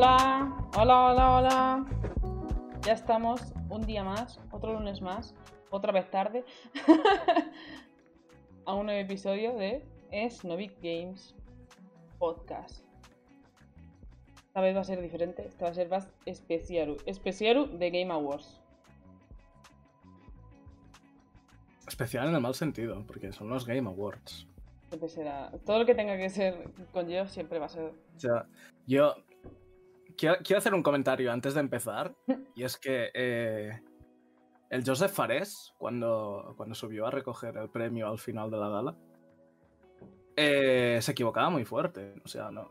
Hola, hola, hola, hola. Ya estamos un día más, otro lunes más, otra vez tarde, a un nuevo episodio de Snovic Games Podcast. Esta vez va a ser diferente, esta va a ser más especial, especial de Game Awards. Especial en el mal sentido, porque son los Game Awards. Será. Todo lo que tenga que ser con yo siempre va a ser. O sea, yo quiero, quiero hacer un comentario antes de empezar. Y es que eh, el Joseph Fares, cuando, cuando subió a recoger el premio al final de la gala, eh, se equivocaba muy fuerte. O sea, no,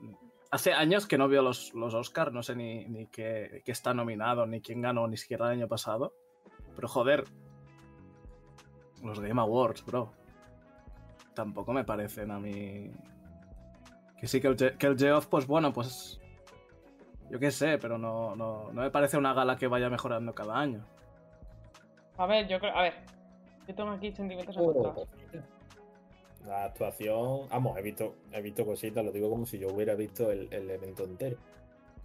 hace años que no veo los, los Oscars, no sé ni, ni qué, qué está nominado, ni quién ganó, ni siquiera el año pasado. Pero joder, los Game Awards, bro. Tampoco me parecen a mí. Que sí, que el, que el Geoff, pues bueno, pues. Yo qué sé, pero no, no, no me parece una gala que vaya mejorando cada año. A ver, yo creo. A ver. Yo tengo aquí sentimientos Oh. encontrados. La actuación, vamos, he visto, he visto cositas, lo digo como si yo hubiera visto el, el evento entero.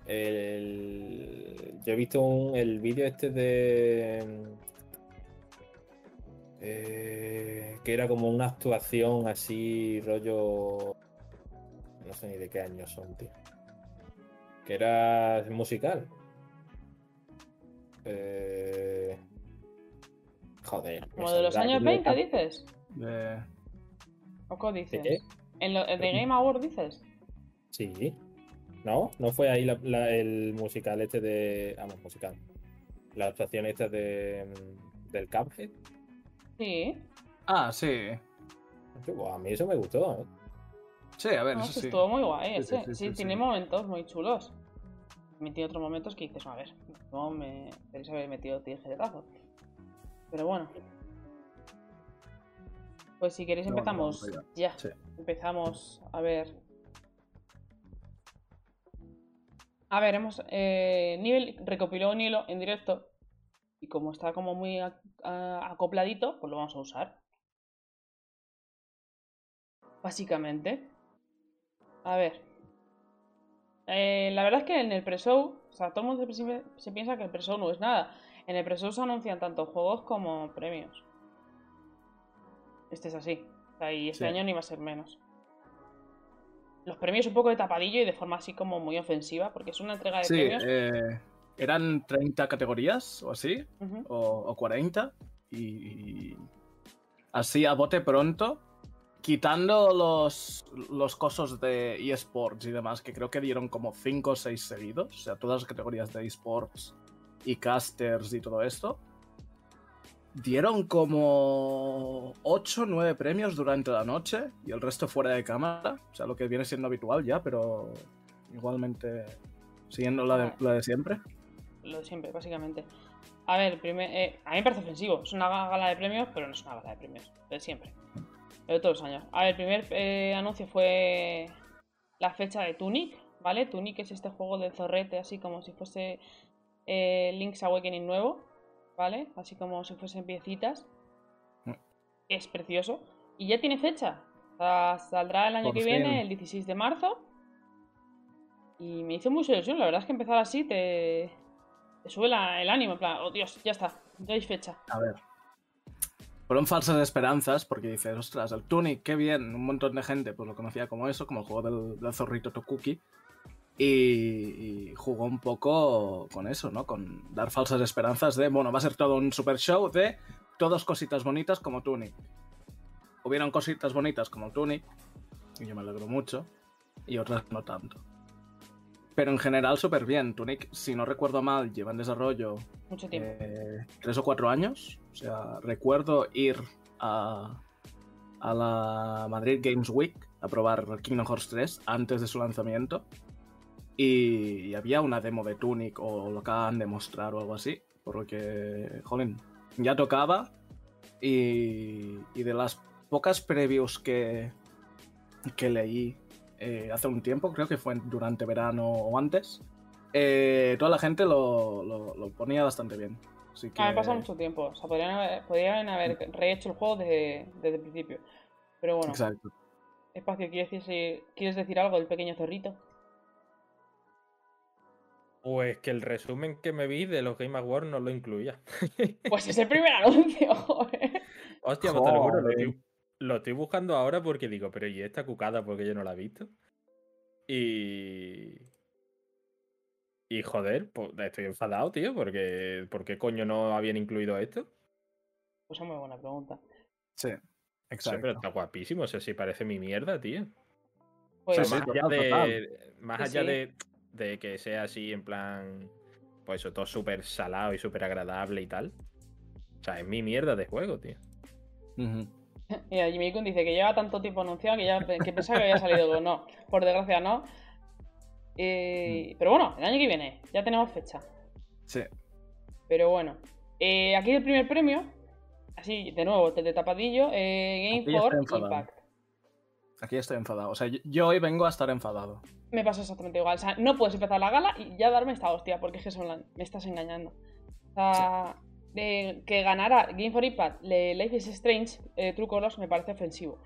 El- yo he visto un- el vídeo este de. eh, que era como una actuación así, rollo. No sé ni de qué años son, tío. Que era musical. Eh, joder. Como de los años aquí 20, dices. De- ¿O dices? ¿De qué? En lo, de Game Award dices. Sí. ¿No? ¿No fue ahí la- la- el musical este de. Vamos, musical. La actuación esta de. del Cuphead. Sí. Ah, sí. Buah, a mí eso me gustó, ¿eh? Sí, a ver, No, eso sí, estuvo muy guay ese. Sí, sí, sí, tiene momentos muy chulos. Tiene otros momentos que dices, a ver, no me podéis haber metido tijeretazo. Pero bueno. Pues si queréis No, empezamos ya. Empezamos a ver. A ver, hemos. Eh, Nivel recopiló un hilo en directo. Y como está como muy a- a- acopladito, pues lo vamos a usar. Básicamente. A ver. Eh, la verdad es que en el pre-show, o sea, todo el mundo se, se piensa que el pre-show no es nada. En el pre-show se anuncian tanto juegos como premios. Este es así. O sea, y este Sí. año ni va a ser menos. Los premios un poco de tapadillo y de forma así como muy ofensiva, porque es una entrega de Sí, premios. eh, eran 30 categorías o así, o, o 40. Y así a bote pronto, quitando los, los cosos de eSports y demás, que creo que dieron como 5 o 6 seguidos, o sea, todas las categorías de eSports y casters y todo esto, dieron como 8 o 9 premios durante la noche y el resto fuera de cámara, o sea, lo que viene siendo habitual ya, pero igualmente siguiendo la de, la de siempre. Lo de siempre, básicamente. A ver, primer- eh, a mí me parece ofensivo. Es una gala de premios, pero no es una gala de premios. De siempre. De todos los años. A ver, el primer eh, anuncio fue la fecha de Tunic, ¿vale? Tunic es este juego de zorrete, así como si fuese eh, Link's Awakening nuevo, ¿vale? Así como si fuesen piecitas. Mm. Es precioso. Y ya tiene fecha. O sea, saldrá el año Por que fin. viene, el 16 de marzo. Y me hizo mucha ilusión. La verdad es que empezar así te, te sube la- el ánimo. En plan, oh Dios, ya está. Ya hay fecha. A ver. Fueron falsas esperanzas porque dices, ostras, el Tunic, qué bien. Un montón de gente pues lo conocía como eso, como el juego del, zorrito Tokuki. Y, y jugó un poco con eso, ¿no? Con dar falsas esperanzas de, bueno, va a ser todo un super show de todas cositas bonitas como Tunic. Hubieron cositas bonitas como Tunic, y yo me alegro mucho, y otras no tanto. Pero en general súper bien. Tunic, si no recuerdo mal, lleva en desarrollo Mucho tiempo. eh, tres o cuatro años. O sea, recuerdo ir a, a la Madrid Games Week a probar Kingdom Hearts 3 antes de su lanzamiento. Y, y había una demo de Tunic o lo acaban de mostrar o algo así. Por lo que, jolín, ya tocaba. Y, y de las pocas previews que, que leí eh, hace un tiempo, creo que fue durante verano o antes, eh, toda la gente lo, lo- lo ponía bastante bien. Así que... Ah, me pasa mucho tiempo. O sea, podrían haber, podrían haber rehecho el juego desde, desde el principio. Pero bueno, Exacto. espacio, ¿quieres decir, ¿quieres decir algo del pequeño zorrito? Pues que el resumen que me vi de los Game Awards no lo incluía. Pues es el primer anuncio, joder. Hostia, te lo juro, lo Joder. Lo estoy buscando ahora porque digo, pero ¿y esta cucada porque yo no la he visto? Y. Y joder, pues estoy enfadado, tío, porque ¿por qué coño no habían incluido esto? Pues es muy buena pregunta. Sí, Sí, exacto. pero está guapísimo, o sea, si parece mi mierda, tío. Pues, O Sí, sea, sí, más allá, total, de, total. más Sí, allá sí. de, de que sea así en plan, pues eso, todo súper salado y súper agradable y tal. O sea, es mi mierda de juego, tío. Ujú. Mira, Jimmy Kun dice que lleva tanto tiempo anunciado que ya que pensaba que había salido algo. No, por desgracia no. Eh, pero bueno, el año que viene ya tenemos fecha. Sí. Pero bueno, eh, aquí el primer premio, así de nuevo, de tapadillo, eh, Game for. Impact. Aquí estoy enfadado. O sea, yo, yo hoy vengo a estar enfadado. Me pasa exactamente igual. O sea, no puedes empezar la gala y ya darme esta hostia, porque es que son la- me estás engañando. O sea, de- que ganara Game for Impact Life is Strange, eh, True Colors, me parece ofensivo.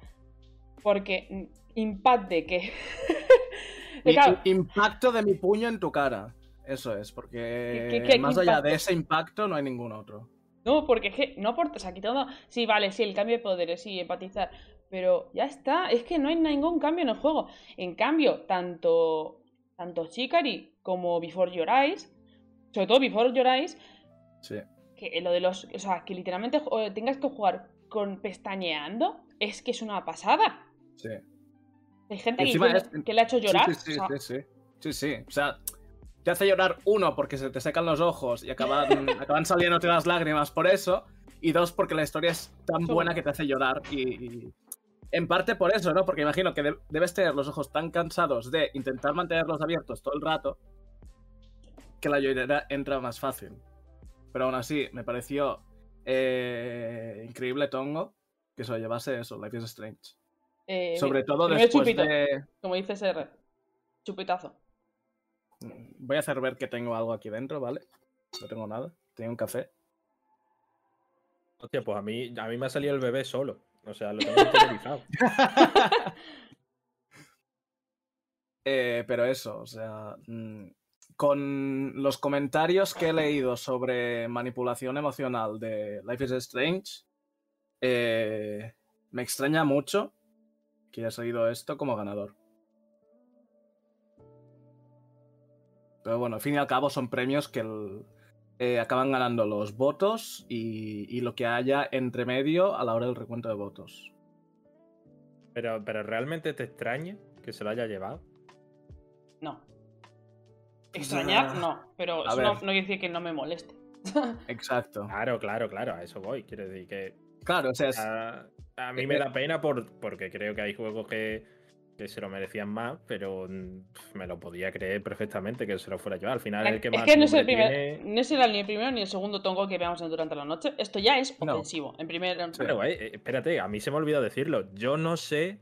Porque mm, Impact de claro, Impacto de mi puño en tu cara. Eso es, porque ¿Qué- qué- qué más allá impacto? de ese impacto no hay ningún otro. No, porque es que no por. O sea, quitando. Sí, vale, sí, el cambio de poderes, sí, empatizar. Pero ya está, es que no hay ningún cambio en el juego. En cambio, tanto. Tanto Shikari como Before Your Eyes, sobre todo Before Your Eyes, Sí. Que lo de los. O sea, que literalmente tengas que jugar con pestañeando, es que es una pasada. Sí. Hay gente que, es- le ha hecho llorar. Sí, sí, sí, o sea, sí, sí. Sí, sí. O sea, te hace llorar uno porque se te secan los ojos y acaban, acaban saliéndote las lágrimas por eso. Y dos, porque la historia es tan buena que te hace llorar. Y, y en parte por eso, ¿no? Porque imagino que de- debes tener los ojos tan cansados de intentar mantenerlos abiertos todo el rato que la llorera entra más fácil. Pero aún así, me pareció eh, increíble Tongo que se lo llevase eso, Life is Strange. eh, Sobre todo después chupito, de... Como dice SR. Chupitazo. Voy a hacer ver que tengo algo aquí dentro, ¿vale? No tengo nada. Tengo un café. Hostia, pues a mí, a mí me ha salido el bebé solo. O sea, lo tengo interiorizado. Eh, pero eso, o sea, mm, con los comentarios que he leído sobre manipulación emocional de Life is Strange, eh, me extraña mucho que haya salido esto como ganador. Pero bueno, al fin y al cabo son premios que el- eh, acaban ganando los votos y, y lo que haya entre medio a la hora del recuento de votos. Pero, pero realmente te extraña que se lo haya llevado. No. Extrañar, no. Pero a eso no, no quiere decir que no me moleste. Exacto. Claro, claro, claro, a eso voy. Quiero decir que Claro, o sea, es- a, a mí Eh, me eh. da pena por, porque creo que hay juegos que, que se lo merecían más, pero mm, me lo podía creer perfectamente que se lo fuera yo. Al final el que es más que no es, el primer, tiene- no es el, ni el primero ni el segundo tongo que veamos en durante la noche. Esto ya es No. ofensivo. En primer Pero, eh, eh, espérate, a mí se me ha olvidado decirlo. Yo no sé,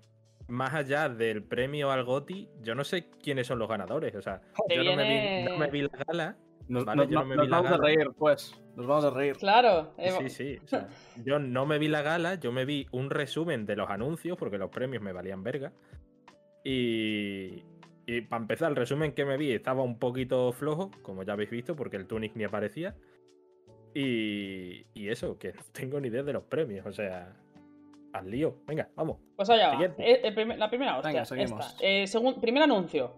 más allá del premio al GOTI, yo no sé quiénes son los ganadores. O sea, yo no, me vi, no me vi la gala. nos, Vale, nos- yo no me nos vi la vamos a reír, pues. Nos vamos a reír. Claro. eh, Sí, sí. o sea, yo no me vi la gala, yo me vi un resumen de los anuncios, porque los premios me valían verga. Y, y para empezar, el resumen que me vi estaba un poquito flojo, como ya habéis visto, porque el Tunic ni aparecía. Y, y eso, que no tengo ni idea de los premios, o sea, al lío. Venga, vamos. Pues allá va. Eh, el primer- la primera hostia. Venga, seguimos. Eh, segun- primer anuncio.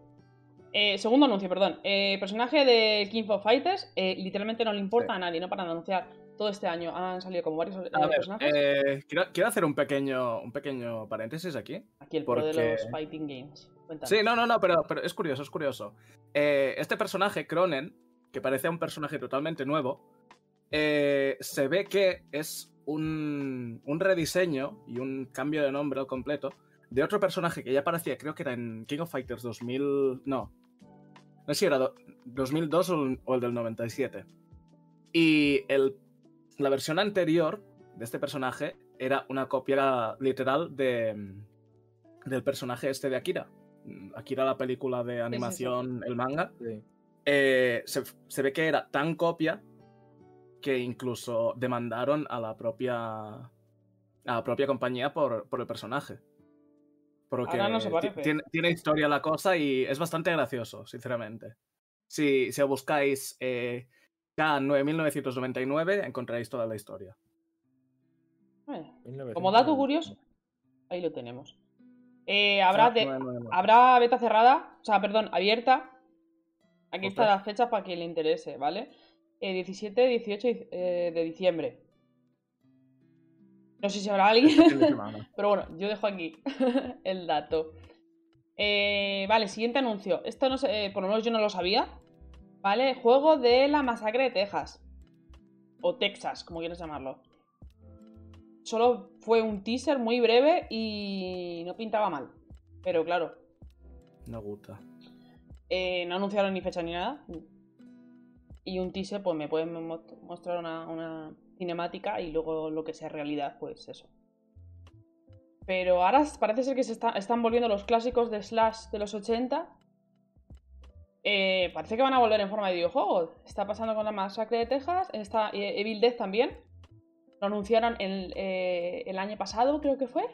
Eh, segundo anuncio, perdón. Eh, personaje de King of Fighters. eh, literalmente no le importa Sí. a nadie, ¿no? Para anunciar todo este año. Han salido como varios eh, A personajes. eh, quiero, quiero hacer un pequeño, un pequeño paréntesis aquí. Aquí el pro de los fighting games. Cuéntanos. Sí, no, no, no, pero, pero es curioso, es curioso. Eh, este personaje, Cronen, que parece un personaje totalmente nuevo, eh, se ve que es un, un rediseño y un cambio de nombre al completo de otro personaje que ya aparecía, creo que era en King of Fighters 2000... No. No sé si era do- 2002 o el, o el del 97. Y el, la versión anterior de este personaje era una copia literal de, del personaje este de Akira. Akira, la película de animación, el manga. eh, se, se ve que era tan copia que incluso demandaron a la propia a la propia compañía por, por el personaje. Porque Ahora no se ti- parece. tiene, tiene historia la cosa y es bastante gracioso, sinceramente. Si, si buscáis eh, K9999, encontraréis toda la historia. Bueno, como dato curioso, ahí lo tenemos. Eh, habrá, de, habrá beta cerrada, o sea, perdón, abierta. Aquí está la fecha para quien le interese, ¿vale? 17, 18 eh, de diciembre. No sé si habrá alguien, pero bueno, yo dejo aquí el dato. Eh, vale, siguiente anuncio. Esto no sé, por lo menos yo no lo sabía. ¿Vale? Juego de la masacre de Texas. O Texas, como quieras llamarlo. Solo fue un teaser muy breve y no pintaba mal. Pero claro. No gusta. Eh, no anunciaron ni fecha ni nada. Y un teaser, pues me pueden mostrar una cinemática y luego lo que sea realidad, pues eso. Pero ahora parece ser que se están volviendo los clásicos de Slash de los 80. Eh, parece que van a volver en forma de videojuego. Está pasando con la masacre de Texas. Está Evil Dead también. Lo anunciaron el, eh, el año pasado, creo que fue.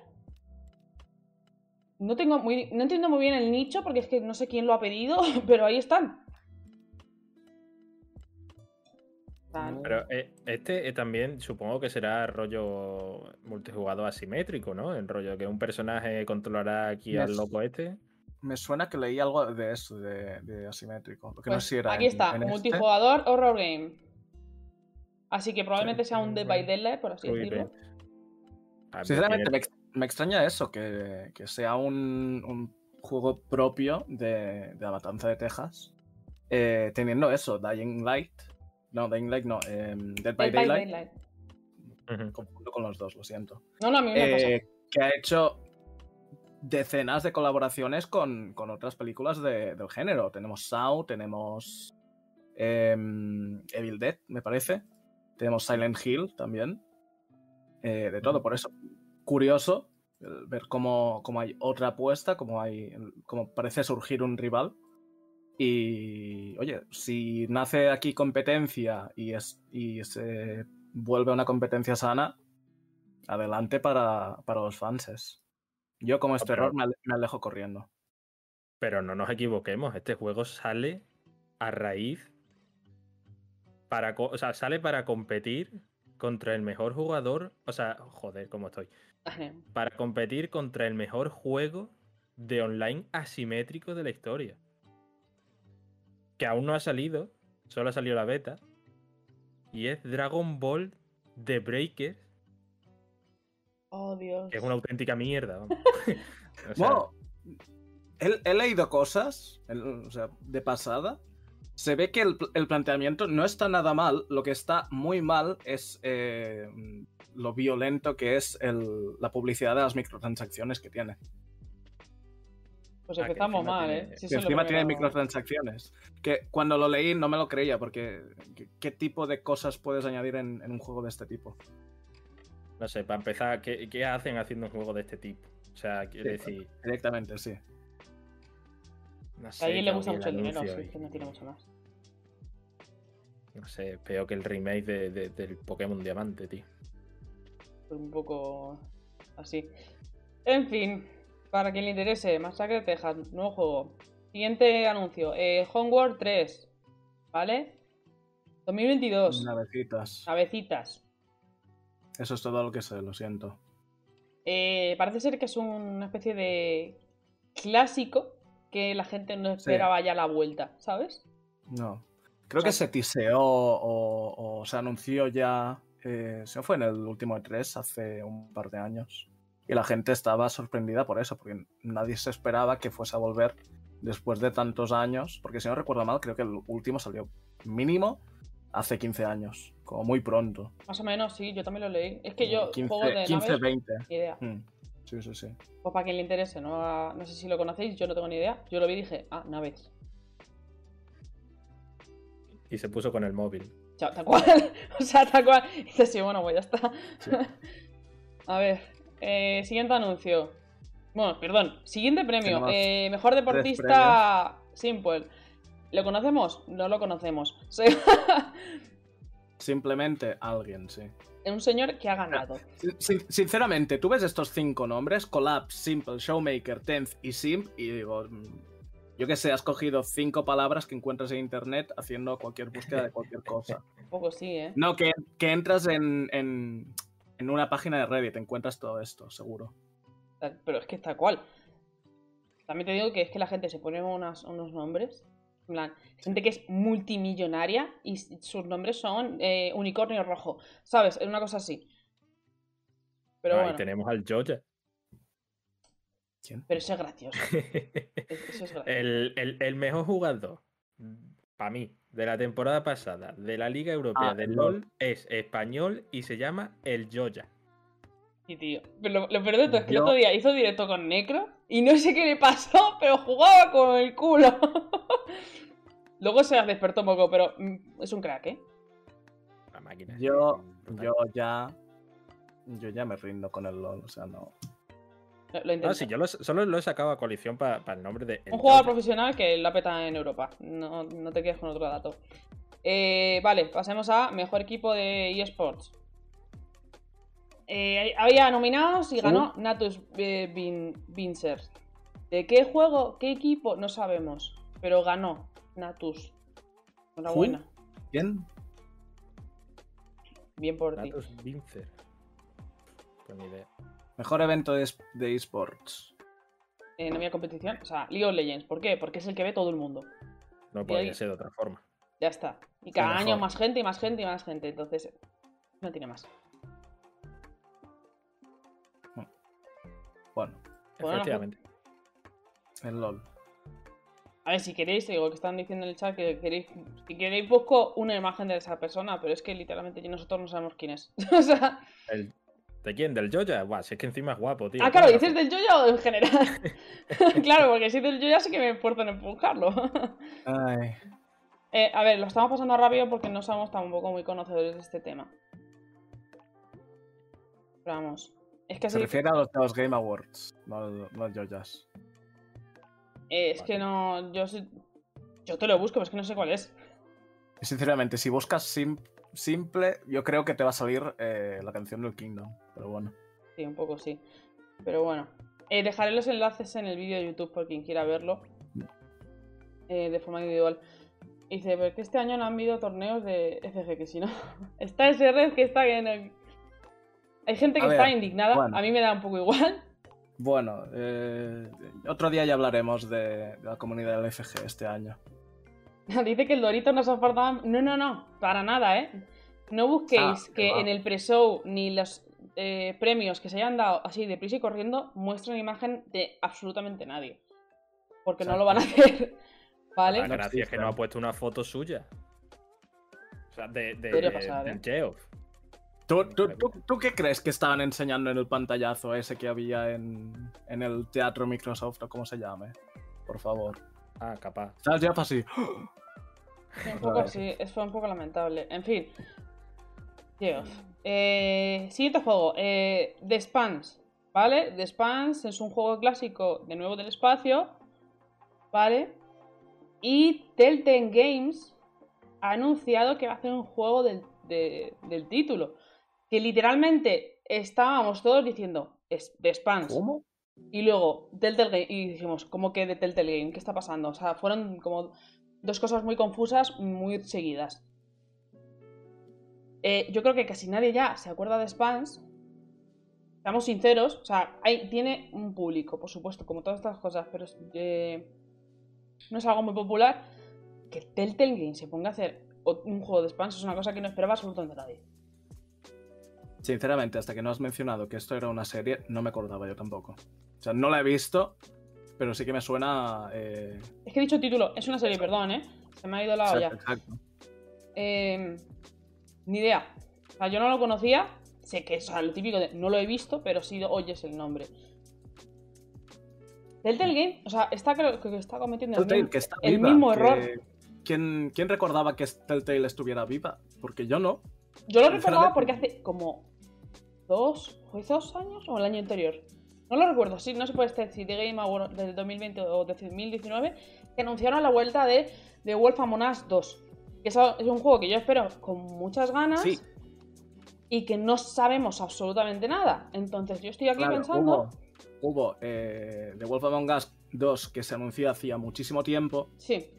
No, tengo muy, no entiendo muy bien el nicho porque es que no sé quién lo ha pedido, pero ahí están. Pero eh, este eh, también supongo que será rollo multijugador asimétrico, ¿no? El rollo que un personaje controlará aquí al loco este. Me suena que leí algo de eso, de, asimétrico. Pues aquí está, este. multijugador horror game. Así que probablemente sea un Dead by Daylight, por así decirlo. Sinceramente, me, extraña eso, que, sea un, juego propio de, la matanza de Texas. Eh, teniendo eso, Dying Light, no, Dying Light no. Em, Dead by Daylight. Confundo con los dos, lo siento. No, no, a mí me eh, Que ha hecho decenas de colaboraciones con, otras películas del género. Tenemos Saw, tenemos em, Evil Dead, me parece. Tenemos Silent Hill también. Eh, de todo, por eso. Curioso ver cómo, cómo, hay otra apuesta, cómo, hay, cómo parece surgir un rival y, oye, si nace aquí competencia y, es, y se vuelve una competencia sana, adelante para, los fans. Yo como este error me, alejo corriendo. Pero no nos equivoquemos, este juego sale a raíz para, o sea, sale para competir contra el mejor jugador, o sea, joder, cómo estoy. Para competir contra el mejor juego de online asimétrico de la historia que aún no ha salido, solo ha salido la beta, y es Dragon Ball The Breakers. Oh, Dios. Que es una auténtica mierda. bueno, he, leído cosas, o sea, de pasada. Se ve que el, planteamiento no está nada mal, lo que está muy mal es eh, lo violento que es la publicidad de las microtransacciones que tiene. Pues ah, empezamos mal, ¿eh? que encima tiene microtransacciones. Que cuando lo leí no me lo creía, porque ¿qué, tipo de cosas puedes añadir en, un juego de este tipo? No sé, para empezar, ¿qué, hacen haciendo un juego de este tipo? O sea, quiero decir. Directamente, sí. No sé, a alguien le gusta mucho el dinero, sí, que no tiene mucho más. No sé, peor que el remake del Pokémon Diamante, tío. Un poco así. En fin, para quien le interese, Masacre de Texas, nuevo juego. Siguiente anuncio, eh, Homeworld 3, ¿vale? 2022. Navecitas. Navecitas. Eso es todo lo que sé, lo siento. Eh, parece ser que es una especie de clásico que la gente no esperaba ya la vuelta, ¿sabes? No. Creo que se tiseó o, se anunció ya. Eh, se fue en el último E3 hace un par de años. Y la gente estaba sorprendida por eso, porque nadie se esperaba que fuese a volver después de tantos años, porque si no recuerdo mal, creo que el último salió mínimo hace 15 años, como muy pronto. Más o menos, sí, yo también lo leí. Es que yo 15, juego de 15 20. idea. Mm, sí, sí, sí. Pues para quien le interese, ¿no? no sé si lo conocéis, yo no tengo ni idea. Yo lo vi y dije, ah, naves. Y se puso con el móvil. Chao, tal cual. o sea, tal cual. Y dice, sí, bueno, pues ya está. a ver, eh, siguiente anuncio. Bueno, perdón. Siguiente premio. Eh, mejor deportista Simple. ¿Lo conocemos? No lo conocemos. Simplemente alguien, sí. Un señor que ha ganado. sinceramente, tú ves estos cinco nombres: Collapse, Simple, Showmaker, Tenth y Simp, y digo. Mm, Yo que sé, has cogido cinco palabras que encuentras en internet haciendo cualquier búsqueda de cualquier cosa. Un poco sí, ¿eh? No, que, que entras en, en, en una página de Reddit, encuentras todo esto, seguro. Pero es que está cual. También te digo que es que la gente se pone unas- unos nombres. En plan, gente que es multimillonaria y sus nombres son eh, unicornio rojo. ¿Sabes? Es una cosa así. Pero Ahí bueno, tenemos al. ¿Quién? pero eso es gracioso. Es- Eso es gracioso. el, el- el mejor jugador, para mí, de la temporada pasada, de la Liga Europea Ah, del el LOL, es español y se llama el Joya. Sí, tío. Pero lo, lo peor de todo es que el otro día hizo directo con Necro y no sé qué le pasó, pero jugaba con el culo. Luego se despertó un poco, pero mm, es un crack, ¿eh? La máquina. Yo, yo ya. Yo ya me rindo con el LOL, o sea, no. Lo, lo intenta. No, sí, yo lo- solo lo he sacado a coalición para el nombre de. Un jugador profesional que la peta en Europa. No, no te quedes con otro dato. Eh, vale, pasemos a mejor equipo de eSports. Eh, había nominados y ganó Natus eh, Vin- Vincers. ¿De qué juego? ¿Qué equipo? No sabemos. Pero ganó Natus. Enhorabuena. ¿Quién? Bien por ti. Natus Vincer. Pues ni idea. Mejor evento de, es- de esports. Eh, no había competición. O sea, League of Legends. ¿Por qué? Porque es el que ve todo el mundo. No podría ahí- ser de otra forma. Ya está. Y cada año más gente y más gente y más gente. Entonces, no tiene más. Bueno, Bueno, Efectivamente. el LOL. A ver, si queréis, digo que están diciendo en el chat que queréis, si queréis busco una imagen de esa persona, pero es que literalmente nosotros no sabemos quién es. o sea, El- ¿De quién? ¿Del Joya? Guau, si es que encima es guapo, tío. ah, claro, ¿Cómo ¿dices del Joya o en general? claro, porque si es del Joya sí que me esfuerzo en empujarlo. Ay, Eh, a ver, lo estamos pasando rápido porque no somos tampoco muy conocedores de este tema. Pero vamos. Es que se así. refiere a los, a los Game Awards, no, no Joyas. eh, es que no. Yo Yo te lo busco, pero es que no sé cuál es. Sinceramente, si buscas sim- simple, yo creo que te va a salir eh, la canción del Kingdom. Pero bueno. Sí, un poco sí. Pero bueno. Eh, dejaré los enlaces en el vídeo de YouTube por quien quiera verlo. eh, de forma individual. Y dice, pero que este año no han habido torneos de FG, que si no. Está ese red que está en el... Hay gente que A está ver, indignada. bueno. A mí me da un poco igual. Bueno, eh, otro día ya hablaremos de, de la comunidad del FG este año. Dice que el Dorito nos aportaba. No, no, no. Para nada, ¿eh? No busquéis Ah, que va. en el pre-show ni los eh, premios que se hayan dado así de prisa y corriendo muestren imagen de absolutamente nadie. Porque no lo van a hacer. ¿Vale? La No gracia es que no ha puesto una foto suya. O sea, de, de, de- pasar, ¿eh? Geoff. ¿Tú, tú, tú, tú qué crees que estaban enseñando en el pantallazo ese que había en, en el teatro Microsoft o como se llame? Por favor. Ah, capaz. ¿Sabes? Jeff así. Fue un poco así, es- fue un poco lamentable. En fin. Geoff. Eh, siguiente juego. Eh, The Spans. ¿Vale? The Spans es un juego clásico de nuevo del espacio. ¿Vale? Y Telltale Games ha anunciado que va a hacer un juego del, de- del título. Que literalmente estábamos todos diciendo The Spans. ¿Cómo? Y luego, Telltale Game. Y dijimos, ¿cómo que de Telltale Game? ¿Qué está pasando? O sea, fueron como dos cosas muy confusas, muy seguidas. Eh, yo creo que casi nadie ya se acuerda de Spans. Seamos sinceros, o sea, hay, tiene un público, por supuesto, como todas estas cosas, pero eh, no es algo muy popular. Que Telltale Game se ponga a hacer un juego de Spans es una cosa que no esperaba absolutamente nadie. Sinceramente, hasta que no has mencionado que esto era una serie, no me acordaba yo tampoco. O sea, no la he visto, pero sí que me suena. Eh... Es que he dicho título, es una serie, perdón, ¿eh? Se me ha ido la olla. exacto, exacto. Eh, ni idea. O sea, yo no lo conocía. Sé que es o sea, lo típico de no lo he visto, pero sí oyes el nombre. Telltale Game, o sea, está, creo que está cometiendo el, Telltale, mismo, que está el viva, mismo que- error. ¿Quién, ¿Quién recordaba que Telltale estuviera viva? Porque yo no. Yo lo recordaba porque hace como dos, ¿fue dos años o el año anterior? No lo recuerdo, sí, no se puede decir si de Game Award del 2020 o de 2019, que anunciaron la vuelta de, de Wolf Among Us 2. Que es un juego que yo espero con muchas ganas Sí. y que no sabemos absolutamente nada. Entonces yo estoy aquí Claro, pensando... hubo, hubo eh, The Wolf Among Us 2, que se anunció hacía muchísimo tiempo, Sí.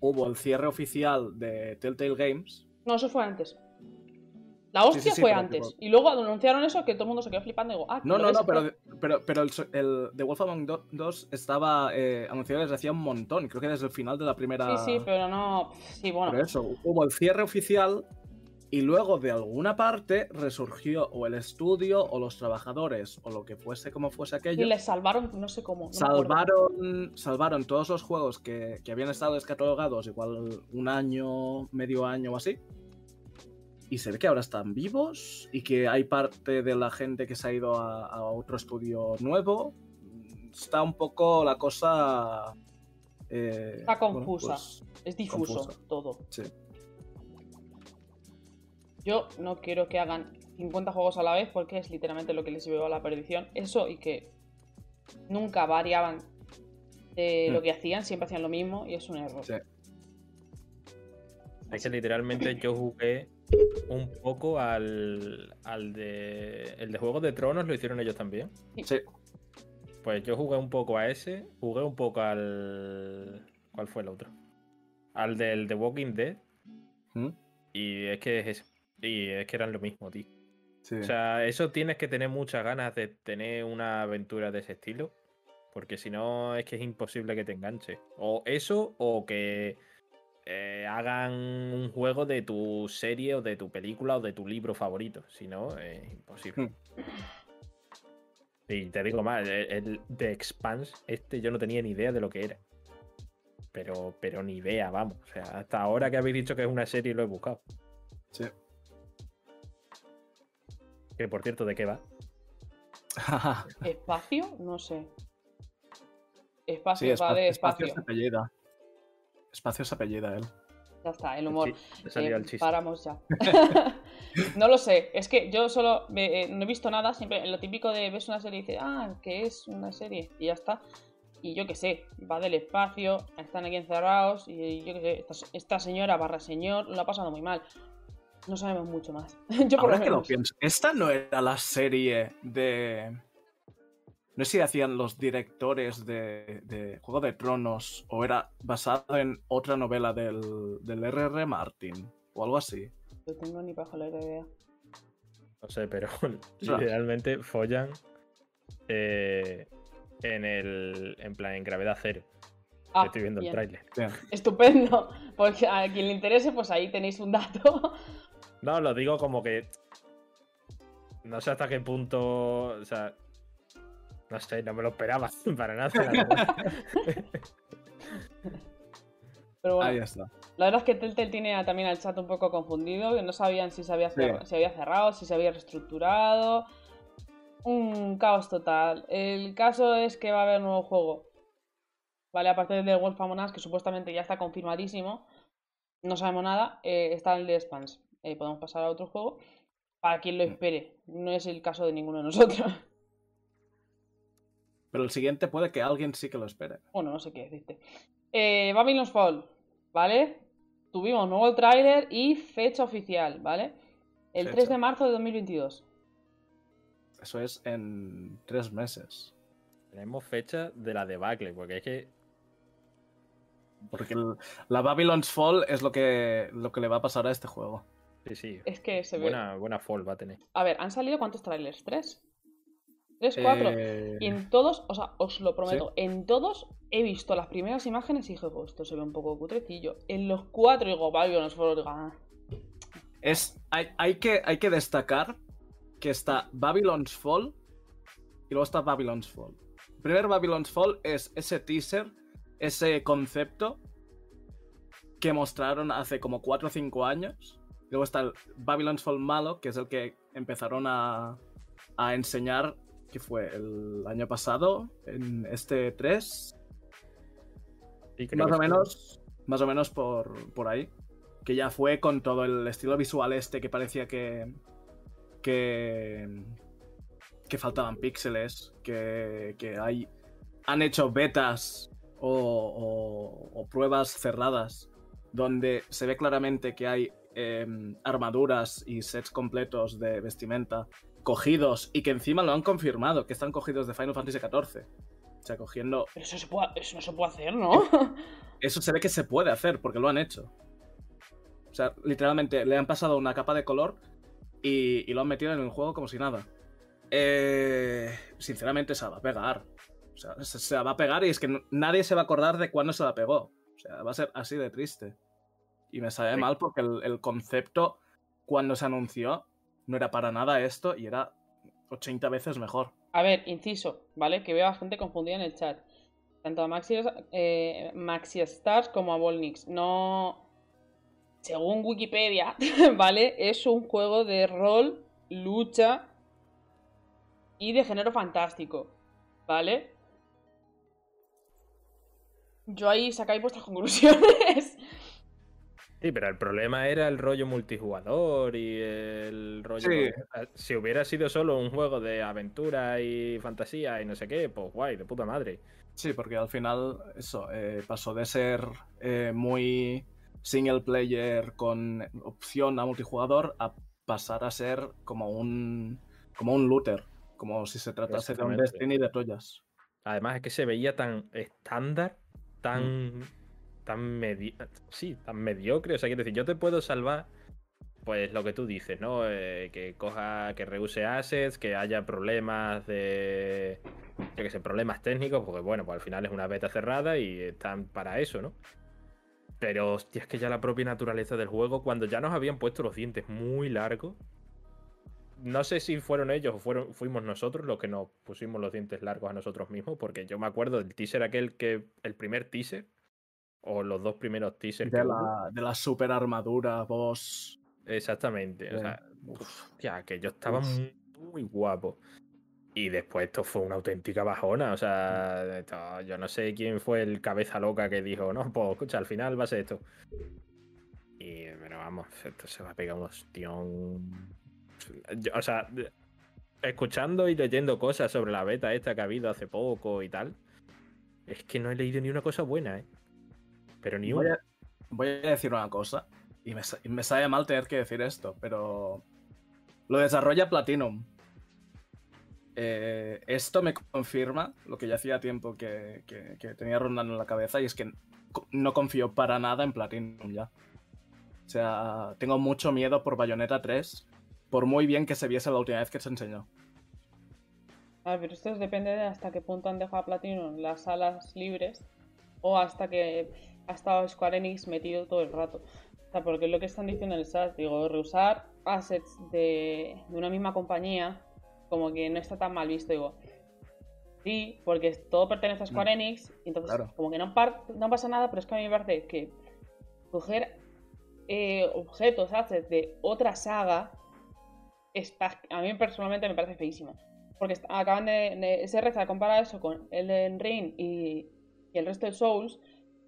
hubo el cierre oficial de Telltale Games. No, eso fue antes. La hostia sí, sí, fue antes. tipo- Y luego anunciaron eso que todo el mundo se quedó flipando y digo, ah, No, ¿lo no, no, pero, pero, pero el, el The Wolf Among Do- 2 estaba eh, anunciado desde hacía un montón, creo que desde el final de la primera... Sí, sí, pero no. Sí, bueno. Eso, hubo el cierre oficial y luego de alguna parte resurgió o el estudio o los trabajadores o lo que fuese como fuese Y aquello. les salvaron, no sé cómo. no. Salvaron, salvaron todos los juegos que, que habían estado descatalogados igual un año, medio año o así. Y se ve que ahora están vivos y que hay parte de la gente que se ha ido a, a otro estudio nuevo. Está un poco la cosa... eh, Está bueno, confusa. pues, Es difuso confusa. todo. sí. Yo no quiero que hagan 50 juegos a la vez porque es literalmente lo que les llevó a la perdición. Eso y que nunca variaban de lo Hmm. que hacían, siempre hacían lo mismo y es un error. Sí. Es que literalmente yo jugué un poco al, al de. El de Juegos de Tronos lo hicieron ellos también. Sí. Pues yo jugué un poco a ese, jugué un poco al. ¿Cuál fue el otro? Al del The Walking Dead. ¿Mm? Y es que es eso. Y es que eran lo mismo, tío. Sí. O sea, eso tienes que tener muchas ganas de tener una aventura de ese estilo. Porque si no, es que es imposible que te enganche. O eso, o que eh, hagan un juego de tu serie, o de tu película, o de tu libro favorito. Si no, es imposible. Hmm. Y te digo más, el, el The Expanse, este yo no tenía ni idea de lo que era. Pero, pero ni idea, vamos. O sea, hasta ahora que habéis dicho que es una serie lo he buscado. Sí. Que por cierto, ¿de qué va? ¿Espacio? No sé. Espacio, sí, va espacio, de espacio espacio. Espacio se apellida él. Ya está, el humor. Sí, salió Eh, el chiste. Paramos ya. no lo sé, es que yo solo me- eh, no he visto nada, siempre lo típico de ves una serie y dices, ah, que es una serie, y ya está. Y yo qué sé, va del espacio, están aquí encerrados, y yo qué sé, esta, esta señora barra señor lo ha pasado muy mal. No sabemos mucho más. yo por Ahora lo que lo pienso, esta no era la serie de. No sé si hacían los directores de, de Juego de Tronos o era basado en otra novela del, del R.R. Martin o algo así. No tengo ni pajolera idea. No sé, pero literalmente follan eh, en el. En plan, en gravedad cero. Ah, Estoy viendo bien. el tráiler. Estupendo. Porque a quien le interese, pues ahí tenéis un dato. No, lo digo como que. No sé hasta qué punto. O sea. No sé, no me lo esperaba para nada. Pero bueno, Ahí está. La verdad es que Telltale tiene también al chat un poco confundido, que no sabían si se había, Sí. cer- si había cerrado, si se había reestructurado. Un caos total. El caso es que va a haber nuevo juego. Vale, aparte del de Wolf Among Us, que supuestamente ya está confirmadísimo. No sabemos nada. eh, está el de Spans. Eh, podemos pasar a otro juego. Para quien lo Mm. espere. No es el caso de ninguno de nosotros. Pero el siguiente puede que alguien sí que lo espere. Bueno, no sé qué decirte. Eh, Babylon's Fall, ¿vale? Tuvimos nuevo tráiler y fecha oficial, ¿vale? El Fecha. 3 de marzo de 2022. Eso es en tres meses. Tenemos fecha de la debacle, porque es que. Porque el- la Babylon's Fall es lo que, lo que le va a pasar a este juego. Sí, sí. Es que se ve... Buena, buena fall va a tener. A ver, ¿han salido cuántos trailers? ¿Tres? ¿Tres, cuatro? Eh, Y en todos, o sea, os lo prometo, en todos he visto las primeras imágenes y dije, pues esto se ve un poco cutrecillo. En los cuatro digo, Babylon's Fall, digo, ah, Es, hay, hay que, hay que destacar que está Babylon's Fall y luego está Babylon's Fall. El primer Babylon's Fall es ese teaser, ese concepto que mostraron hace como 4 o 5 años. Luego está el Babylon's Fall malo, que es el que empezaron a, a enseñar, que fue el año pasado, en este 3, Sí, creo más que o menos, más o menos por, por ahí. Que ya fue con todo el estilo visual este que parecía que. que. que faltaban píxeles. Que, que hay. han hecho betas o, o- o pruebas cerradas. Donde se ve claramente que hay em, armaduras y sets completos de vestimenta cogidos y que encima lo han confirmado, que están cogidos de Final Fantasy XIV. O sea, cogiendo. Pero eso, se puede, eso no se puede hacer, ¿no? Eso se ve que se puede hacer, porque lo han hecho. O sea, literalmente le han pasado una capa de color y, y lo han metido en el juego como si nada. Eh, sinceramente, se va a pegar. O sea, se, se va a pegar y es que no- nadie se va a acordar de cuándo se la pegó. O sea, va a ser así de triste. Y me sabe Sí. mal porque el, el concepto, cuando se anunció, no era para nada esto y era 80 veces mejor. A ver, inciso, ¿vale? Que veo a gente confundida en el chat. Tanto a Maxi, eh, Maxi Stars como a Volnix. No. Según Wikipedia, ¿vale? Es un juego de rol, lucha y de género fantástico, ¿vale? Yo ahí sacáis vuestras conclusiones. Sí, pero el problema era el rollo multijugador y el rollo. Sí. Si hubiera sido solo un juego de aventura y fantasía y no sé qué, pues guay, de puta madre. Sí, porque al final, eso, eh, pasó de ser eh, muy single player con opción a multijugador a pasar a ser como un, como un looter, como si se tratase de un. Destiny de Troyas. Además es que se veía tan estándar, tan. Tan medi- sí, tan mediocre. O sea, quiero decir, yo te puedo salvar. Pues lo que tú dices, ¿no? Eh, que coja, que reuse assets, que haya problemas de. Yo que sé, problemas técnicos, porque bueno, pues al final es una beta cerrada y están para eso, ¿no? Pero hostia, es que ya la propia naturaleza del juego, cuando ya nos habían puesto los dientes muy largos. No sé si fueron ellos o fuimos nosotros los que nos pusimos los dientes largos a nosotros mismos, porque yo me acuerdo del teaser aquel que. El primer teaser, o los dos primeros teasers. De la, de la super armadura, boss. Exactamente. O sea, uf. ya, que yo estaba muy, muy guapo. Y después esto fue una auténtica bajona. O sea, esto- yo no sé quién fue el cabeza loca que dijo, no, pues escucha, al final va a ser esto. Y, pero vamos, esto se va a pegar un ostión. Yo, o sea, escuchando y leyendo cosas sobre la beta esta que ha habido hace poco y tal, es que no he leído ni una cosa buena, ¿eh? Pero ni Voy una. a, voy a decir una cosa, y me, y me sabe mal tener que decir esto, pero lo desarrolla Platinum. Eh, esto me confirma lo que ya hacía tiempo que, que- que tenía rondando en la cabeza, y es que no confío para nada en Platinum ya. O sea, tengo mucho miedo por Bayonetta 3, por muy bien que se viese la última vez que se enseñó. A ver, pero esto depende de hasta qué punto han dejado a Platinum las salas libres o hasta que ha estado Square Enix metido todo el rato. O sea, porque es lo que están diciendo en el chat, digo, reusar assets de, de una misma compañía como que no está tan mal visto, digo. Sí, porque todo pertenece a Square Enix, entonces Claro. como que no, pasa nada, pero es que a mí me parece que coger eh, objetos, assets de otra saga, está, a mí personalmente me parece feísimo. Porque acaban de, de ese reza comparar eso con Elden Ring y, y el resto de Souls.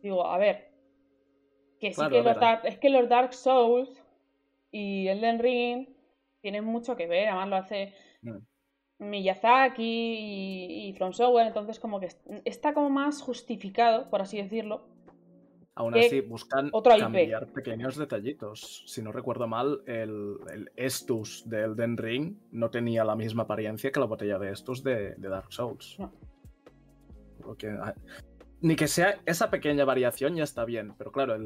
Digo, a ver, que sí que los. Dark- es que los Dark Souls y Elden Ring tienen mucho que ver, además lo hace Mm. Miyazaki y, y From Software, entonces como que est- está como más justificado, por así decirlo. Aún así, buscan IP. cambiar pequeños detallitos. Si no recuerdo mal, el, el Estus de Elden Ring no tenía la misma apariencia que la botella de Estus de, de Dark Souls. No. Porque, ah, ni que sea esa pequeña variación ya está bien, pero claro,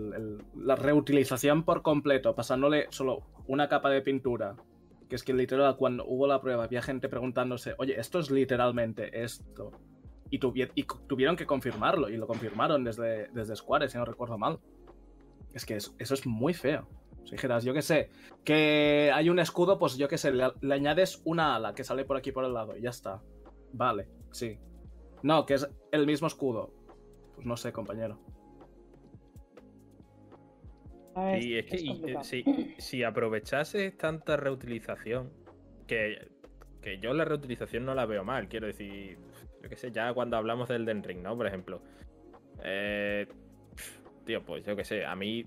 la reutilización por completo, pasándole solo una capa de pintura, que es que literal cuando hubo la prueba había gente preguntándose, oye, esto es literalmente esto. Y, tuvieron que confirmarlo, y lo confirmaron desde, desde Square, si no recuerdo mal. Es que eso, es muy feo. Si dijeras, yo qué sé, que hay un escudo, pues yo qué sé, le añades una ala que sale por aquí por el lado y ya está. Vale, sí. No, que es el mismo escudo. Pues no sé, compañero. Ver, Sí, es que y- eh, si, si aprovechases tanta reutilización, que, que yo la reutilización no la veo mal, quiero decir, yo qué sé, ya cuando hablamos del Den Ring, ¿no? Por ejemplo. Eh, tío, pues yo qué sé, a mí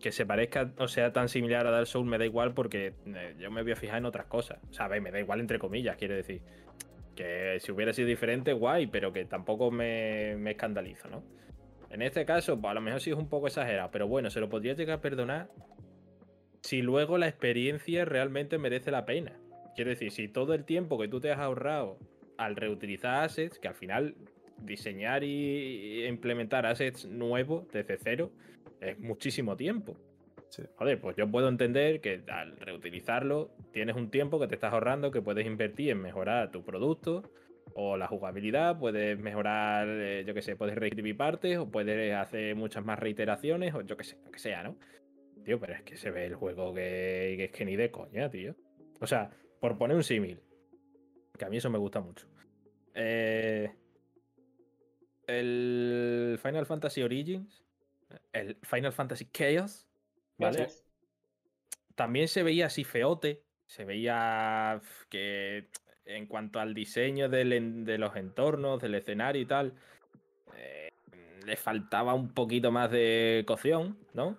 que se parezca o sea tan similar a Dark Souls me da igual porque eh, yo me voy a fijar en otras cosas. O sea, a ver, me da igual entre comillas, quiero decir. Que si hubiera sido diferente, guay, pero que tampoco me, me escandaliza, ¿no? En este caso, pues a lo mejor sí es un poco exagerado, pero bueno, se lo podría llegar a perdonar si luego la experiencia realmente merece la pena. Quiero decir, si todo el tiempo que tú te has ahorrado al reutilizar assets, que al final diseñar y implementar assets nuevos desde cero es muchísimo tiempo. Sí. Joder, pues yo puedo entender que al reutilizarlo tienes un tiempo que te estás ahorrando que puedes invertir en mejorar tu producto o la jugabilidad, puedes mejorar, eh, yo que sé, puedes reescribir partes o puedes hacer muchas más reiteraciones o yo que sé, lo que sea, ¿no? Tío, pero es que se ve el juego que, que es que ni de coña, tío. O sea, por poner un símil, que a mí eso me gusta mucho. Eh, el Final Fantasy Origins, el Final Fantasy Chaos, ¿vale? Gracias. También se veía así feote, se veía que en cuanto al diseño del de los entornos, del escenario y tal, eh, le faltaba un poquito más de cocción, ¿no?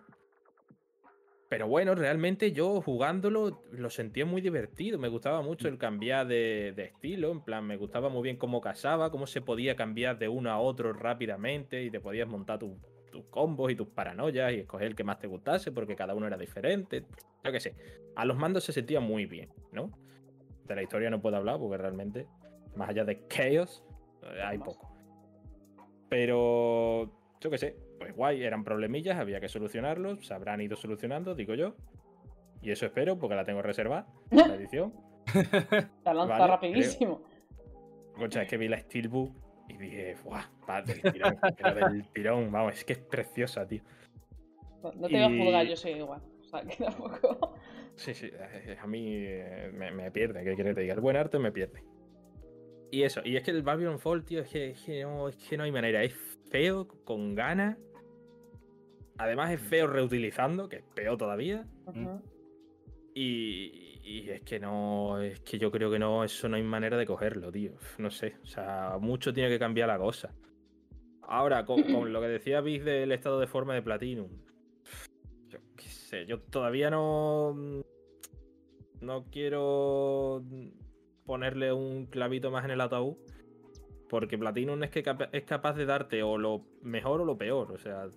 Pero bueno, realmente yo jugándolo lo sentía muy divertido. Me gustaba mucho el cambiar de, de estilo. En plan, me gustaba muy bien cómo casaba, cómo se podía cambiar de uno a otro rápidamente y te podías montar tu- tus combos y tus paranoias y escoger el que más te gustase porque cada uno era diferente. Yo qué sé. A los mandos se sentía muy bien, ¿no? De la historia no puedo hablar porque realmente, más allá de Chaos, eh, hay poco. Pero, yo qué sé, pues guay, eran problemillas, había que solucionarlos, se habrán ido solucionando, digo yo. Y eso espero porque la tengo reservada, la edición. La lanza Vale, rapidísimo. Concha, es que vi la Steelbook y dije, ¡guau! Del tirón, pero del tirón, vamos, es que es preciosa, tío. No no te voy a juzgar, y- yo soy igual. O sea, que tampoco. Sí, sí, eh, a mí eh, me, me pierde, ¿qué quieres que te diga? El buen arte me pierde. Y eso, y es que el Babylon Fall, tío, es que, es que no, es que no hay manera. Es feo, con ganas. Además es feo reutilizando, que es peor todavía. Y, y es que no, es que yo creo que no, eso no hay manera de cogerlo, tío. No sé, o sea, mucho tiene que cambiar la cosa. Ahora, con, con lo que decía Viz del estado de forma de Platinum, yo qué sé, yo todavía no, no quiero ponerle un clavito más en el ataúd, porque Platinum es que es capaz de darte o lo mejor o lo peor, o sea,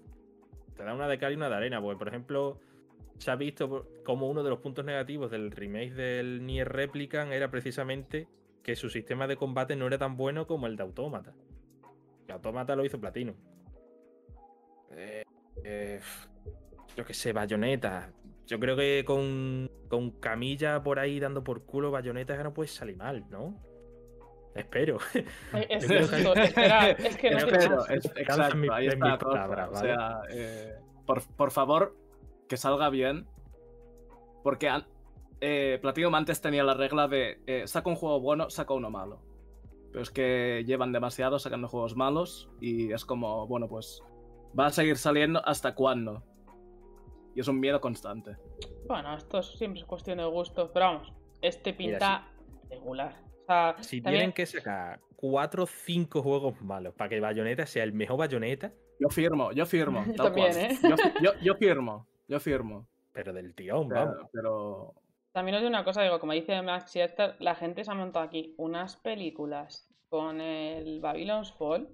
te da una de cal y una de arena, porque por ejemplo se ha visto como uno de los puntos negativos del remake del Nier Replicant era precisamente que su sistema de combate no era tan bueno como el de Autómata. Que Autómata lo hizo Platino. Eh, eh, yo qué sé, Bayonetta. Yo creo que con, con Camilla por ahí dando por culo Bayonetta ya no puede salir mal, ¿no? Espero. Es, que- esto, espera, es que no exacto, ahí está mis la cosa, palabras, O ¿vale? sea, eh, por, por favor, que salga bien. Porque an- eh, Platinum antes tenía la regla de eh, saca un juego bueno, saca uno malo. Pero es que llevan demasiado sacando juegos malos y es como, bueno, pues va a seguir saliendo hasta cuándo. Y es un miedo constante. Bueno, esto es- siempre es cuestión de gusto. Pero vamos, este Mira, pinta regular. O sea, Si también- tienen que sacar 4 o 5 juegos malos para que Bayonetta sea el mejor Bayonetta, Yo firmo, yo firmo. Yo tal también, cual. ¿eh? Yo, yo- yo firmo, yo firmo. pero del tirón, Pero, vamos. pero También os digo una cosa, digo, como dice Max Scherzer, la gente se ha montado aquí unas películas con el Babylon's Fall,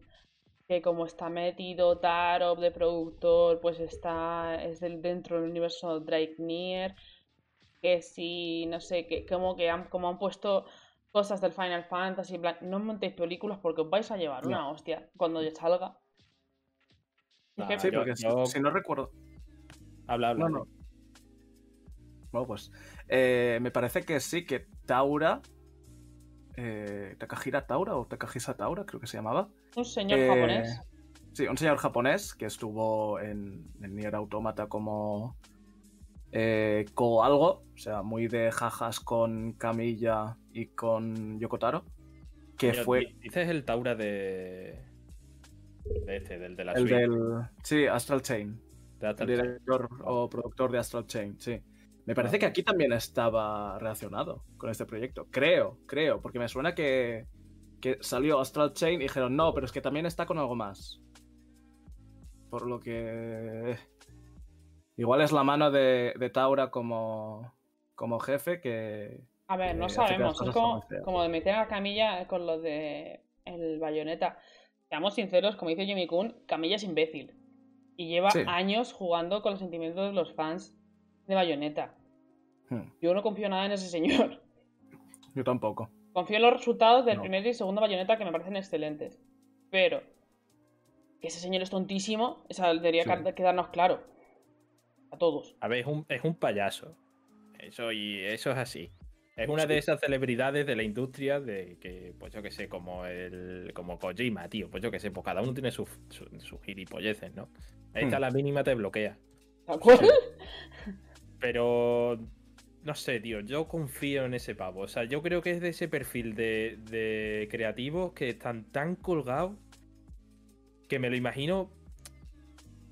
que como está metido Tarot de productor, pues está, es del, dentro del universo Drake Nier, que si, no sé, que como que han, como han puesto cosas del Final Fantasy, en plan, no montéis películas porque os vais a llevar No. una hostia cuando ya salga. Es que- sí, yo- porque si- yo- si no recuerdo, Habla, habla. No, no. Bueno, pues eh, me parece que sí, que Taura, eh, Takahira Taura o Takahisa Taura, creo que se llamaba. un señor Eh, japonés. Sí, un señor japonés que estuvo en, en Nier Automata como eh, Ko algo, o sea, muy de jajas con Camilla y con Yokotaro, que fue di- Dices el Taura de. De este, del de la el suite, del... Sí, Astral Chain. De Astral el Chain. director o productor de Astral Chain, sí. Me parece que aquí también estaba relacionado con este proyecto. Creo, creo, porque me suena que, que salió Astral Chain y dijeron, no, pero es que también está con algo más. Por lo que... Igual es la mano de, de Taura como, como jefe que... A ver, no sabemos. Es como, como de meter a Camilla con lo de el bayoneta. Seamos sinceros, como dice Jimmy Kun, Camilla es imbécil. Y lleva Sí. años jugando con los sentimientos de los fans de Bayonetta. Hmm, Yo no confío nada en ese señor. yo tampoco. Confío en los resultados del No. primer y segundo Bayonetta que me parecen excelentes. pero que ese señor es tontísimo, eso debería Sí. quedarnos claro. A todos. A ver, es un, es un payaso. Eso, y eso es así. Es una de esas celebridades de la industria de que, pues yo que sé, como el como Kojima, tío. Pues yo que sé, pues cada uno tiene sus su, sus gilipolleces, ¿no? Esta Hmm. la mínima te bloquea. Pero no sé, tío, yo confío en ese pavo. O sea, yo creo que es de ese perfil de, de creativos que están tan colgados que me lo imagino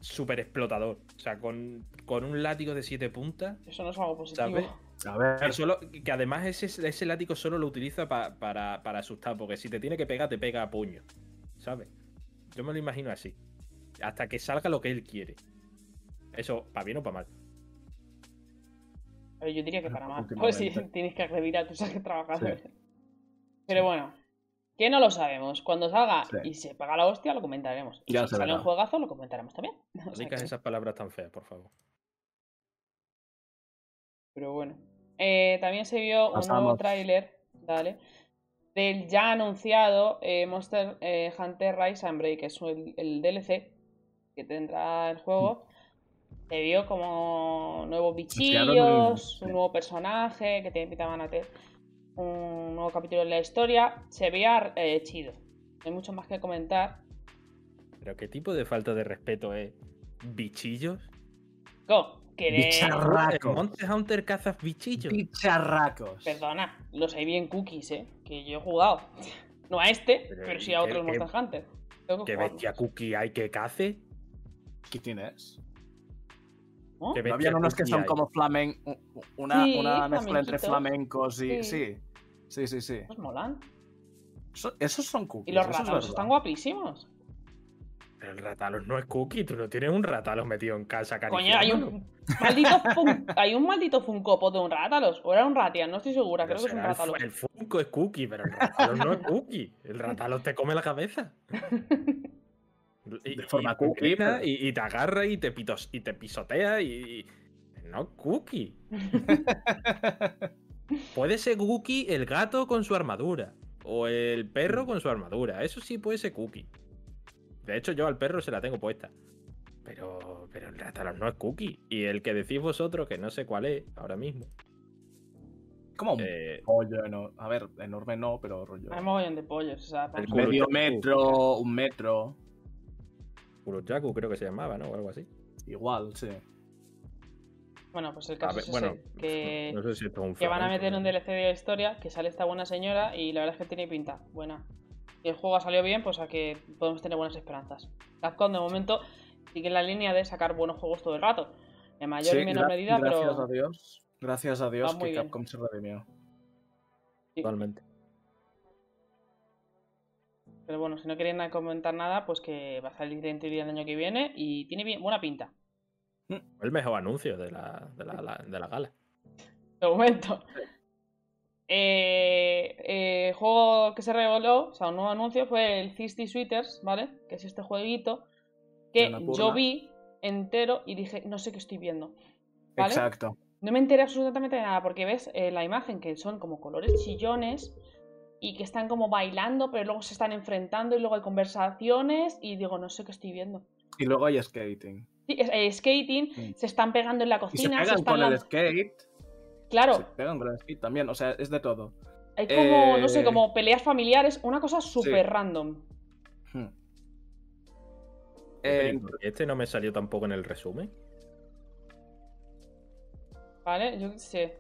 súper explotador. O sea, con, con un látigo de siete puntas. Eso no es algo positivo. ¿Sabes? A ver, Que, solo- que además ese, ese látigo solo lo utiliza pa- para, para asustar, porque si te tiene que pegar, te pega a puño. ¿Sabes? Yo me lo imagino así. Hasta que salga lo que él quiere. Eso, para bien o para mal. Pero yo diría que para. Últimamente. Pues si tienes que agredir a tus trabajadores. Sí. Pero bueno, que no lo sabemos. Cuando salga Sí. y se paga la hostia, lo comentaremos. Y Ya si se sale un juegazo, lo comentaremos también. No sea digas que- esas palabras tan feas, por favor. Pero bueno. Eh, también se vio un nuevo tráiler, dale, del ya anunciado eh, Monster eh, Hunter Rise and Break, que es el, el DLC que tendrá el juego. Se vio como nuevos bichillos, un- nuevo personaje que te invitaban a tener un nuevo capítulo en la historia. Se veía eh, chido. No hay mucho más que comentar. Pero ¿qué tipo de falta de respeto es? ¿Bichillos? Go, que de- Bicharra- ¿En Racos. Monster Hunter cazas bichillos? bicharracos. Perdona, los hay bien cookies, ¿eh? Que yo he jugado. No a este, Pero, pero, ¿y sí a otros qué- Monster Hunter. Tengo que ¿Qué bestia cookie hay que cace? ¿Qué tienes? ¿No? ¿Qué ¿No habían unos que son hay? como flamen... Una, Sí, una mezcla entre flamencos y... Sí. Sí. Sí, sí, sí. Esos molan. Eso- esos son cookies. Y los es verdad. están guapísimos. Pero el ratalos no es cookie, tú no tienes un ratalos metido en casa Coño, hay un maldito fun- hay un maldito Funko Pop de un rátalos. O era un Ratian, no estoy segura, Pero creo que es un será el fu- rátalos. El, Funko es cookie, pero el ratalos no es cookie. El ratalos te come la cabeza. Y, De forma y cookie, pero- y, y te agarra y te, pitos, y te pisotea y, y- No es cookie. Puede ser cookie el gato con su armadura. O el perro con su armadura. Eso sí puede ser cookie. De hecho, yo al perro se la tengo puesta. Pero, pero el ratalos no es cookie. Y el que decís vosotros, que no sé cuál es ahora mismo. Como un eh, pollo, eno- a ver, enorme no, pero rollo. Hay mogollón de pollos. O sea, El. Medio metro, un metro. Kuroyaku creo que se llamaba, ¿no? O algo así. Igual, sí. Bueno, pues el caso ver, es bueno, ese, que, no sé si esto es un que van a meter ¿no? un DLC de la historia, que sale esta buena señora y la verdad es que tiene pinta buena. Y el juego ha salido bien, pues a que podemos tener buenas esperanzas. Capcom de momento sigue en la línea de sacar buenos juegos todo el rato. En mayor Sí, y menor medida, gracias pero a Dios. Gracias a Dios que bien. Capcom se redimió. Totalmente. Pero bueno, si no queréis comentar nada, pues que va a salir en teoría el año que viene y tiene bien, buena pinta. El mejor anuncio de la, de la, la- de la gala. De momento. Eh, eh, juego que se reveló, o sea, un nuevo anuncio fue el Thirsty Sweeters, ¿vale? Que es este jueguito que yo vi entero y dije, no sé qué estoy viendo. ¿Vale? Exacto. No me enteré absolutamente de nada, porque ves eh, la imagen que son como colores chillones y que están como bailando, pero luego se están enfrentando y luego hay conversaciones y digo, no sé qué estoy viendo. Y luego hay skating. Sí, es- eh, skating, se están pegando en la Y se cocina, se pegan están con el skate. Claro, Se pegan con el skate también. O sea, es de todo. hay como, no sé, eh, como peleas familiares, una cosa súper random. Hmm. Eh, ¿y por qué este no me salió tampoco en el resumen. ¿Vale? Yo qué sé.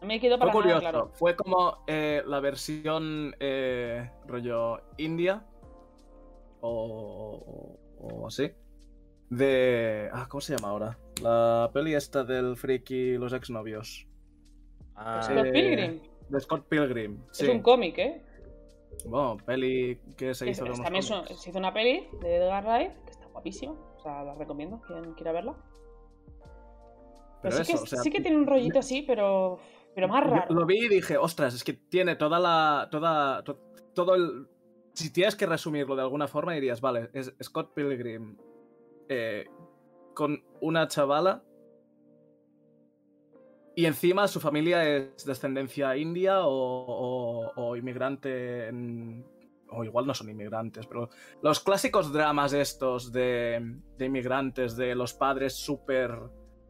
No me quedo fue para nada curioso. claro. Fue como eh, la versión eh, rollo India. O, o, o así. De. Ah, ¿cómo se llama ahora? La peli esta del friki y los exnovios. Ah, Scott eh, Pilgrim. De Scott Pilgrim. Sí. Es un cómic, ¿eh? Bueno, peli que se hizo es- también son- se hizo una peli de Edgar Wright, que está guapísima. O sea, la recomiendo, quien quiera verla. Pero, Pero sí, eso, que, o sea, sí que tiene un rollito así, pero. Pero más raro. Lo vi y dije, ostras, es que tiene toda la. Toda, to- todo el. Si tienes que resumirlo de alguna forma, dirías, vale, es Scott Pilgrim eh, con una chavala. Y encima su familia es descendencia india o, o- o inmigrante en, o igual no son inmigrantes, pero los clásicos dramas estos de, de inmigrantes, de los padres súper,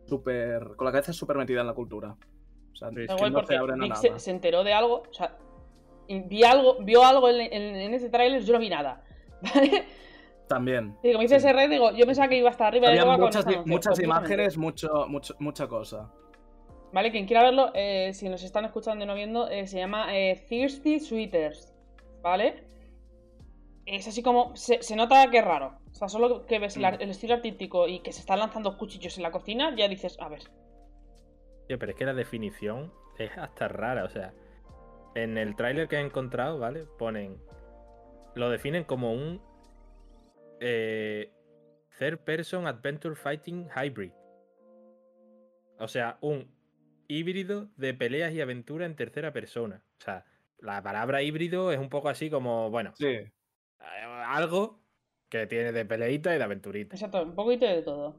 súper, con la cabeza súper metida en la cultura. O sea, Sí, que. Da igual no porque se abren a nada. se, se enteró de algo, o sea, vi algo, vio algo en, en- en ese tráiler, yo no vi nada. ¿Vale? También. Y como dice Sí. ese red, digo, yo pensaba que iba hasta arriba de Había con muchas, muchas imágenes, mucho, mucho, mucha cosa. Vale, quien quiera verlo, eh, si nos están escuchando y no viendo, eh, se llama eh, Thirsty Sweeters. ¿Vale? Es así como. Se, se nota que es raro. O sea, solo que ves Mm. el estilo artístico y que se están lanzando cuchillos en la cocina, ya dices, a ver. Tío, pero es que la definición es hasta rara, o sea, en el tráiler que he encontrado, ¿vale? Ponen, lo definen como un eh, third person adventure fighting hybrid. O sea, un híbrido de peleas y aventura en tercera persona. O sea, la palabra híbrido es un poco así como, bueno, Sí. eh, algo que tiene de peleita y de aventurita. Exacto, un poquito de todo.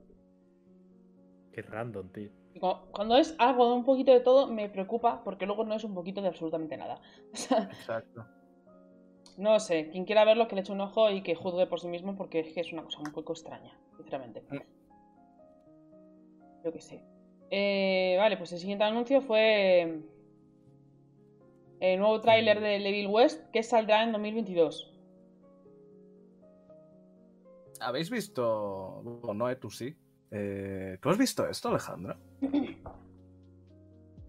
Qué random, tío. Cuando es algo de un poquito de todo, me preocupa porque luego no es un poquito de absolutamente nada. O sea, Exacto. no sé, quien quiera verlo que le eche un ojo y que juzgue por sí mismo porque es que es una cosa un poco extraña, sinceramente. Mm. Yo qué sé. Eh, vale, pues el siguiente anuncio fue el nuevo tráiler de Evil West que saldrá en 2022. ¿Habéis visto.? Bueno, no, eh, tú sí. Eh, ¿Tú has visto esto, Alejandro?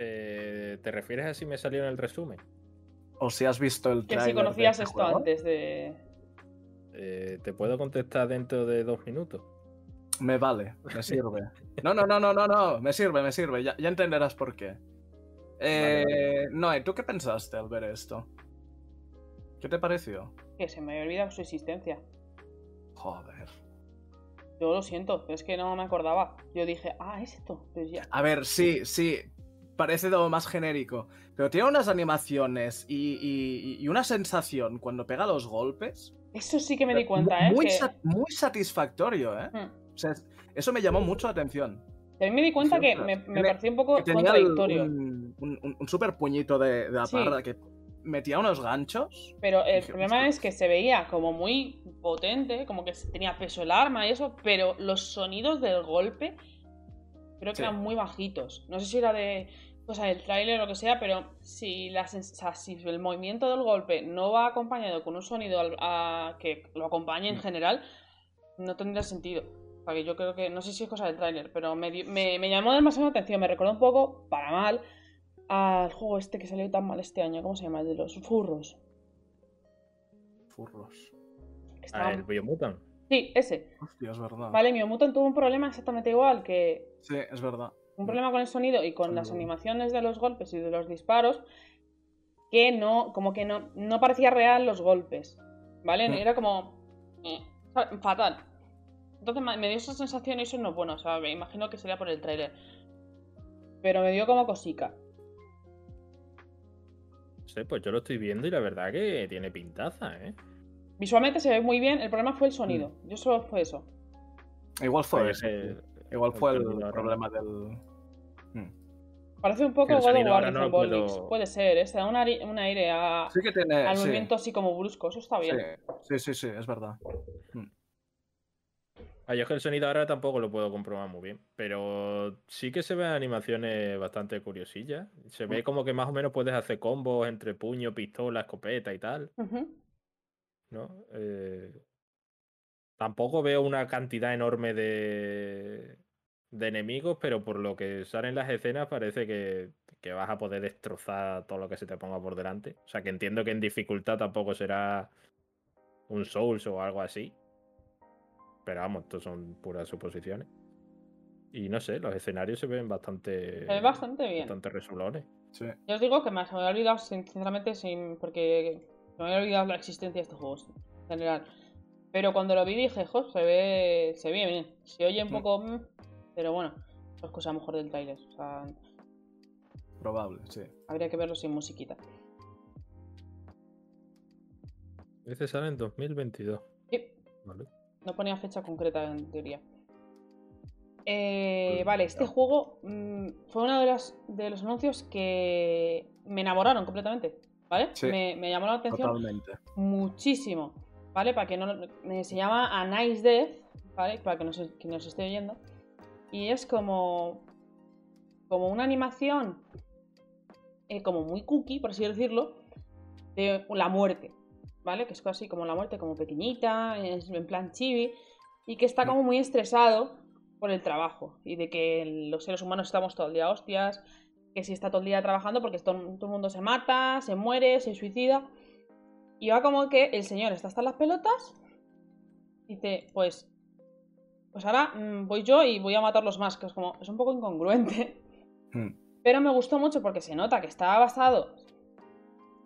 Eh, ¿Te refieres a si me salió en el resumen? ¿O si has visto el Que si de conocías este esto juego? antes de... Eh, ¿Te puedo contestar dentro de dos minutos? Me vale, me sirve. No, no, no, no, no, no, me sirve, me sirve. Ya, ya entenderás por qué. Eh, Noé, ¿tú qué pensaste al ver esto? ¿Qué te pareció? Que se me había olvidado su existencia. Joder. Yo lo siento, pero es que no me acordaba. Yo dije, ah, es esto. Pues ya. A ver, sí, sí. Parece todo más genérico. Pero tiene unas animaciones y, y- y una sensación cuando pega los golpes. Eso sí que me di cuenta, ¿eh? Muy, que- sa- muy satisfactorio, ¿eh? Mm. O sea, eso me llamó mucho la atención. También me di cuenta Sí, que me, me Tiene- pareció un poco contradictorio. un, un, super puñito de, de la Sí. parra que metía unos ganchos. Pero el Dije, problema es que se veía como muy potente, como que tenía peso el arma y eso, pero los sonidos del golpe creo que Sí. eran muy bajitos. No sé si era de cosa del tráiler o lo que sea, pero si, la sens- o sea, si el movimiento del golpe no va acompañado con un sonido a- que lo acompañe en Mm. general, no tendría sentido. Que yo creo que, no sé si es cosa del tráiler, pero me, dio- me, me llamó demasiado la atención, me recordó un poco, para mal, al juego este que salió tan mal este año, ¿cómo se llama? El de los furros. Furros. Que Ah, estaba- el Biomutant. Sí, ese. Hostia, es verdad. Vale, Miomutant tuvo un problema exactamente igual, que Sí, es verdad. un problema con el sonido y con las animaciones de los golpes y de los disparos, que no, como que no, no parecía real los golpes, ¿vale? Era como eh, fatal. Entonces me dio esa sensación y eso no es bueno, o sea, me imagino que sería por el tráiler. Pero me dio como cosica. No sé, pues yo lo estoy viendo y la verdad que tiene pintaza, ¿eh? Visualmente se ve muy bien, el problema fue el sonido. Mm. Yo solo fue eso. Igual fue eso, que- sí. Igual fue el problema del. Mm. Parece un poco el God of War no puedo- Puede ser, ¿eh? Se da un, aire a- Sí que tiene. al sí, movimiento así como brusco, eso está bien. sí, sí, sí, sí, es verdad. Ah, yo es que el sonido ahora tampoco lo puedo comprobar muy bien, pero sí que se ven animaciones bastante curiosillas. Se ve como que más o menos puedes hacer combos entre puño, pistola, escopeta y tal. ¿no? Eh, Tampoco veo una cantidad enorme de, de enemigos, pero por lo que salen las escenas parece que, que vas a poder destrozar todo lo que se te ponga por delante. O sea que entiendo que en dificultad tampoco será un Souls o algo así. Pero vamos, estos son puras suposiciones. Y no sé, los escenarios se ven bastante. Se ve bastante bien. Bastante resulones. Sí. Yo os digo que me, se me había olvidado, sin- sinceramente, sin, porque me había olvidado la existencia de estos juegos en general. Pero cuando lo vi dije, jo, se ve, se ve bien. Se oye un Mm. poco, mm, pero bueno, es cosa mejor del trailer. O sea, Probable, sí. habría que verlo sin musiquita. Este sale en 2022. Sí, ¿vale? No ponía fecha concreta en teoría. Eh, Pues vale, este juego mm, fue uno de los, de los anuncios que me enamoraron completamente. ¿Vale? Sí. Me, me llamó la atención Totalmente. muchísimo, ¿vale? Para que no se llama A Nice Death, ¿vale? Para que nos, que nos esté oyendo. Y es como como una animación eh, como muy cookie, por así decirlo, de la muerte, ¿vale? Que es así como la muerte, como pequeñita, en plan chibi, y que está como muy estresado por el trabajo y de que los seres humanos estamos todo el día hostias, que si está todo el día trabajando porque todo, todo el mundo se mata, se muere, se suicida. Y va como que el señor está hasta las pelotas. Dice, pues. Pues ahora mm, voy yo y voy a matarlos más. Que es como. Es un poco incongruente. Mm. Pero me gustó mucho porque se nota que estaba basado.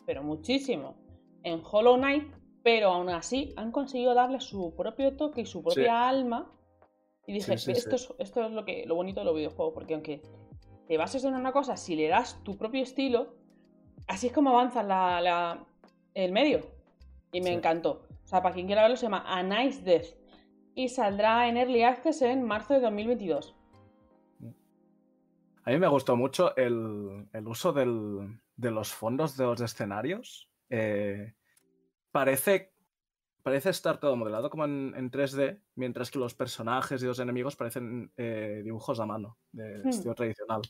Pero muchísimo. En Hollow Knight. Pero aún así han conseguido darle su propio toque y su propia Sí. alma. Y dije, Sí, sí, esto, Es, esto es lo que lo bonito de los videojuegos. Porque aunque te bases en una cosa, si le das tu propio estilo, así es como avanza la, la- el medio. Y me encantó. O sea, para quien quiera verlo, se llama A Nice Death. Y saldrá en Early Access en marzo de 2022. A mí me gustó mucho el, el uso del- de los fondos de los escenarios. Eh, parece, parece estar todo modelado como en, en 3D, mientras que los personajes y los enemigos parecen eh, dibujos a mano, de Hmm. estilo tradicional.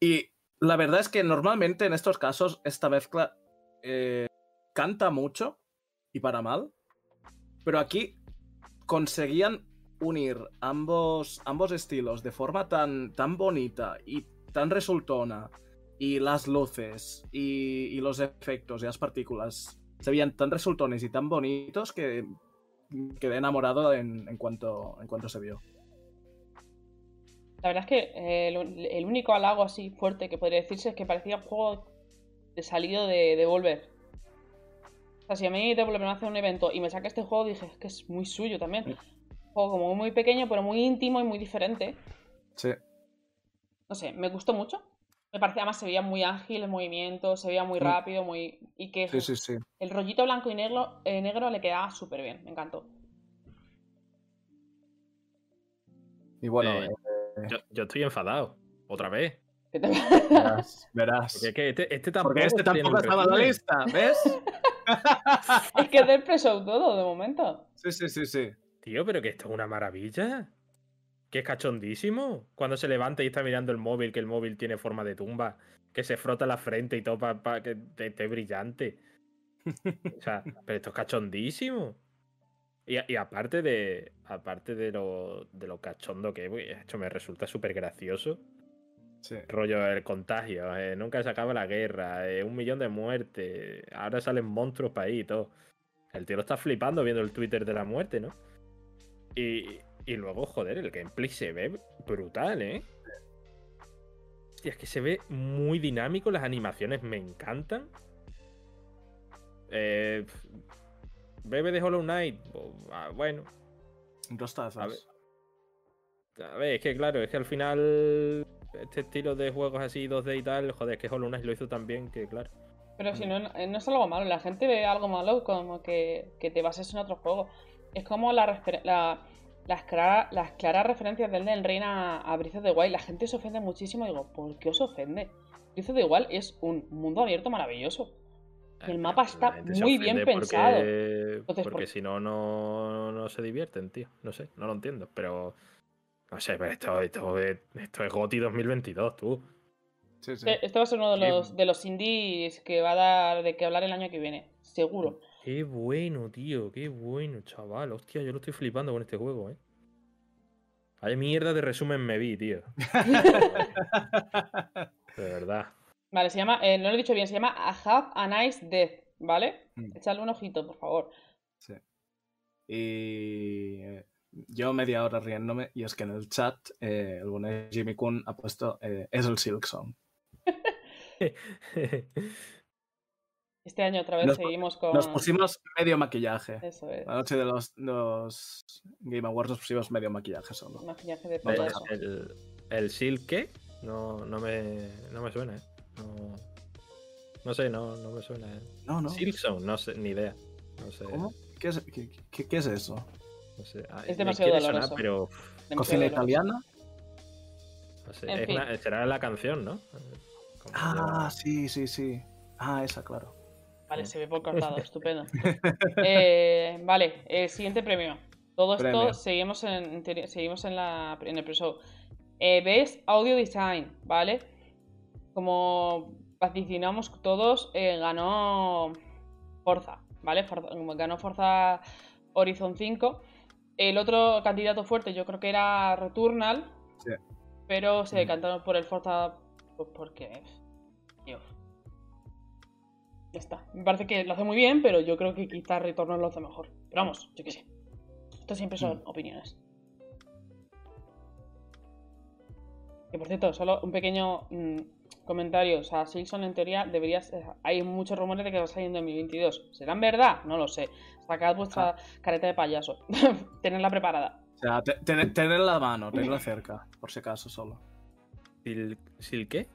Y la verdad es que normalmente en estos casos esta mezcla eh, canta mucho y para mal, pero aquí conseguían unir ambos, ambos estilos de forma tan, tan bonita y tan resultona. Y las luces y, y los efectos y las partículas se veían tan resultones y tan bonitos que quedé enamorado en, en cuanto, en cuanto se vio. La verdad es que eh, el, el único halago así fuerte que podría decirse es que parecía un juego de salido de Devolver. O sea, si a mí Devolver me hace un evento y me saca este juego, dije, es que es muy suyo también. Un juego como muy pequeño, pero muy íntimo y muy diferente. Sí, No sé, me gustó mucho. Me parecía, además, se veía muy ágil el movimiento, se veía muy Mm. rápido, muy... Y que sí, sí, sí. el rollito blanco y negro, eh, negro le quedaba súper bien, me encantó. Y bueno, Eh, eh, Yo, yo estoy enfadado. Otra vez. ¿Qué te- verás, verás. Porque es que este, este tampoco. Porque este estaba en la lista, ¿ves? es que te expresó todo de momento. Sí, sí, sí, sí. Tío, pero que esto es una maravilla. Que es cachondísimo. Cuando se levanta y está mirando el móvil, que el móvil tiene forma de tumba, que se frota la frente y todo para que te- esté brillante. O sea, pero esto es cachondísimo. Y, aparte de. Aparte de lo, de lo cachondo que es, esto me resulta súper gracioso. sí. Rollo el contagio, eh, nunca se acaba la guerra, eh, un millón de muertes, ahora salen monstruos para ahí y todo. El tío lo está flipando viendo el Twitter de la muerte, ¿no? Y, y luego, joder, el gameplay se ve brutal, ¿eh? Hostia, es que se ve muy dinámico, las animaciones me encantan. Eh, Bebe de Hollow Knight, bo- ah, bueno, Dos A ver. tazas. a ver, es que claro, es que al final este estilo de juegos así 2D y tal, joder, es que Hollow Knight lo hizo tan bien que claro. Pero si no, no es algo malo. La gente ve algo malo como que, que te bases en otro juego. Es como la, la- las, clara- las claras referencias del Elden Ring a, a Breath of the Wild. La gente se ofende muchísimo. Digo, ¿por qué os ofende? Breath of the Wild es un mundo abierto maravilloso. Y el mapa está muy bien porque- pensado. Porque, Entonces, ¿por- si no, no, no se divierten, tío. No sé, no lo entiendo. Pero. No sé, pero esto, esto, es, esto es GOTY 2022, tú. Sí, sí. Eh, Este va a ser uno de Qué- los, de los indies que va a dar de qué hablar el año que viene. Seguro. Qué bueno, tío, qué bueno, chaval. Hostia, yo lo estoy flipando con este juego, eh. Hay mierda de resumen me vi, tío. De verdad. Vale, se llama, eh, no lo he dicho bien, se llama A Have a Nice Death, ¿vale? Mm. Echadle un ojito, por favor. Sí. Y eh, yo media hora riéndome y es que en el chat eh, el bueno Jimmy Kun ha puesto eh, es el Silk Song. Este año otra vez Nos- seguimos con... Nos pusimos medio maquillaje. Eso es, La noche de los, los Game Awards nos pusimos medio maquillaje solo. maquillaje de eso. el, el Silk, ¿qué? No, no, me, no me suena, eh. No, no sé, no, no me suena, eh. No, no. Silkzone, no sé, ni idea. No sé. ¿Cómo? ¿Qué es, qué, qué- qué es eso? No sé. Ah, Es demasiado sonar, doloroso. pero Demasiado ¿Cocina doloroso. italiana? no sé, En es fin. una- será la canción, ¿no? Como Ah, sí, sí, sí. Ah, esa, claro. Vale, se ve por cortado, estupendo. Eh, vale, eh, siguiente premio. Todo esto Premio. seguimos en, seguimos en, la, en el pre-show. Eh, Best Audio Design, ¿vale? Como vaticinamos todos, eh, ganó Forza, ¿vale? Forza- ganó Forza Horizon 5. El otro candidato fuerte yo creo que era Returnal, Sí. pero se Mm. decantaron por el Forza pues porque... tío, ya está. Me parece que lo hace muy bien, pero yo creo que quizás Returnal lo hace mejor. Pero vamos, yo qué sé. Esto siempre son Mm. opiniones. Que por cierto, solo un pequeño mm, comentario. O sea, Silson en teoría debería ser- Hay muchos rumores de que va a salir en 2022. ¿Serán verdad? No lo sé. Sacad vuestra careta de payaso. Tenedla preparada. O sea, te- te- tener la mano, tenerla cerca, por si acaso solo. ¿Sil, ¿Sil qué?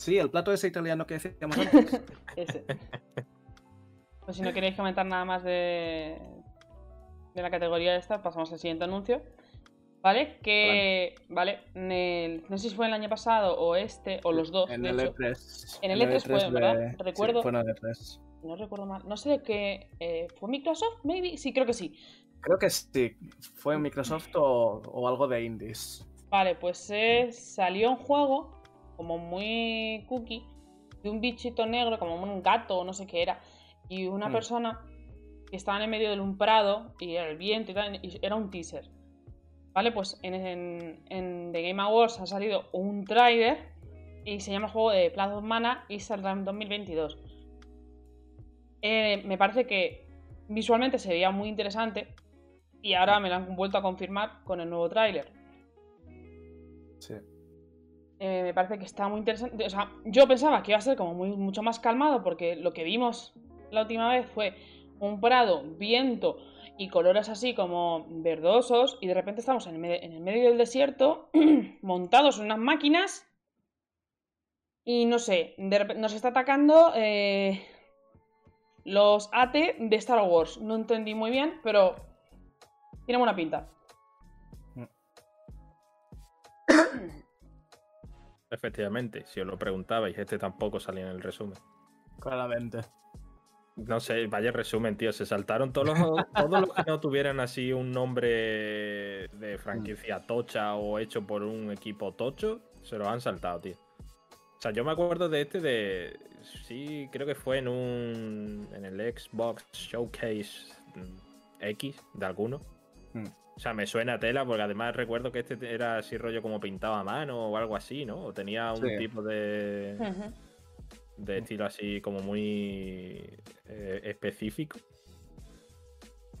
Sí, el plato ese italiano que decíamos antes. Ese. Pues si no queréis comentar nada más de, de la categoría esta, pasamos al siguiente anuncio. ¿Vale? Que. Vale. en el- no sé si fue el año pasado o este, o los dos. en de el hecho. E3. En el E3 fue, ¿verdad? de- Recuerdo- Sí, fue en el E E3. No recuerdo mal. No sé de qué. eh, ¿Fue Microsoft? Maybe. Sí, creo que sí. Creo que sí. Fue Microsoft o, o algo de indies. Vale, pues eh, salió un juego como muy cookie de un bichito negro, como un gato o no sé qué era, y una Hmm. persona que estaba en medio de un prado y era el viento y tal, y era un teaser. Vale, pues en, en- en The Game Awards ha salido un trailer y se llama el juego de Plaza of Mana y saldrá en 2022. Eh, me parece que visualmente se veía muy interesante y ahora me lo han vuelto a confirmar con el nuevo tráiler. Sí. Eh, me parece que está muy interesante. O sea, yo pensaba que iba a ser como muy, mucho más calmado porque lo que vimos la última vez fue un prado, viento y colores así como verdosos y de repente estamos en el, me- en el medio del desierto montados en unas máquinas y no sé, de nos está atacando eh, los AT de Star Wars. No entendí muy bien, pero tiene buena pinta. Efectivamente, si os lo preguntabais, este tampoco salía en el resumen. Claramente. No sé, vaya resumen, tío. Se saltaron todos los, todos los que no tuvieran así un nombre de franquicia tocha o hecho por un equipo tocho, se los han saltado, tío. O sea, yo me acuerdo de este de. Sí, creo que fue en un. En el Xbox Showcase mm, X de alguno. Mm. O sea, me suena a tela porque además recuerdo que este era así rollo como pintado a mano o algo así, ¿no? O tenía un Sí. tipo de de estilo así como muy eh, específico.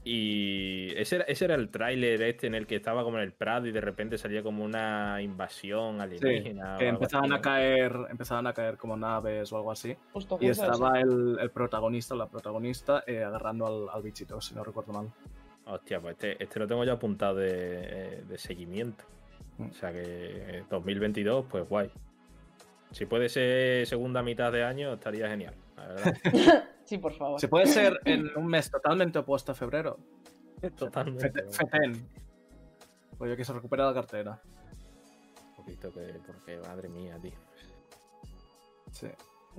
Y ese era, ese era el tráiler este en el que estaba como en el Prado y de repente salía como una invasión alienígena. Que empezaban a caer, empezaban a caer como naves o algo así. Justo, Y estaba el, el protagonista la protagonista eh, agarrando al, al bichito, si no recuerdo mal. Hostia, pues este, este lo tengo ya apuntado de, eh, de seguimiento. Mm. O sea que eh, 2022, pues guay. Si puede ser segunda mitad de año, estaría genial. La verdad. Sí, por favor. Se puede ser en un mes totalmente opuesto a febrero. Totalmente. Feten. Oye, que se recupera la cartera. Un poquito que, porque madre mía, tío. Sí.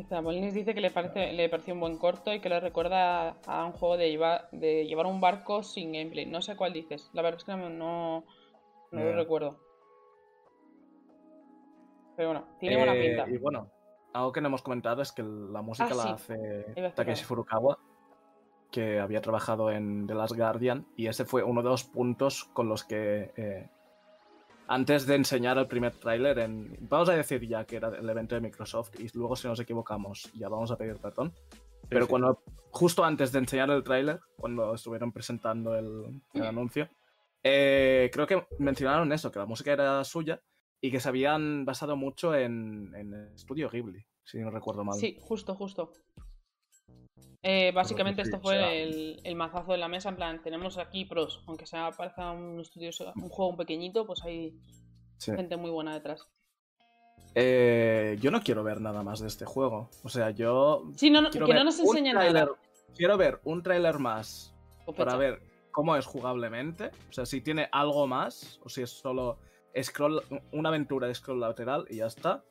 Zapolinis dice que le parece le pareció un buen corto y que le recuerda a un juego de llevar, de llevar un barco sin gameplay. No sé cuál dices. La verdad es que no, no, no lo recuerdo. Pero bueno, tiene buena Eh, pinta. Y bueno, algo que no hemos comentado es que la música Ah, la sí. hace Takeshi. Furukawa, que había trabajado en The Last Guardian, y ese fue uno de los puntos con los que, eh, antes de enseñar el primer tráiler, en, vamos a decir ya que era el evento de Microsoft, y luego si nos equivocamos ya vamos a pedir perdón, pero sí. cuando justo antes de enseñar el tráiler, cuando estuvieron presentando el, el anuncio, eh, creo que mencionaron eso, que la música era suya y que se habían basado mucho en, en el estudio Ghibli, si no recuerdo mal. Sí, justo, justo. Eh, básicamente esto fue el, el mazazo de la mesa. En plan, tenemos aquí pros. Aunque sea parezca un estudio, un juego un pequeñito, pues hay Sí. gente muy buena detrás. Eh, yo no quiero ver nada más de este juego. O sea, yo Sí, no, no, quiero que ver no nos enseñen nada. Quiero ver un tráiler más para ver cómo es jugablemente. O sea, si tiene algo más o si es solo scroll, una aventura de scroll lateral y ya está.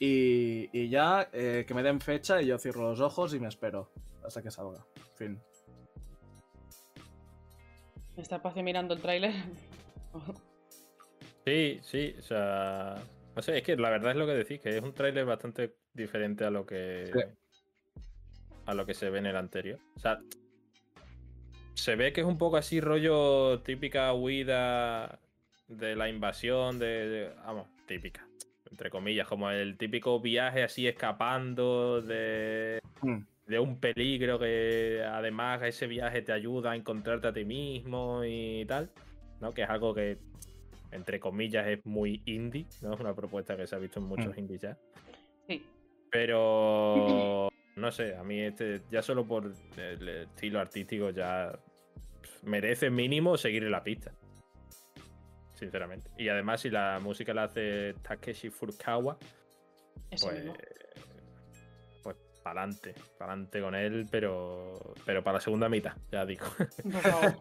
Y, y ya eh, que me den fecha y yo cierro los ojos y me espero hasta que salga. Fin. Está espacio mirando el tráiler. Sí, sí, o sea. No sé, es que la verdad es lo que decís, que es un tráiler bastante diferente a lo que. Sí. a lo que se ve en el anterior. O sea. Se ve que es un poco así, rollo típica huida de la invasión, de. de- vamos, típica. Entre comillas, como el típico viaje así escapando de Mm. De un peligro que además ese viaje te ayuda a encontrarte a ti mismo y tal, ¿no? Que es algo que, entre comillas, es muy indie, ¿no? Es una propuesta que se ha visto en muchos indies ya. Sí. Pero, no sé, a mí este, ya solo por el estilo artístico ya merece mínimo seguir en la pista. Sinceramente. Y además si la música la hace Takeshi Furukawa, Eso pues, mismo. Para adelante, para adelante con él, pero, pero para la segunda mitad, ya digo. Por favor.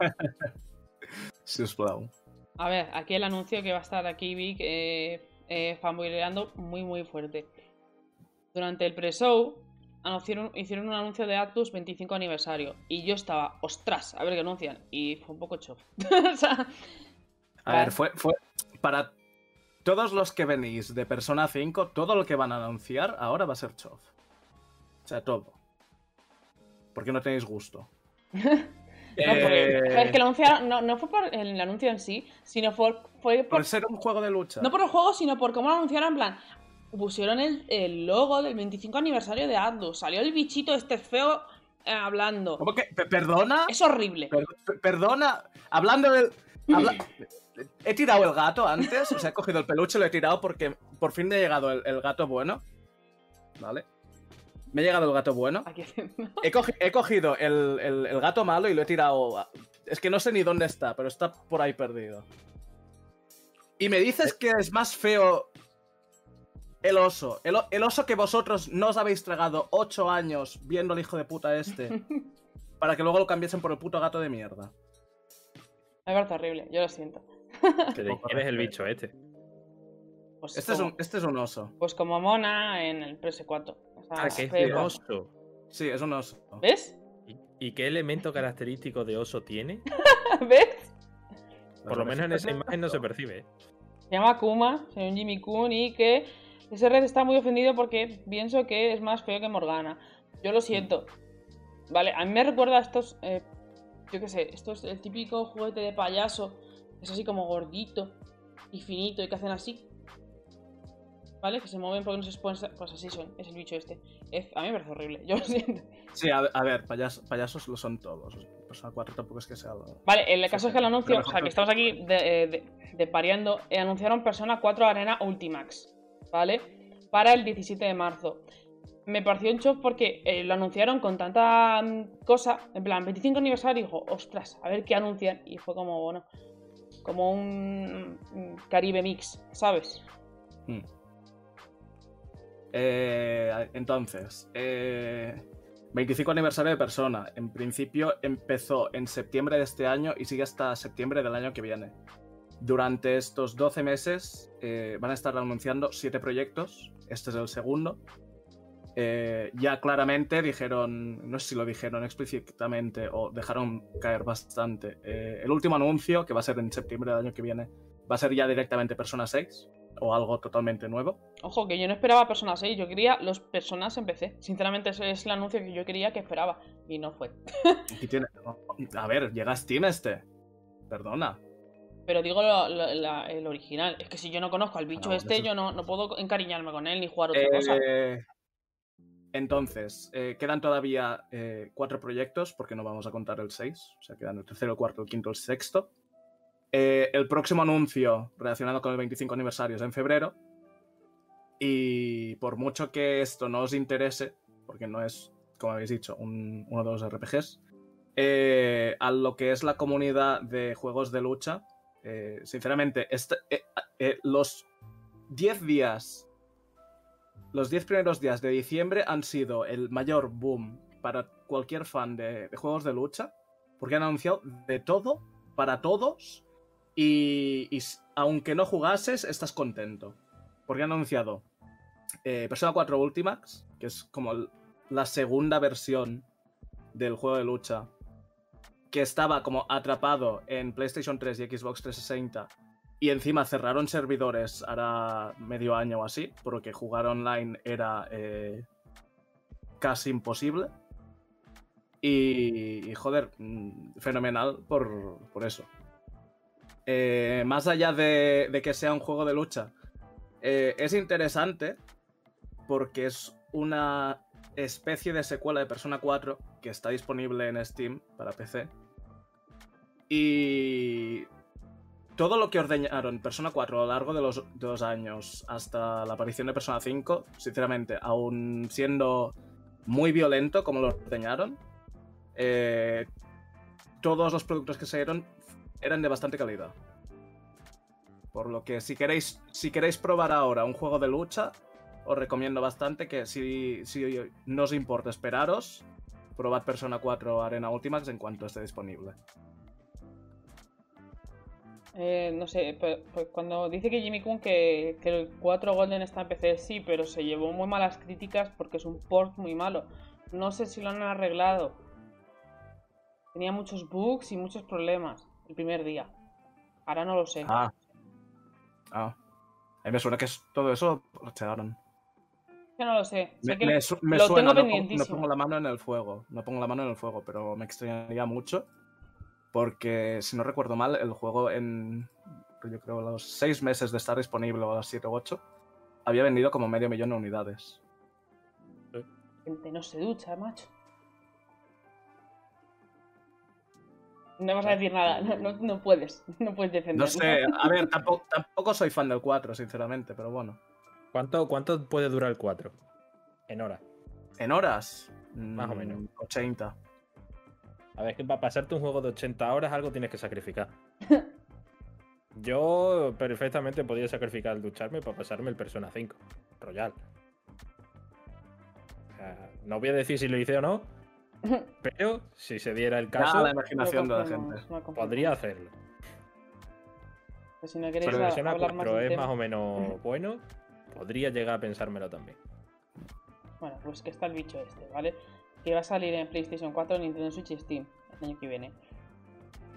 Sisplau. A ver, aquí el anuncio que va a estar aquí Vic eh, eh, fanboyleando muy muy fuerte. Durante el pre-show anunciaron- hicieron un anuncio de Actus 25 aniversario y yo estaba, ostras, a ver qué anuncian. Y fue un poco chof. o sea, A ver, fue, fue para todos los que venís de Persona 5, todo lo que van a anunciar ahora va a ser chof. O sea, todo. Porque no tenéis gusto. no, porque- Eh, es que lo anunciaron, no, no fue por el anuncio en sí, sino por, fue por, Por ser un juego de lucha. no por el juego, sino por cómo lo anunciaron en plan. Pusieron el, el logo del 25 aniversario de Atlus. Salió el bichito este feo eh, hablando. ¿Cómo que? Pe- ¿Perdona? Es horrible. Per- per- perdona. Hablando del. habla- He tirado el gato antes, o sea, he cogido el peluche, lo he tirado porque por fin me ha llegado el, el gato bueno. ¿Vale? Me ha llegado el gato bueno. He, cogi- he cogido el, el- el gato malo y lo he tirado. a- Es que no sé ni dónde está, pero está por ahí perdido. Y me dices que es más feo el oso. El, oso que vosotros no os habéis tragado 8 años viendo al hijo de puta este. para que luego lo cambiesen por el puto gato de mierda. Me parece horrible, yo lo siento. ¿Quién es el bicho este? Pues, Este es, un, este es un oso. pues como Mona en el PS4. Ah, que es de oso. Sí, es un oso. ¿Ves? ¿Y, y qué elemento característico de oso tiene? ¿Ves? Por lo menos en esa imagen no se percibe. ¿eh? Se llama Kuma, soy un Jimmy Kun y que ese red está muy ofendido porque pienso que es más feo que Morgana. Yo lo siento. Vale, a mí me recuerda a estos, eh, yo qué sé, esto es el típico juguete de payaso, es así como gordito y finito y que hacen así. ¿Vale? Que se mueven porque no se pueden... Pues así son, es el bicho este. Es- a mí me parece horrible, yo lo siento. Sí, a, a ver, payas- payasos lo son todos. Persona 4 tampoco es que sea. lo- Vale, el caso sí, es que el anuncio, o sea, que- estamos aquí de, eh, de- de pareando, eh, anunciaron Persona 4 Arena Ultimax, ¿vale? Para el 17 de marzo. Me pareció un shock porque eh, lo anunciaron con tanta mm, cosa, en plan, 25 aniversario, y dijo, ostras, a ver qué anuncian. Y fue como, bueno, como un, un Caribe Mix, ¿sabes? Eh, entonces, eh, 25 aniversario de Persona. En principio empezó en septiembre de este año y sigue hasta septiembre del año que viene. Durante estos 12 meses eh, van a estar anunciando 7 proyectos. Este es el segundo. Eh, ya claramente dijeron, no sé si lo dijeron explícitamente o dejaron caer bastante. eh, el último anuncio, que va a ser en septiembre del año que viene, va a ser ya directamente Persona 6 o algo totalmente nuevo. Ojo, que yo no esperaba Persona 6, yo quería los Personas en PC. Sinceramente, ese es el anuncio que yo quería que esperaba. Y no fue. Tiene... A ver, llega Steam este. Perdona. Pero digo lo- lo- la- el original. Es que si yo no conozco al bicho no, este, eso- yo no, no puedo encariñarme con él ni jugar otra cosa. Eh, entonces, eh, quedan todavía eh, cuatro proyectos, porque no vamos a contar el 6. O sea, quedan el tercero, el cuarto, el quinto, el sexto. Eh, el próximo anuncio relacionado con el 25 aniversario es en febrero. Y por mucho que esto no os interese, porque no es, como habéis dicho, un- uno de los RPGs, eh, a lo que es la comunidad de juegos de lucha, eh, sinceramente, este- eh, los 10 días los 10 primeros días de diciembre han sido el mayor boom para cualquier fan de juegos de lucha, porque han anunciado de todo, para todos, y, y aunque no jugases, estás contento. Porque han anunciado eh, Persona 4 Ultimax, que es como la segunda versión del juego de lucha, que estaba como atrapado en PlayStation 3 y Xbox 360, y encima cerraron servidores hará medio año o así, porque jugar online era eh, casi imposible. Y, y, joder, mm, fenomenal por, por eso. Eh, más allá de, que sea un juego de lucha, eh, es interesante porque es una especie de secuela de Persona 4 que está disponible en Steam para PC. Y todo lo que ordeñaron Persona 4 a lo largo de los dos años hasta la aparición de Persona 5, sinceramente, aún siendo muy violento como lo ordeñaron, eh, todos los productos que salieron eran de bastante calidad. Por lo que si queréis, si queréis probar ahora un juego de lucha, os recomiendo bastante que si, si no os importa esperaros, probad Persona 4 Arena Ultimax en cuanto esté disponible. Eh, no sé, pe- pe- cuando dice que Jimmy Kun que, que el 4 Golden está en PC, sí, pero se llevó muy malas críticas porque es un port muy malo. No sé si lo han arreglado. Tenía muchos bugs y muchos problemas el primer día. Ahora no lo sé. Ah. Ah. A mí me suena que es todo eso lo parchearon. Yo no lo sé. Sé Me, que me su- me lo suena, tengo no pongo- no pendientísimo. pongo la mano en el fuego. No pongo la mano en el fuego, pero me extrañaría mucho. Porque, si no recuerdo mal, el juego en. Yo creo los seis meses de estar disponible, o a las 7 u 8, había vendido como medio millón de unidades. Gente no se ducha, macho. No vas a decir nada, no, no- no puedes, no puedes defenderlo. No sé, a ver, tampoco, tampoco soy fan del 4, sinceramente, pero bueno. ¿Cuánto, ¿Cuánto puede durar el 4? En horas. ¿En horas? Más o Mm, menos. 80. A ver, es que para pasarte un juego de 80 horas algo tienes que sacrificar. Yo perfectamente podría sacrificar el ducharme para pasarme el Persona 5 Royal. O sea, no voy a decir si lo hice o no, pero si se diera el caso, la imaginación de la confirmo, gente. no lo confirmo. podría hacerlo. Pues si no queréis Pero hablar más 4 del es tema. más o menos bueno, podría llegar a pensármelo también. Bueno, pues que está el bicho este, ¿vale? Que va a salir en PlayStation 4, Nintendo Switch y Steam el año que viene.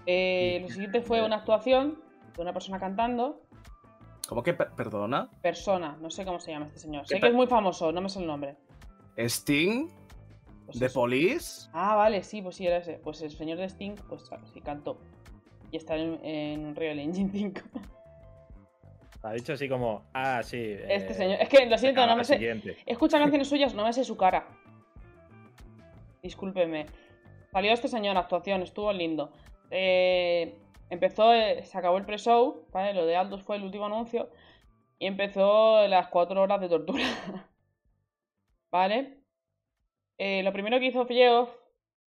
Eh, lo siguiente fue una actuación de una persona cantando. ¿Cómo que per- perdona? Persona, no sé cómo se llama este señor. Sé ¿Qué que es muy famoso, no me sé el nombre. ¿Sting? Pues ¿De eso. Police? Ah, vale, sí, pues sí, era ese. Pues el señor de Sting, pues sí, cantó. Y está en, en Unreal Engine 5. Ha dicho así como, ah, sí. Este eh, señor. Es que lo siento, no me sé. siguiente. Escucha canciones suyas, no me sé su cara. Discúlpeme. Salió este señor, actuación, estuvo lindo. Eh, empezó, eh, se acabó el pre-show, ¿vale? Lo de Aldous fue el último anuncio. Y empezó las cuatro horas de tortura. ¿Vale? Eh, lo primero que hizo Geoff,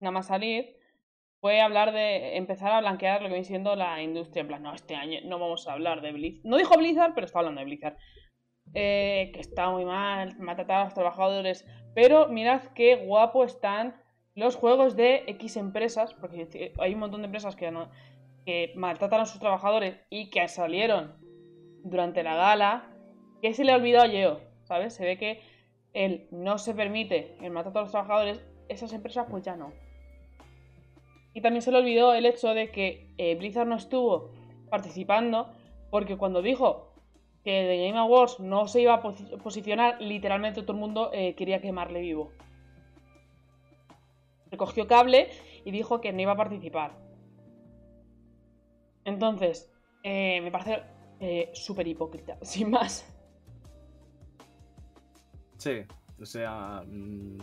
nada más salir, fue hablar de. empezar a blanquear lo que viene siendo la industria. En plan, no, este año no vamos a hablar de Blizzard. No dijo Blizzard, pero está hablando de Blizzard. Eh, que está muy mal, maltratar a los trabajadores. Pero mirad qué guapo están los juegos de X empresas, porque hay un montón de empresas que, no- que maltratan a sus trabajadores y que salieron durante la gala, que se le ha olvidado a Geo, ¿sabes? Se ve que él no se permite el maltrato a los trabajadores, esas empresas pues ya no. Y también se le olvidó el hecho de que eh, Blizzard no estuvo participando porque cuando dijo que The Game Awards no se iba a posi- posicionar, literalmente todo el mundo eh, quería quemarle vivo. Recogió cable y dijo que no iba a participar. Entonces, eh, me parece súper hipócrita, sin más. Sí, o sea. mm,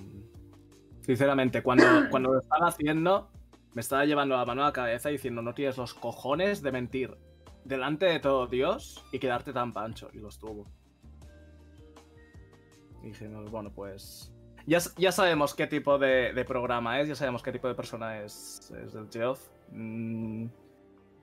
Sinceramente, cuando, cuando lo estaba haciendo, me estaba llevando la mano a la cabeza diciendo: No tienes los cojones de mentir delante de todo Dios y quedarte tan pancho. Y los tuvo. Y dijimos: Bueno, pues. Ya, ya sabemos qué tipo de, de programa es, ya sabemos qué tipo de persona es, es el Geoff. Mm,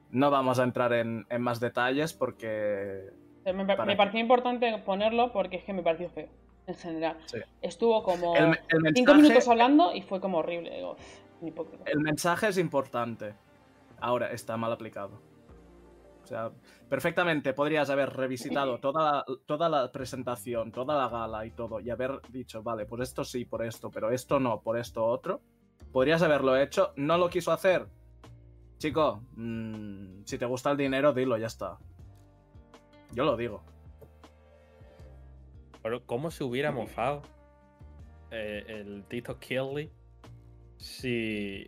no vamos a entrar en, en más detalles porque. Me, me pareció importante ponerlo porque es que me pareció feo, en general. Sí. Estuvo como El, cinco minutos hablando y fue como horrible. El mensaje es importante. Ahora está mal aplicado. O sea, perfectamente podrías haber revisitado toda la, toda la presentación, toda la gala y todo, y haber dicho, vale, por esto sí, por esto, pero esto no, por esto otro. Podrías haberlo hecho, no lo quiso hacer. Chico, mm, si te gusta el dinero, dilo, ya está. Yo lo digo. Pero ¿cómo se hubiera mofado eh, el Tito Kelly si...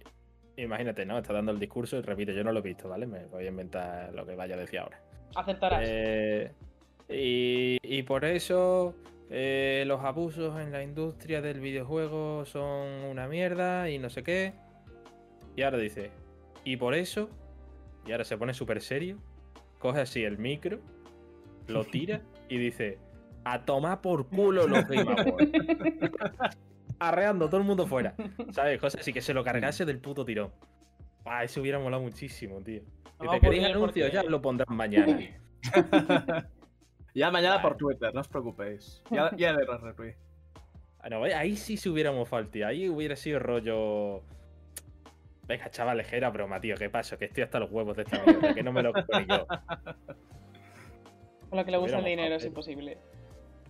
Imagínate, ¿no? Está dando el discurso y repite, yo no lo he visto, ¿vale? Me voy a inventar lo que vaya a decir ahora. Aceptarás. Eh, y, y por eso eh, los abusos en la industria del videojuego son una mierda y no sé qué. Y ahora dice, y por eso, y ahora se pone súper serio, coge así el micro, lo tira y dice, a tomar por culo los Game Awards. Arreando todo el mundo fuera. ¿Sabes? Cosas así que se lo cargase del puto tirón. Ah, eso hubiera molado muchísimo, tío. Si No, te queréis anuncios, porque- ya lo pondrán mañana. Ya mañana por. Twitter, no os preocupéis. Ya, ya le retweet. Ah, no, ahí sí se hubiera mofado tío. Ahí hubiera sido rollo. Venga, chaval, era broma, tío. ¿Qué pasa? Que estoy hasta los huevos de esta mierda, que no me lo ni yo. Con lo que le gusta el dinero es imposible.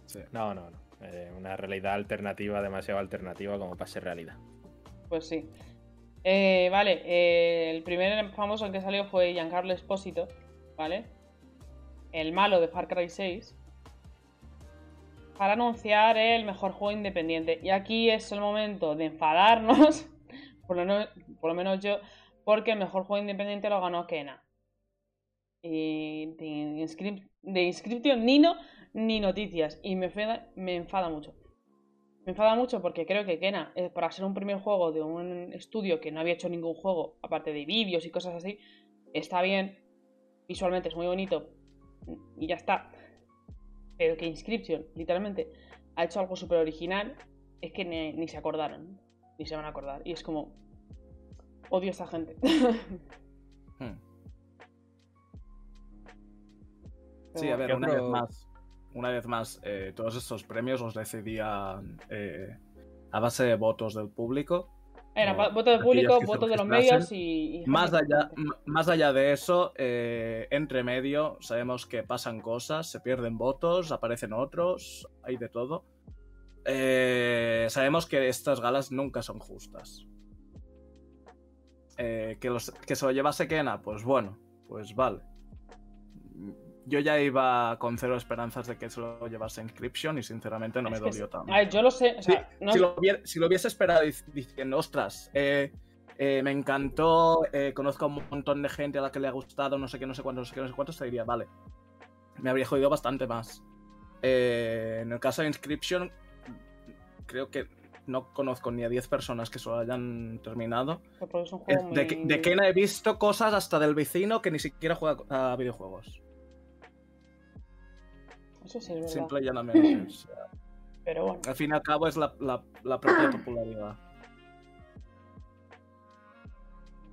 Sí. No, no, no. Eh, una realidad alternativa, demasiado alternativa como para ser realidad. Pues sí. Eh, vale, eh, el primer famoso en que salió fue Giancarlo Espósito, ¿vale? El malo de Far Cry 6. Para anunciar el mejor juego independiente. Y aquí es el momento de enfadarnos, por lo, no- por lo menos yo, porque el mejor juego independiente lo ganó Kena. Y de, Inscrip- de Inscription ni no, ni noticias. Y me enfada, me enfada mucho. Me enfada mucho porque creo que Kena, eh, para ser un primer juego de un estudio que no había hecho ningún juego, aparte de vídeos y cosas así, está bien. Visualmente es muy bonito. Y ya está. Pero que Inscription, literalmente, ha hecho algo súper original, es que ni, ni se acordaron. Ni se van a acordar. Y es como. Odio a esta gente. Hmm. Sí, a ver, ¿Qué una vez más. Una vez más, eh, todos estos premios los decidían eh, a base de votos del público. Era va- voto de aquellas público, voto de los medios y. y Más allá, más allá de eso, eh, entre medio, sabemos que pasan cosas, se pierden votos, aparecen otros, hay de todo. Eh, sabemos que estas galas nunca son justas. Eh, que, los- que se lo llevase Kena, pues bueno, pues vale. Yo ya iba con cero esperanzas de que se lo llevase Inscription y sinceramente no me dolió tanto. A ver, yo lo sé. O Sí, sea, no si, lo hubiera- si lo hubiese esperado dic- diciendo, ostras, eh, eh, me encantó, eh, conozco a un montón de gente a la que le ha gustado, no sé qué, no sé cuántos, no sé qué, no sé cuántos, te diría, vale. Me habría jodido bastante más. En el caso de Inscription, creo que no conozco ni a 10 personas que se lo hayan terminado. es un juego De, muy- de he visto cosas hasta del vecino que ni siquiera juega a videojuegos. Eso sí es verdad. Simple y llanamente. O sea, Pero bueno. al fin y al cabo es la, la- la propia popularidad.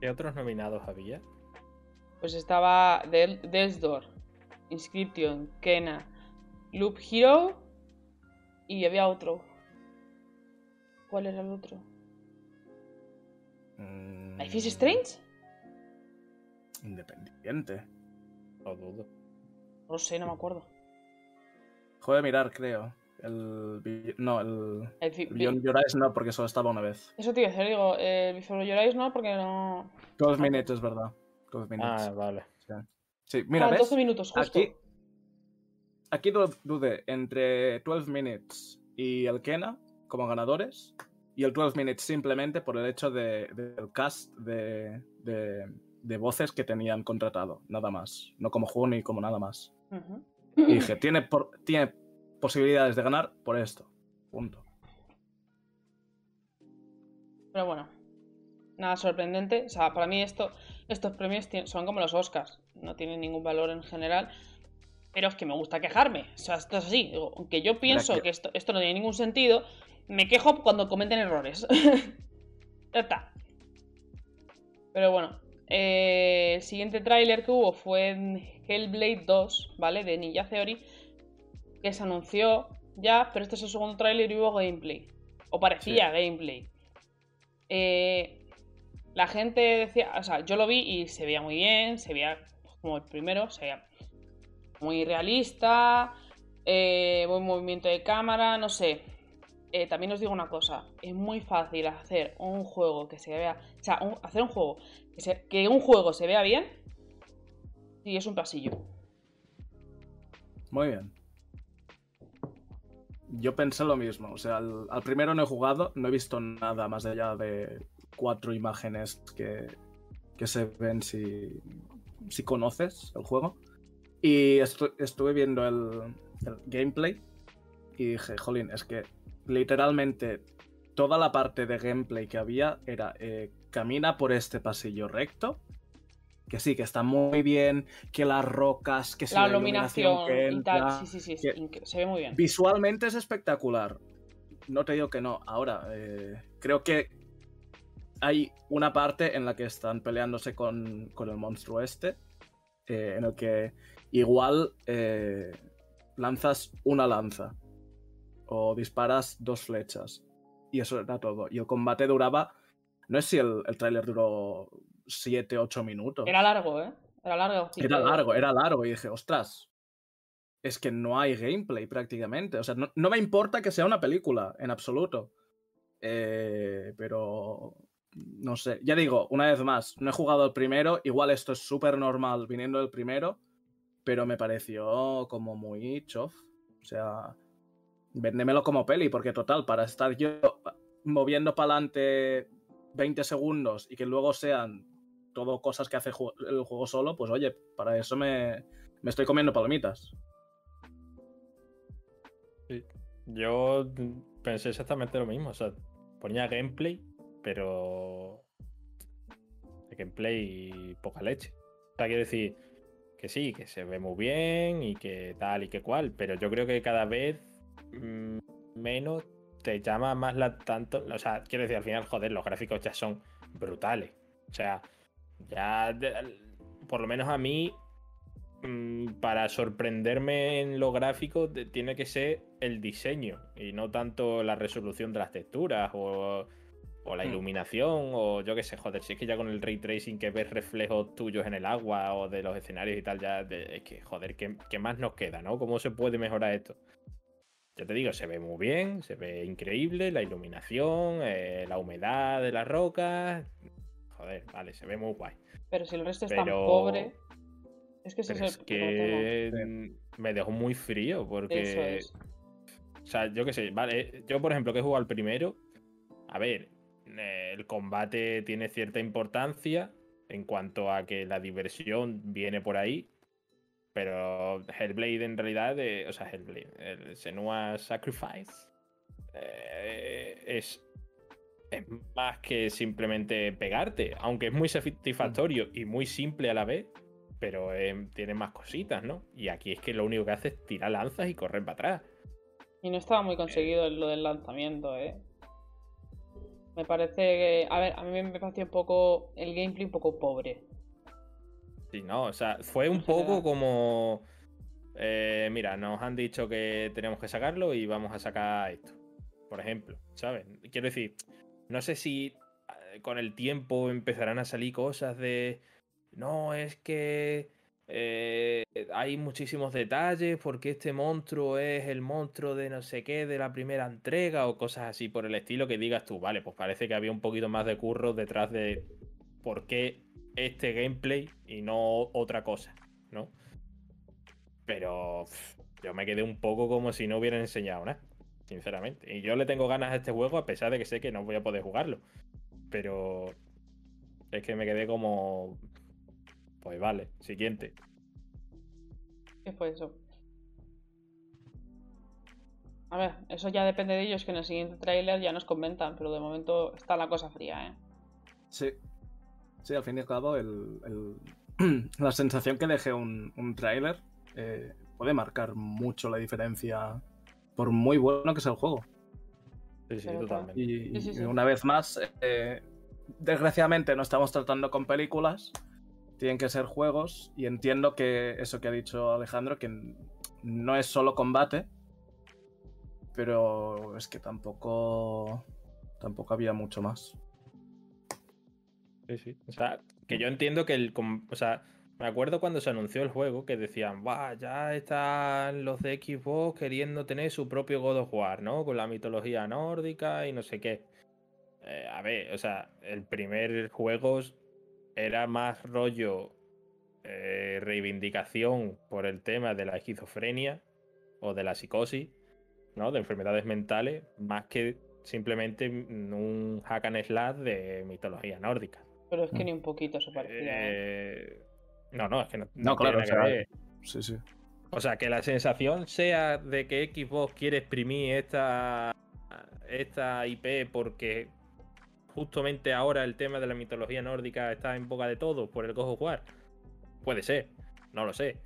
¿Qué otros nominados había? Pues estaba Del Death's Door, Inscription, Kena, Loop Hero y había otro. ¿Cuál era el otro? Mm, ¿Life is Strange? Independiente. Lo dudo. No lo sé, no me acuerdo. Juego de mirar, creo. El. No, el. El el Beyond Your Eyes no, porque solo estaba una vez. Eso te iba a decir, digo, eh, Before Your Eyes no, porque no. 12 minutes, es verdad. 12 minutes. Ah, vale. Sí, mira, ah, ¿ves? 12 minutos, justo. Aquí, aquí du- dudé entre 12 minutes y el Kena como ganadores. Y el 12 minutes simplemente por el hecho de- del cast de, de- de voces que tenían contratado. Nada más. No como juego ni como nada más. Ujú. Y dije, tiene, por- tiene posibilidades de ganar por esto. Punto. Pero bueno, nada sorprendente. O sea, para mí esto, estos premios son como los Oscars. No tienen ningún valor en general. Pero es que me gusta quejarme. O sea, esto es así. Digo, aunque yo pienso que- que esto, esto no tiene ningún sentido, me quejo cuando cometen errores. ya está. Pero bueno. eh, el siguiente tráiler que hubo fue en Hellblade 2, ¿vale? De Ninja Theory. Que se anunció ya, pero este es el segundo tráiler y hubo gameplay. O parecía gameplay. Eh, la gente decía, o sea, yo lo vi y se veía muy bien, se veía como el primero, o sea, muy realista, eh, buen movimiento de cámara, no sé. Eh, también os digo una cosa, es muy fácil hacer un juego que se vea, o sea, hacer un juego que, que un juego se vea bien y es un pasillo. Muy bien. Yo pensé lo mismo. O sea, al, primero no he jugado, no he visto nada más allá de cuatro imágenes que, se ven si, si conoces el juego. Y estuve viendo el, gameplay y dije, jolín, es que literalmente toda la parte de gameplay que había era eh, camina por este pasillo recto que sí, que está muy bien, que las rocas, que la, iluminación, que sí, sí, sí, se ve muy bien. Visualmente es espectacular. No te digo que no. Ahora, eh, creo que hay una parte en la que están peleándose con, el monstruo este, eh, en el que igual eh, lanzas una lanza o disparas dos flechas. Y eso era todo. Y el combate duraba. No sé si el, el tráiler duró 7, 8 minutos. Era largo, ¿eh? Era largo. Era largo, era largo. Y dije, ostras, es que no hay gameplay prácticamente. O sea, no, me importa que sea una película, en absoluto. Eh, pero no sé. Ya digo, una vez más, no he jugado el primero. Igual esto es súper normal viniendo del primero. Pero me pareció como muy chof. O sea, véndemelo como peli, porque total, para estar yo moviendo para adelante 20 segundos y que luego sean todo cosas que hace el juego solo, pues oye, para eso me, estoy comiendo palomitas. Yo pensé exactamente lo mismo. O sea, ponía gameplay, pero. gameplay y poca leche. O sea, quiero decir que sí, que se ve muy bien y que tal y que cual, pero yo creo que cada vez mm, menos te llama más la tanto. O sea, quiero decir, al final, joder, los gráficos ya son brutales. O sea, ya, por lo menos a mí, mm, para sorprenderme en lo gráfico, tiene que ser el diseño y no tanto la resolución de las texturas o, la hmm. iluminación o yo qué sé, joder, si es que ya con el ray tracing que ves reflejos tuyos en el agua o de los escenarios y tal, ya es que, joder, ¿qué, ¿qué, más nos queda, no? ¿Cómo se puede mejorar esto? Yo te digo, se ve muy bien, se ve increíble, la iluminación, eh, la humedad de las rocas, joder, vale, se ve muy guay. Pero si el resto es tan pobre. Es que, es, que me dejó muy frío porque. O sea, yo qué sé, vale. Yo, por ejemplo, que he jugado al primero. A ver, eh, el combate tiene cierta importancia en cuanto a que la diversión viene por ahí. Pero Hellblade en realidad, o sea, Hellblade, el Senua Sacrifice, eh, es es más que simplemente pegarte, aunque es muy satisfactorio y muy simple a la vez, pero eh, tiene más cositas, ¿no? Y aquí es que lo único que hace es tirar lanzas y correr para atrás. Y no estaba muy conseguido lo del lanzamiento, ¿eh? Me parece que. A ver, a mí me pareció un poco. El gameplay un poco pobre. Sí, no, o sea, fue un poco como. Eh, mira, nos han dicho que tenemos que sacarlo y vamos a sacar esto. Por ejemplo, ¿sabes? Quiero decir, no sé si eh, con el tiempo empezarán a salir cosas de. No, es que. Eh, hay muchísimos detalles porque este monstruo es el monstruo de no sé qué de la primera entrega o cosas así por el estilo que digas tú, vale, pues parece que había un poquito más de curro detrás de por qué este gameplay y no otra cosa, ¿no? Pero yo me quedé un poco como si no hubieran enseñado nada sinceramente. Y yo le tengo ganas a este juego a pesar de que sé que no voy a poder jugarlo. Pero es que me quedé como... Pues vale, siguiente. ¿Qué fue eso? A ver, eso ya depende de ellos, que en el siguiente tráiler ya nos comentan, pero de momento está la cosa fría, ¿eh? Sí. Sí, al fin y al cabo, el, la sensación que deje un, un tráiler eh, puede marcar mucho la diferencia por muy bueno que sea el juego. Sí, sí, totalmente. Y, una vez más, eh, desgraciadamente no estamos tratando con películas, tienen que ser juegos y entiendo que eso que ha dicho Alejandro, que no es solo combate, pero es que tampoco, tampoco había mucho más. Sí, sí. O sea, que yo entiendo que el, o sea, Me acuerdo cuando se anunció el juego que decían, Buah, ya están los de Xbox queriendo tener su propio God of War, ¿no? Con la mitología nórdica y no sé qué. Eh, a ver, o sea, el primer juego era más rollo eh, reivindicación por el tema de la esquizofrenia o de la psicosis, ¿no? De enfermedades mentales, más que simplemente un hack and slash de mitología nórdica. Pero es que ni un poquito se parecía. Eh, no, no, es que no. No, tiene claro, o sea. Sí, sí. O sea, que la sensación sea de que Xbox quiere exprimir esta, esta IP porque justamente ahora el tema de la mitología nórdica está en boca de todos por el of War. Puede ser, no lo sé.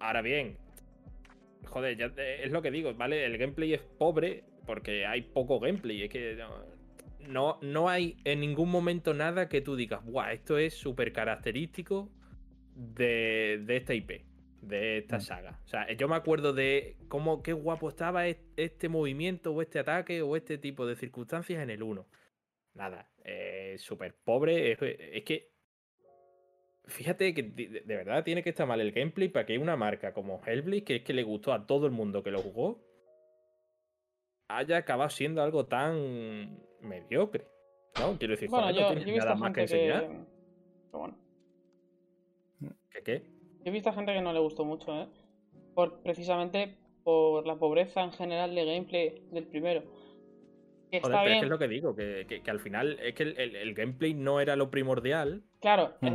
Ahora bien, joder, ya te- es lo que digo, ¿vale? El gameplay es pobre porque hay poco gameplay. Es que no, no, no hay en ningún momento nada que tú digas, ¡buah! Esto es súper característico de, de esta IP, de esta Mm. saga. O sea, yo me acuerdo de cómo qué guapo estaba es- este movimiento o este ataque o este tipo de circunstancias en el 1. Nada, eh, súper pobre. Es, es que, fíjate que de, de verdad tiene que estar mal el gameplay para que una marca como Hellblade, que es que le gustó a todo el mundo que lo jugó, haya acabado siendo algo tan mediocre. ¿No? Quiero decir, Bueno, joder, no yo, he visto nada más que enseñar. Bueno. ¿Qué qué? Yo he visto gente que no le gustó mucho, ¿eh? Por, precisamente por la pobreza en general de gameplay del primero. Que Joder, está pero es bien, que es lo que digo, que, que- que al final es que el, el- el gameplay no era lo primordial. claro, Mm.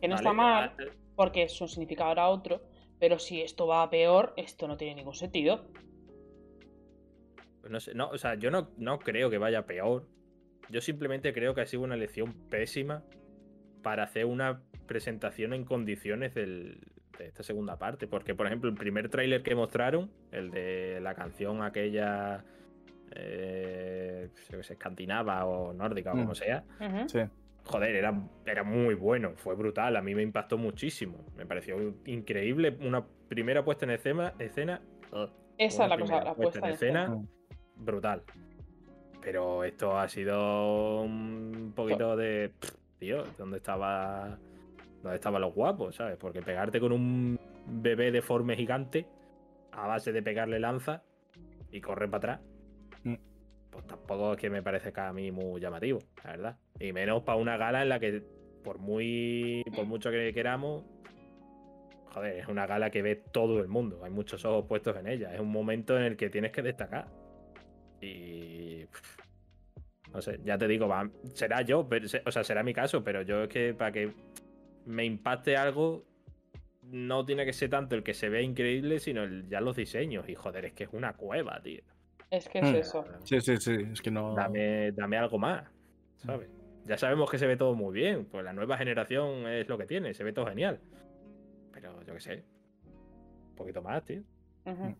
que no ¿vale? está mal, porque su significado era otro, pero si esto va a peor, esto no tiene ningún sentido. Pues No sé, no, o sea, yo no, no creo que vaya peor. Yo simplemente creo que ha sido una elección pésima para hacer una presentación en condiciones del- de esta segunda parte. Porque, por ejemplo, el primer tráiler que mostraron, el de la canción aquella eh, escandinava o nórdica o Mm. como sea, Ujú. Sí. joder, era, era muy bueno, fue brutal, a mí me impactó muchísimo. Me pareció increíble una primera puesta en escena. escena ugh, Esa es la cosa, primera la puesta puesta en escena. Mm. brutal. Pero esto ha sido un poquito de. pff, Tío, ¿dónde estaba. ¿Dónde estaban los guapos, sabes? Porque pegarte con un bebé deforme gigante a base de pegarle lanza y correr para atrás. Mm. Pues tampoco es que me parezca a mí muy llamativo, la verdad. Y menos para una gala en la que, por muy. por mucho que queramos. Joder, es una gala que ve todo el mundo. Hay muchos ojos puestos en ella. Es un momento en el que tienes que destacar. Y. pff, No sé, ya te digo, va- será yo, pero- o sea, será mi caso, pero yo es que para que me impacte algo, no tiene que ser tanto el que se vea increíble, sino el- ya los diseños. Y joder, es que es una cueva, tío. Es que es Mm. eso. Sí, sí, sí. Es que no. Dame, dame algo más, ¿sabes? Ya sabemos que se ve todo muy bien, pues la nueva generación es lo que tiene, se ve todo genial. Pero yo qué sé, un poquito más, tío. Ujú.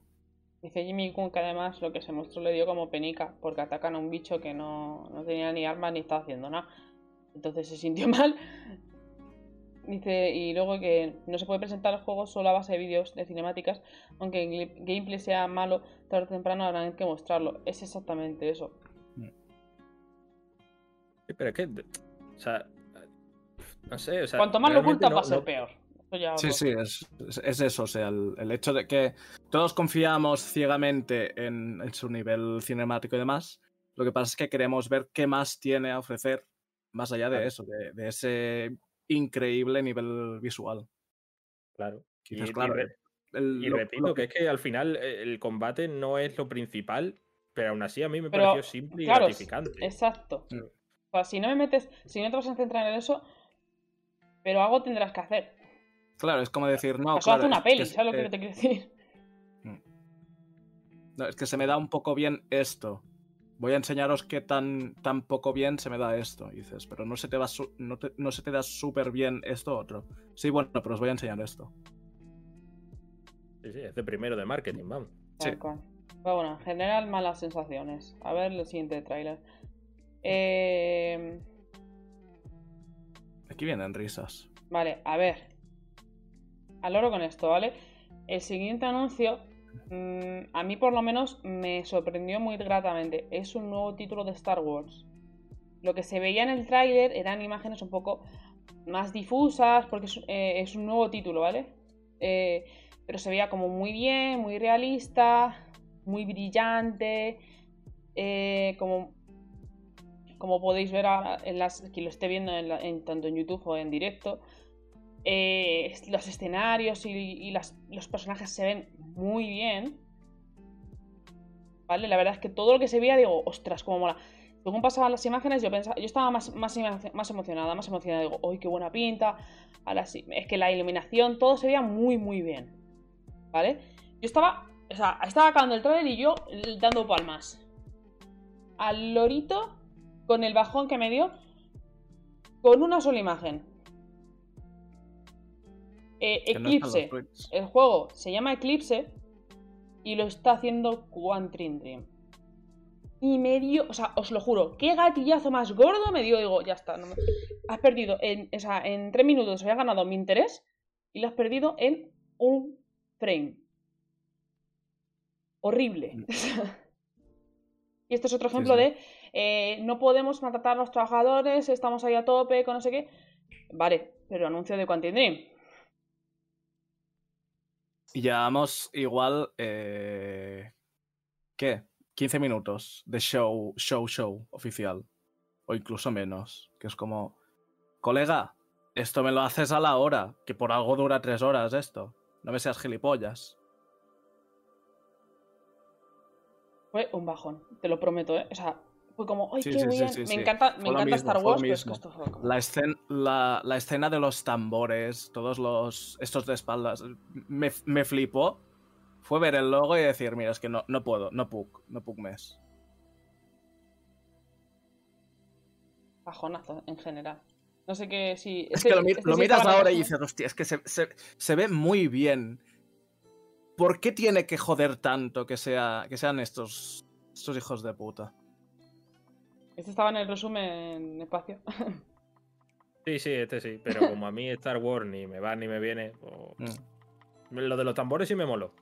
Dice Jimmy Kun que además lo que se mostró le dio como penica, porque atacan a un bicho que no, no tenía ni armas ni estaba haciendo nada. Entonces se sintió mal. Dice, y luego que no se puede presentar el juego solo a base de vídeos de cinemáticas, aunque el gameplay sea malo, tarde o temprano habrán que mostrarlo. Es exactamente eso. Sí, pero es que, o sea, no sé, o sea. Cuanto más lo ocultas no- va a ser no- peor. Ya Sí, sí, es, es- es eso. O sea, el, el hecho de que todos confiamos ciegamente en, en su nivel cinemático y demás. Lo que pasa es que queremos ver qué más tiene a ofrecer más allá de Claro. eso, de, de ese increíble nivel visual. Claro. Quizás, Y- y claro, re- el- Y lo- repito lo que es que al final eh, el combate no es lo principal, pero aún así a mí me Pero, pareció simple y claro, gratificante. Exacto. Mm. O sea, si no me metes, si no te vas a centrar en eso, pero algo tendrás que hacer. Claro, es como decir, no, Eso claro, hace una es peli, que- ¿sabes lo que eh, te quiero decir? No, es que se me da un poco bien esto. Voy a enseñaros qué tan, tan poco bien se me da esto. Y dices, pero no se te, va su- no te- no se te da súper bien esto otro. Sí, bueno, pero os voy a enseñar esto. Sí, sí, es de primero de marketing, vamos. Sí. Tal cual. Pero bueno, en general, malas sensaciones. A ver el siguiente tráiler. Eh, Aquí vienen risas. Vale, a ver. Al oro con esto, ¿vale? El siguiente anuncio, mm, a mí por lo menos me sorprendió muy gratamente. Es un nuevo título de Star Wars. Lo que se veía en el tráiler eran imágenes un poco más difusas, porque es, eh, un nuevo título, ¿vale? Eh, pero se veía como muy bien, muy realista, muy brillante, eh, como, como podéis ver en las, quien lo esté viendo en- tanto en YouTube o en directo, eh, los escenarios y, los personajes se ven muy bien. ¿Vale? La verdad es que todo lo que se veía, digo, ostras, cómo mola. Según pasaban las imágenes, yo pensaba, yo estaba más, más, emo- más emocionada, más emocionada. Digo, ¡ay, qué buena pinta! Ahora sí, es que la iluminación, todo se veía muy, muy bien. ¿Vale? Yo estaba, o sea, estaba acabando el trailer y yo dando palmas. Al lorito, con el bajón que me dio, con una sola imagen. Eh, no Eclipse. El juego se llama Eclipse y lo está haciendo Quantum Dream. Y me dio, o sea, os lo juro, qué gatillazo más gordo me dio. Digo, ya está. no me- Has perdido, en, o sea, en tres minutos había ganado mi interés y lo has perdido en un frame. Horrible. Mm. y este es otro ejemplo sí. de eh, no podemos maltratar a los trabajadores, estamos ahí a tope con no sé qué. Vale, pero anuncio de Quantum Dream. Y llevamos igual. eh, ¿Qué? 15 minutos de show, show, show oficial. O incluso menos. Que es como. Colega, esto me lo haces a la hora. Que por algo dura tres horas esto. No me seas gilipollas. Fue un bajón, te lo prometo, ¿eh? O sea, fue como, ¡ay, Sí, qué sí, sí, bien! sí, me sí. encanta, me encanta mismo, Star Wars, pero es que esto fue como... La, escen- la, la escena de los tambores, todos los. estos de espaldas. Me, me flipó. Fue ver el logo y decir, mira, es que no, no puedo, no puc, no puc mes. bajonazo en general. No sé qué, si... Es que lo, mi- este lo sí miras ahora y dices, hostia, es que se, se- se ve muy bien. ¿Por qué tiene que joder tanto que, sea, que sean estos, estos hijos de puta? Este estaba en el resumen en espacio. Sí, sí, este sí. Pero como a mí Star Wars ni me va ni me viene, pues, Mm. lo de los tambores sí me moló.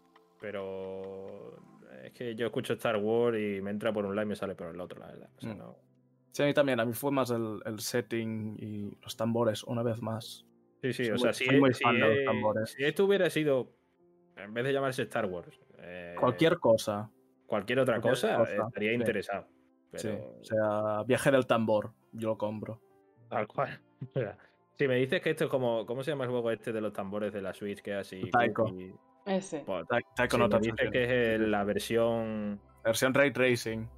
Pero es que yo escucho Star Wars y me entra por un lado y me sale por el otro, la verdad. O sea, Mm. no- Sí, a mí también. A mí fue más el, el setting y los tambores, una vez más. Sí, sí, Soy o muy- sea, si, soy muy si, fan de los tambores. si esto hubiera sido, en vez de llamarse Star Wars, eh, Cualquier cosa. cualquier otra cualquier cosa, cosa, estaría sí. interesado. Sí. O sea, viaje del tambor. Yo lo compro. tal cual. Si me dices que esto es como, ¿cómo se llama el juego este de los tambores de la Switch que es así? Taiko. Ese. Pues, Ta- ta- si con me dices que es la versión Versión Ray Tracing.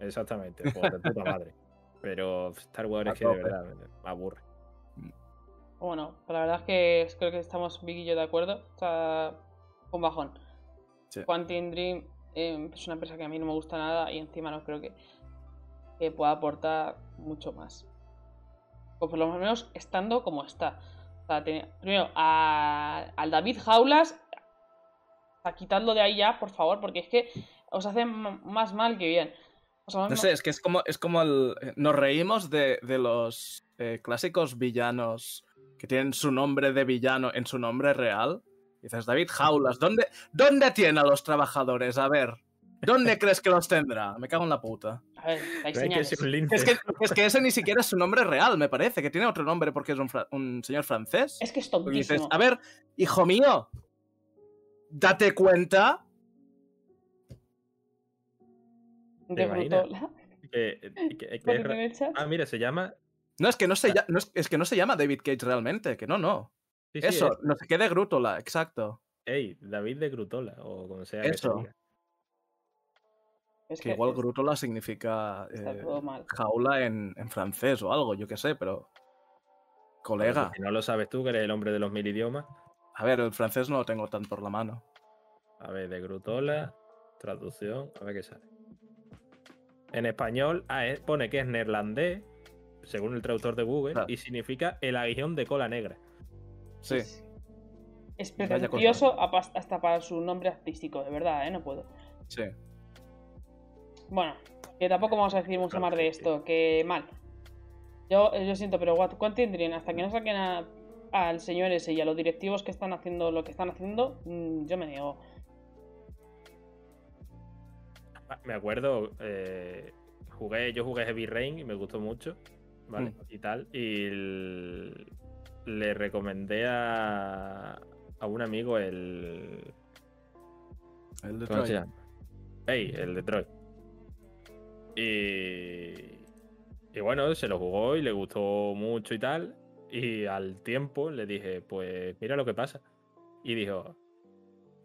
Exactamente, pues de puta madre. Pero Star Wars es que de verdad me aburre. Bueno, la verdad es que creo que estamos Vic y yo de acuerdo. O sea, un bajón. Sí. Quantum Dream eh, es una empresa que a mí no me gusta nada y encima no creo que, que pueda aportar mucho más. O por lo menos estando como está. O sea, primero, a- al David Jaulas, a quitarlo de ahí ya, por favor, porque es que os hace más mal que bien. O sea, No sé, es que es como, es como el. Nos reímos de, de los eh, clásicos villanos que tienen su nombre de villano en su nombre real. Dices, David Jaulas, ¿dónde, ¿dónde tiene a los trabajadores? A ver, ¿dónde crees que los tendrá? Me cago en la puta. A ver, hay que. Es que, es que ese ni siquiera es su nombre real, me parece, que tiene otro nombre porque es un, fra- un señor francés. Es que es Y tontísimo. dices, a ver, hijo mío, date cuenta. de? Brutola. Que- que- el chat. Ah, mira, se llama. No, es que no se, no es, es que no se llama David Cage realmente, que no, no. sí, sí, Eso, es- no se quede Grútola, exacto. ey, David de Grutola, o como sea que se Eso. diga. Es Que igual es- Grútola significa eh, jaula en, en francés o algo, yo qué sé, pero. Colega. Si no lo sabes tú, que eres el hombre de los mil idiomas. A ver, el francés no lo tengo tan por la mano. A ver, de Grutola, traducción, a ver qué sale. En español, ah, eh, pone que es neerlandés, según el traductor de Google, Claro. y significa el aguijón de cola negra. Sí. Es pretencioso hasta para su nombre artístico, de verdad, ¿eh? No puedo. Sí. Bueno, que tampoco vamos a decir mucho Claro más de esto, que mal. Yo, yo siento, pero Quantum Dream, hasta que no saquen a- al señor ese y a los directivos que están haciendo lo que están haciendo, mm, yo me niego. Ah, Me acuerdo, eh, jugué, yo jugué Heavy Rain y me gustó mucho, ¿vale? Mm. Y tal. Y el- le recomendé a, a un amigo el. El de ¿Cómo se Troy. llama? Ey, el Detroit. Y. Y bueno, se lo jugó y le gustó mucho y tal. Y al tiempo le dije, pues mira lo que pasa. Y dijo,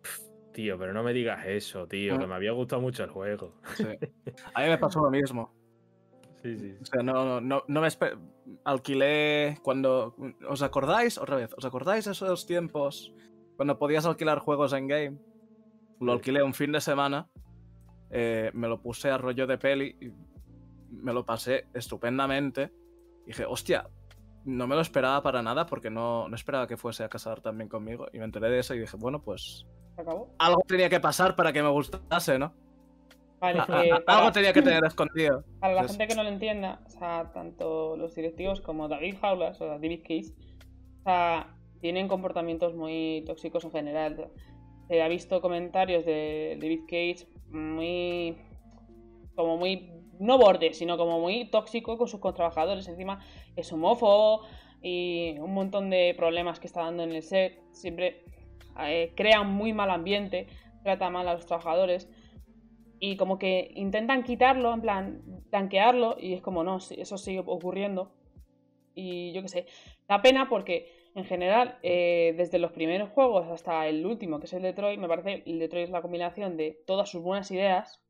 "Pf, tío, pero no me digas eso, tío, que Ah. me había gustado mucho el juego. Sí. A mí me pasó lo mismo. Sí, sí. O sea, no, no, no, me alquilé cuando. ¿Os acordáis? Otra vez, ¿os acordáis esos tiempos cuando podías alquilar juegos en game? Lo alquilé un fin de semana, eh, me lo puse a rollo de peli, y me lo pasé estupendamente. Dije, hostia, no me lo esperaba para nada porque no, no esperaba que fuese a casar también conmigo. Y me enteré de eso y dije, bueno, pues algo tenía que pasar para que me gustase, ¿no? Vale, A- a- eh, algo tenía que tener escondido. para la Entonces- gente que no lo entienda, o sea, tanto los directivos como David Jaulas o David Case, o sea, tienen comportamientos muy tóxicos en general. Se ha visto comentarios de David Cage muy. como muy. no borde, sino como muy tóxico con sus trabajadores. Encima es homófobo y un montón de problemas que está dando en el set. Siempre eh, crea un muy mal ambiente, trata mal a los trabajadores. Y como que intentan quitarlo, en plan, tanquearlo, y es como, no, eso sigue ocurriendo. Y yo qué sé, da pena porque en general, eh, desde los primeros juegos hasta el último, que es el Detroit, me parece el Detroit es la combinación de todas sus buenas ideas.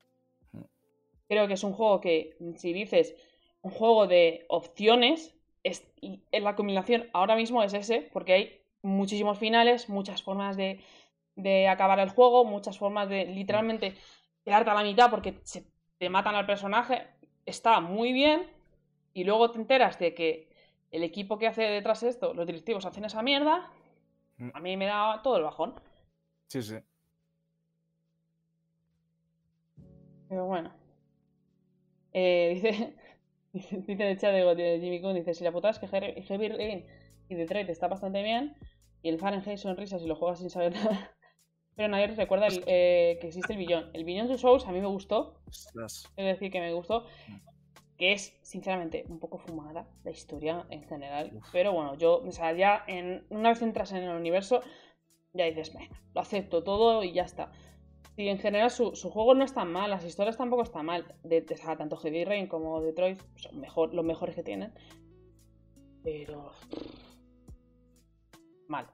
Creo que es un juego que, si dices un juego de opciones, es, en la combinación ahora mismo es ese, porque hay muchísimos finales, muchas formas de, de acabar el juego, muchas formas de literalmente quedarte a la mitad porque se te matan al personaje. Está muy bien, y luego te enteras de que el equipo que hace detrás de esto, los directivos hacen esa mierda, Mm. a mí me da todo el bajón. Sí, sí. Pero bueno. Eh, dice, dice dice en el chat de, Jimmy Coon, dice, si la putada es que Heavy Rain y Detroit está bastante bien, y el Fahrenheit son risas y lo juegas sin saber nada. Pero nadie recuerda el, eh, que existe el Billón. El Billón de Souls a mí me gustó, es decir, que me gustó, que es, sinceramente, un poco fumada la historia en general. Uf. Pero bueno, yo, o sea, ya en, una vez entras en el universo, ya dices, venga, lo acepto todo y ya está. Y en general su, su juego no está mal, las historias tampoco están mal. De, de- o sea, tanto Heavy Rain como Detroit son mejor, los mejores que tienen. Pero. Mal.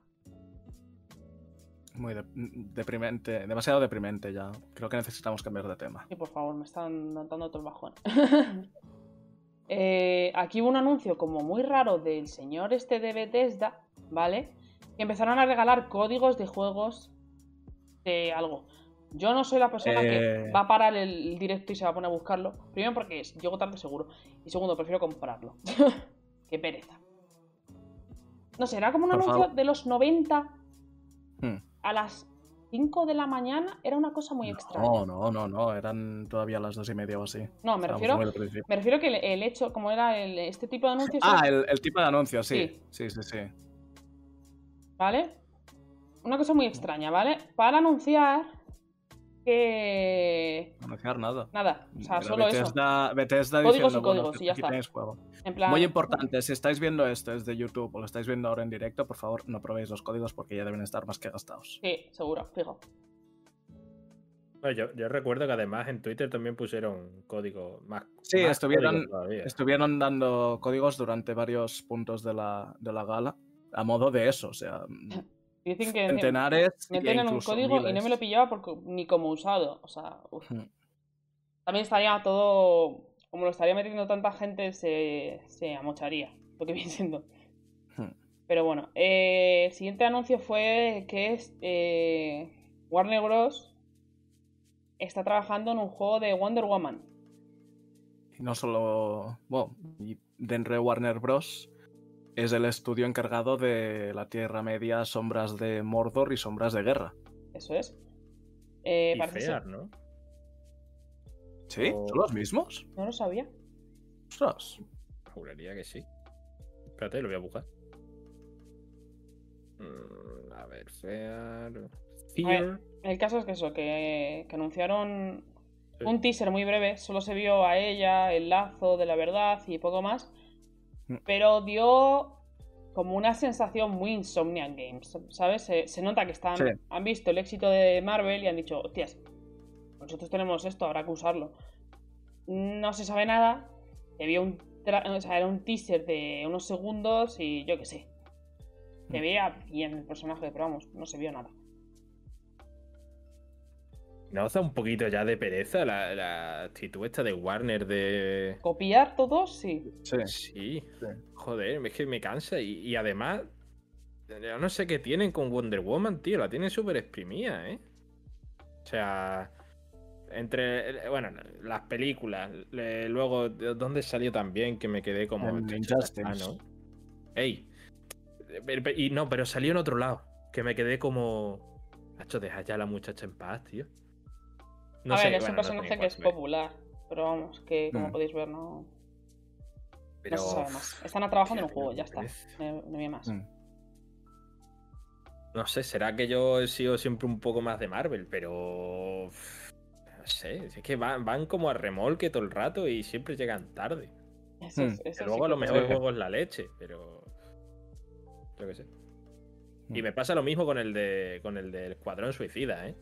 Muy de- deprimente, demasiado deprimente ya. Creo que necesitamos cambiar de tema. Y por favor, me están dando otro bajón. Eh, aquí hubo un anuncio como muy raro del señor este de Bethesda, ¿vale? Que empezaron a regalar códigos de juegos de algo. Yo no soy la persona Eh. que va a parar el directo y se va a poner a buscarlo. Primero porque es, llego tarde seguro. Y segundo, prefiero comprarlo. Qué pereza. No sé, era como un Por anuncio favor. de los 90 Hmm. a las 5 de la mañana. Era una cosa muy extraña. No, no, no, no. Eran todavía las dos y media o así. No, me refiero, me refiero que el, el hecho, como era el- este tipo de anuncios, Ah, el, el tipo de anuncio, sí. Sí. Sí, sí, sí. ¿vale? Una cosa muy extraña, ¿vale? Para anunciar que... No anunciar nada. Nada, o sea, solo eso. Bethesda, Códigos diciendo, y bueno, códigos, y ya aquí está. tenéis juego. En plan... Muy importante, si estáis viendo esto desde YouTube o lo estáis viendo ahora en directo, por favor, no probéis los códigos porque ya deben estar más que gastados. Sí, seguro, fijo. Yo, yo recuerdo que además en Twitter también pusieron código más. Sí, más estuvieron- códigos. Estuvieron dando códigos durante varios puntos de la, de la gala a modo de eso, o sea, Dicen que centenares me tienen un código y no me lo pillaba porque, ni como usado. O sea, uf. Hmm. también estaría todo... Como lo estaría metiendo tanta gente, se, se amocharía. Lo que viene siendo. Hmm. Pero bueno, eh, el siguiente anuncio fue que es eh, Warner Bros. está trabajando en un juego de Wonder Woman. Y no solo. Bueno, y Denre Warner Bros. Es el estudio encargado de la Tierra Media, Sombras de Mordor y Sombras de Guerra. Eso es. Eh, Y parece ser- fear, ¿no? ¿Sí? O- ¿Son los mismos? No lo sabía. Ostras. Juraría que sí. Espérate, lo voy a buscar. Mm, a ver, fear. Fear. El caso es que eso, que, que anunciaron Sí. un teaser muy breve. Solo se vio a ella, el lazo de la verdad y poco más. Mm. Pero dio como una sensación muy Insomniac Games, ¿sabes? Se, se nota que están, Sí. han visto el éxito de Marvel y han dicho, hostias, nosotros tenemos esto, habrá que usarlo. No se sabe nada, había un, tra- o sea, era un teaser de unos segundos y yo qué sé. Se Mm. veía bien el personaje, pero vamos, no se vio nada. ¿No os da un poquito ya de pereza la, la actitud esta de Warner de... Copiar todos, sí. Sí. Sí, joder, es que me cansa y, y además, yo no sé qué tienen con Wonder Woman, tío, la tienen súper exprimida, ¿eh? O sea, entre, bueno, las películas, le- luego, ¿de ¿dónde salió también que me quedé como... En "Chacho, ya está, Injustice. ¿no? Ey, y no, pero salió en otro lado, que me quedé como... Hacho, deja ya a la muchacha en paz, tío. No a sé, ver, es bueno, un personaje que es popular, pero vamos, que como Mm. podéis ver, no, pero- no se sabe más. Están trabajando en un juego, ya está. No, más. Mm. No sé, será que yo he sido siempre un poco más de Marvel, pero. No sé, es que van, van como a remolque todo el rato y siempre llegan tarde. Eso, Mm. es- Que eso sí luego a lo mejor el juego es la leche, pero. Yo qué sé. Y me pasa lo mismo con el de con el del Escuadrón Suicida, ¿eh?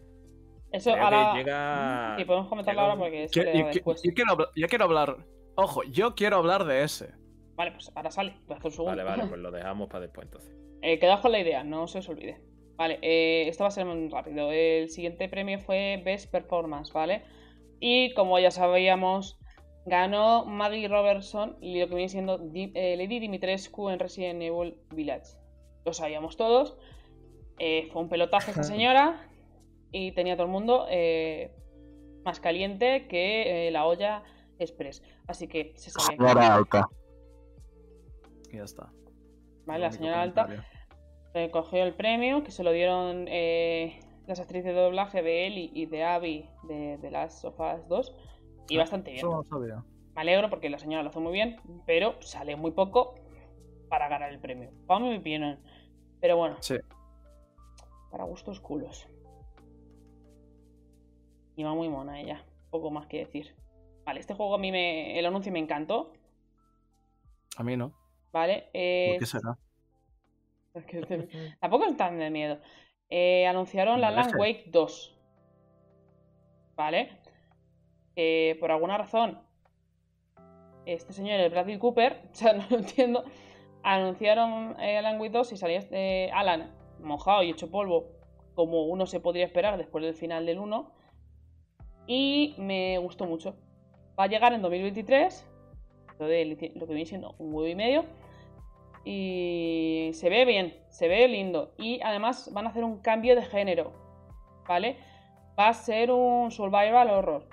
Eso Creo ahora. llega. Sí, podemos comentarlo llega ahora porque sale yo, después. yo quiero, hablar- yo quiero hablar. Ojo, yo quiero hablar de ese. Vale, pues ahora sale. Hacer un segundo. Vale, vale, pues lo dejamos para después entonces. Eh, quedaos con la idea, no se os olvide. Vale, eh, esto va a ser muy rápido. El siguiente premio fue Best Performance, ¿vale? Y como ya sabíamos, ganó Maggie Robertson y lo que viene siendo Di- eh, Lady Dimitrescu en Resident Evil Village. Lo sabíamos todos. Eh, fue un pelotazo esta señora y tenía todo el mundo eh, más caliente que eh, la olla express. Así que se sabía. que- Y ya está. Vale, la señora alta recogió el premio que se lo dieron eh, las actrices de doblaje de Ellie y de Abby de, de las Us 2 y Ah, bastante bien. Eso no lo sabía. Me alegro porque la señora lo hace muy bien, pero sale muy poco para ganar el premio. Para mi opinión. Pero bueno, Sí. para gustos culos. Y va muy mona ella. Poco más que decir. Vale, este juego a mí me. El anuncio me encantó. A mí no. ¿Vale? ¿Por qué será? es que te- Tampoco es tan de miedo. Eh, anunciaron la Land. Wake 2. ¿Vale? Por alguna razón, este señor, el Bradley Cooper, o sea, no lo entiendo, anunciaron eh, Alan Wake 2 y salía este Alan mojado y hecho polvo, como uno se podría esperar después del final del 1. Y me gustó mucho. Va a llegar en 2023, lo, de, lo que viene siendo un huevo y medio. Y se ve bien, se ve lindo. Y además van a hacer un cambio de género, ¿vale? Va a ser un survival horror.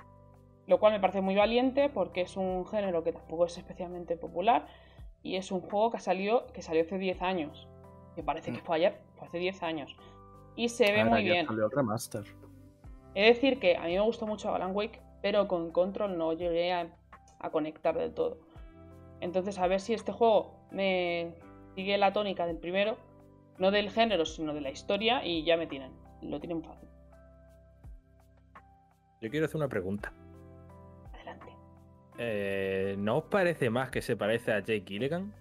Lo cual me parece muy valiente porque es un género que tampoco es especialmente popular. Y es un juego que salió, que salió hace 10 años. Me parece que Mm. fue ayer, fue hace 10 años. Y se ve A ver, muy bien. remaster. He de decir que a mí me gustó mucho Alan Wake, pero con Control no llegué a, a conectar del todo. Entonces, a ver si este juego me sigue la tónica del primero, no del género, sino de la historia, y ya me tienen. Lo tienen fácil. Yo quiero hacer una pregunta. Adelante. Eh, ¿No os parece más que se parece a Jake Gilligan?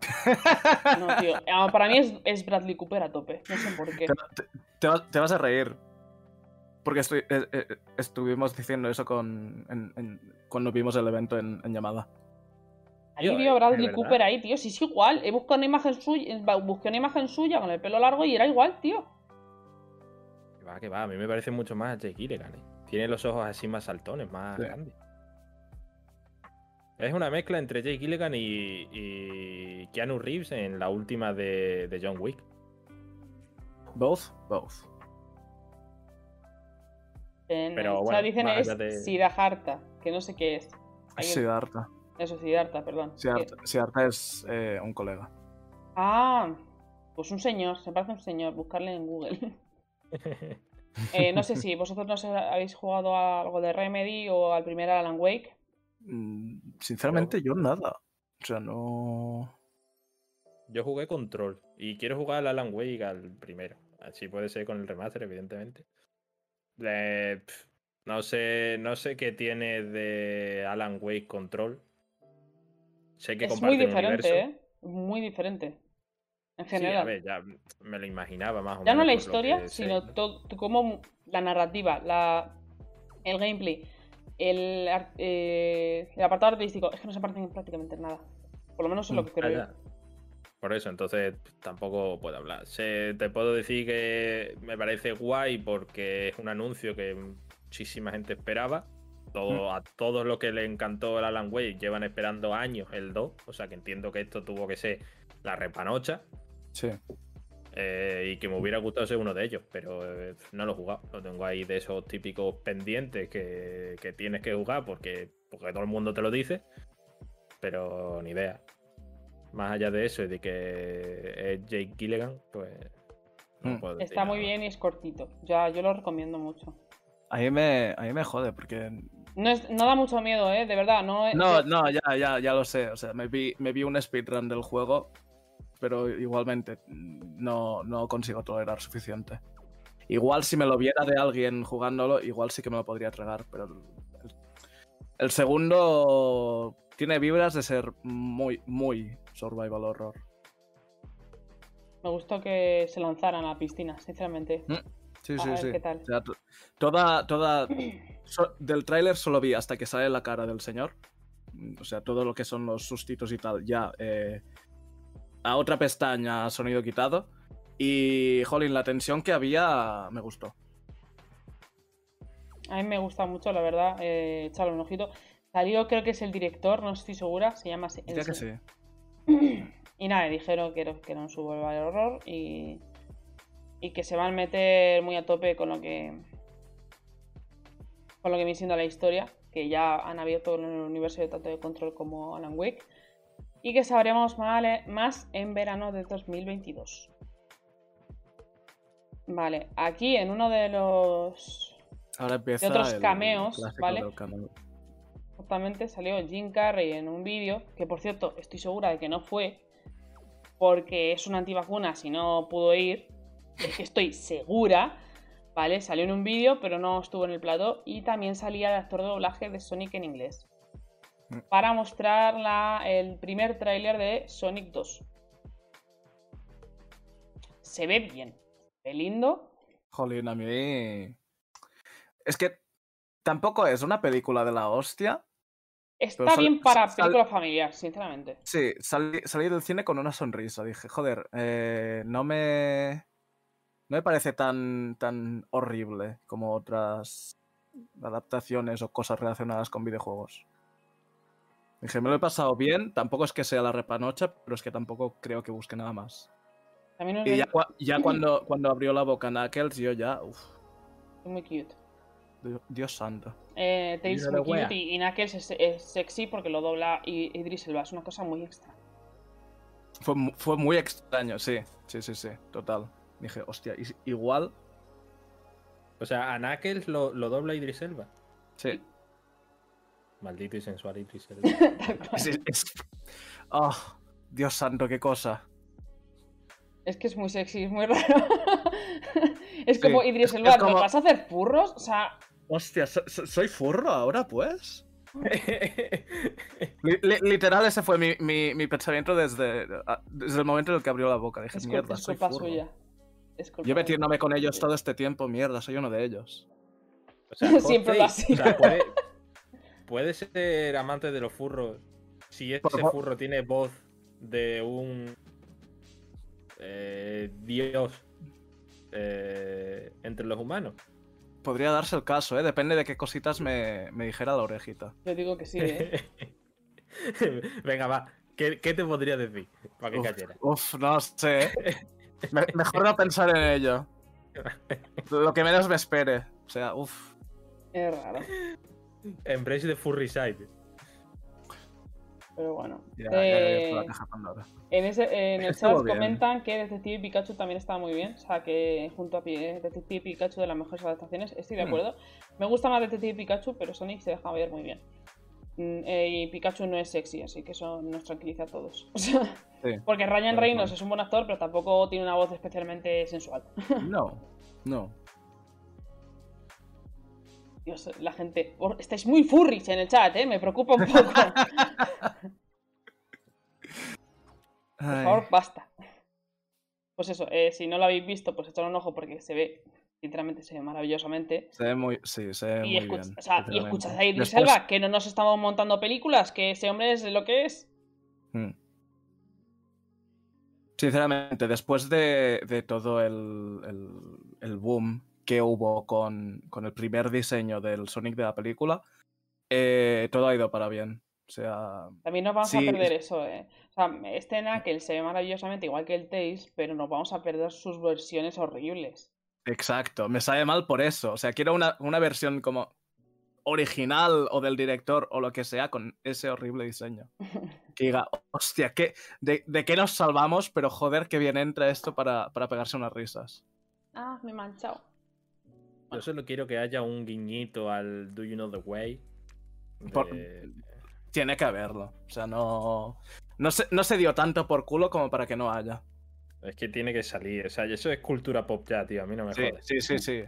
No, tío. ah, Para mí es, es Bradley Cooper a tope. No sé por qué. Te vas a reír. Porque estoy- eh, eh, estuvimos diciendo eso con, en- en- cuando vimos el evento en, en llamada. Ahí vio a eh, Bradley Cooper ahí, tío. Si es igual. He buscado una imagen suya, busqué una imagen suya con el pelo largo y era igual, tío. Que va, que va, a mí me parece mucho más a Jake Gilligan. ¿eh? Tiene los ojos así más saltones, más Sí. grandes. Es una mezcla entre Jake Gilligan y, y Keanu Reeves en la última de, de John Wick. Both, both. En Pero el bueno, chat dicen es de- Siddhartha, que no sé qué es. Alguien- Siddhartha. Eso, Siddhartha, perdón. Siddhartha, Siddhartha es eh, un colega. Ah, pues un señor, se parece a un señor, buscarle en Google. Eh, no sé si vosotros no habéis jugado a algo de Remedy o al primer Alan Wake. Mm, Sinceramente, yo nada. O sea, no. Yo jugué Control y quiero jugar al Alan Wake al primero. Así puede ser con el remaster, evidentemente. Eh, no sé, no sé qué tiene de Alan Wake Control. Sé que Es muy diferente. ¿eh? Muy diferente. En Sí, a general. ver, ya me lo imaginaba más o ya no menos. la historia, sino ¿no? todo, cómo la narrativa, la, el gameplay, el, eh, el apartado artístico. Es que no se parecen prácticamente en nada. Por lo menos es lo Mm, que creo Ah. Por eso, entonces tampoco puedo hablar. Sé- te puedo decir que me parece guay porque es un anuncio que muchísima gente esperaba. Todo, A todos los que le encantó el Alan Wake llevan esperando años el 2. O sea que entiendo que esto tuvo que ser la repanocha. Sí. eh, y que me hubiera gustado ser uno de ellos, pero eh, no lo he jugado. Lo tengo ahí de esos típicos pendientes que, que tienes que jugar porque, porque todo el mundo te lo dice, pero ni idea. Más allá de eso y de que es Jake Gilligan, pues. no Mm. puedo Está muy bien y es cortito. Ya, yo lo recomiendo mucho. A mí me, a mí me jode porque No, es, no da mucho miedo, ¿eh? De verdad. No, No, es- no, ya, ya, ya lo sé. O sea, me vi, me vi un speedrun del juego, pero igualmente no, no consigo tolerar suficiente. Igual si me lo viera de alguien jugándolo, igual sí que me lo podría tragar, pero el, el segundo tiene vibras de ser muy, muy survival horror. Me gustó que se lanzaran a la piscina, sinceramente. Sí, A sí, ver sí. qué tal. O sea, to- toda, toda. so- del tráiler solo vi hasta que sale la cara del señor. O sea, todo lo que son los sustitos y tal, ya. eh, a otra pestaña, sonido quitado. Y, jolín, la tensión que había me gustó. A mí me gusta mucho, la verdad. Eh, echarle un ojito. Salió, creo que es el director, no estoy segura. Se llama. Diría que sí. Y nada, dijeron que era, que era un survival horror y, y que se van a meter muy a tope con lo que con lo que viene siendo la historia, que ya han abierto el universo de tanto de control como Alan Wake y que sabremos mal- más en verano de 2022. Vale, aquí en uno de los Ahora empieza. otros el cameos, clásico ¿vale? cameo. Justamente salió Jim Carrey en un vídeo, que por cierto estoy segura de que no fue, porque es una antivacuna si no pudo ir, es que estoy segura, ¿vale? Salió en un vídeo, pero no estuvo en el plató, y también salía de actor de doblaje de Sonic en inglés, Mm. para mostrar la- el primer tráiler de Sonic 2. Se ve bien, se ve lindo, Jolín, a mí. Es que tampoco es una película de la hostia. Está sal- bien para sal- película familiar, sinceramente. Sí, salí, salí del cine con una sonrisa. Dije, joder, eh, no me. No me parece tan, tan horrible como otras adaptaciones o cosas relacionadas con videojuegos. Dije, me lo he pasado bien. Tampoco es que sea la repanocha, pero es que tampoco creo que busque nada más. También Y ya, cua- ya cuando, cuando abrió la boca Knuckles, yo ya. Uf, muy cute. Dios, santo. Eh, wea. cute y, y Knuckles es, es sexy porque lo dobla Idris Elba. Es una cosa muy extra. Fue, mu- fue muy extraño, sí. Sí, sí, sí, total. Dije, hostia, igual. O sea, a Knuckles lo, lo dobla Idris Elba. Sí. Maldito y sensual Idris Elba. Es, es- Oh, Dios santo, qué cosa. Es que es muy sexy, es muy raro. es como Sí, Idris Elba, es como- ¿me vas a hacer furros? O sea, Hostia, so- so- ¿soy furro ahora, pues? Li- li- literal, ese fue mi, mi- mi pensamiento desde, ah, desde el momento en el que abrió la boca. Dije, mierda, es soy culpa furro. suya. Es culpa Yo suya. metiéndome con ellos todo este tiempo, mierda, soy uno de ellos. O sea, Siempre lo ha sido. o sea, puede, puede ser amante de los furros si ese Por furro tiene voz de un eh, dios eh, entre los humanos. Podría darse el caso, ¿eh? Depende de qué cositas me, me dijera la orejita. Yo digo que sí, ¿eh? Venga, va. ¿Qué, qué te podría decir para que Uf, cayera? Uf, no sé. ¿eh? Me- mejor no pensar en ello. Lo que menos me espere. O sea, uff. Es raro. Embrace the Furry Side. Pero bueno. Ya, ya Eh, la Pandora. En, ese, en el chat comentan que Detective Pikachu también estaba muy bien. O sea, que junto a eh, Detective Pikachu de las mejores adaptaciones. Estoy de Hmm. acuerdo. Me gusta más Detective Pikachu, pero Sonic se deja ver muy bien. Mm, eh, y Pikachu no es sexy, así que eso nos tranquiliza a todos. O sea, Sí. porque Ryan Reynolds es un buen actor, pero tampoco tiene una voz especialmente sensual. No, no. Dios, la gente. Estáis muy furries en el chat, ¿eh? Me preocupa un poco. Por favor, basta. Pues eso, eh, si no lo habéis visto, pues echad un ojo porque se ve, sinceramente, se ve maravillosamente. Se ve muy, sí, se ve Y, muy bien. o sea, y escuchad a Idris Después- Elba, que no nos estamos montando películas, que ese hombre es lo que es. Mm. Sinceramente, después de, de todo el, el- el boom que hubo con, con el primer diseño del Sonic de la película, eh, todo ha ido para bien. O sea, También nos vamos Sí, a perder eso, eh. O sea, este Knuckles se ve maravillosamente igual que el Tails, pero nos vamos a perder sus versiones horribles. exacto, me sale mal por eso. O sea, quiero una, una versión como original o del director o lo que sea con ese horrible diseño. Que diga, hostia, ¿qué, de, de qué nos salvamos? Pero joder, qué bien entra esto para, para pegarse unas risas. Ah, me he manchado. Yo solo quiero que haya un guiñito al Do You Know the Way. Por- Tiene que haberlo. O sea, no. No se, no se dio tanto por culo como para que no haya. Es que tiene que salir. O sea, eso es cultura pop ya, tío. A mí no me Sí, jodes. sí, sí, sí.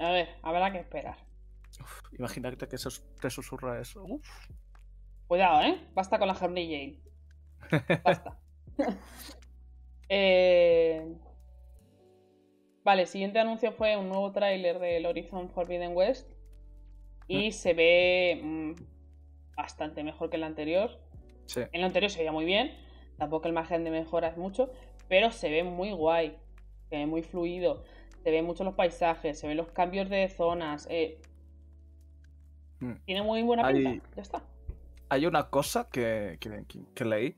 A ver, habrá que esperar. Uf, imagínate que te susurra eso. Uf. Cuidado, ¿eh? Basta con la Harley Jane. Basta. Eh, Vale, el siguiente anuncio fue un nuevo tráiler del Horizon Forbidden West. Y se ve mm, bastante mejor que el anterior. Sí. En el anterior se veía muy bien. Tampoco el margen de mejora es mucho. Pero se ve muy guay. Se ve muy fluido. Se ven mucho los paisajes. Se ven los cambios de zonas. eh, Mm. Tiene muy buena Hay- pinta. Ya está. Hay una cosa que- que- que leí.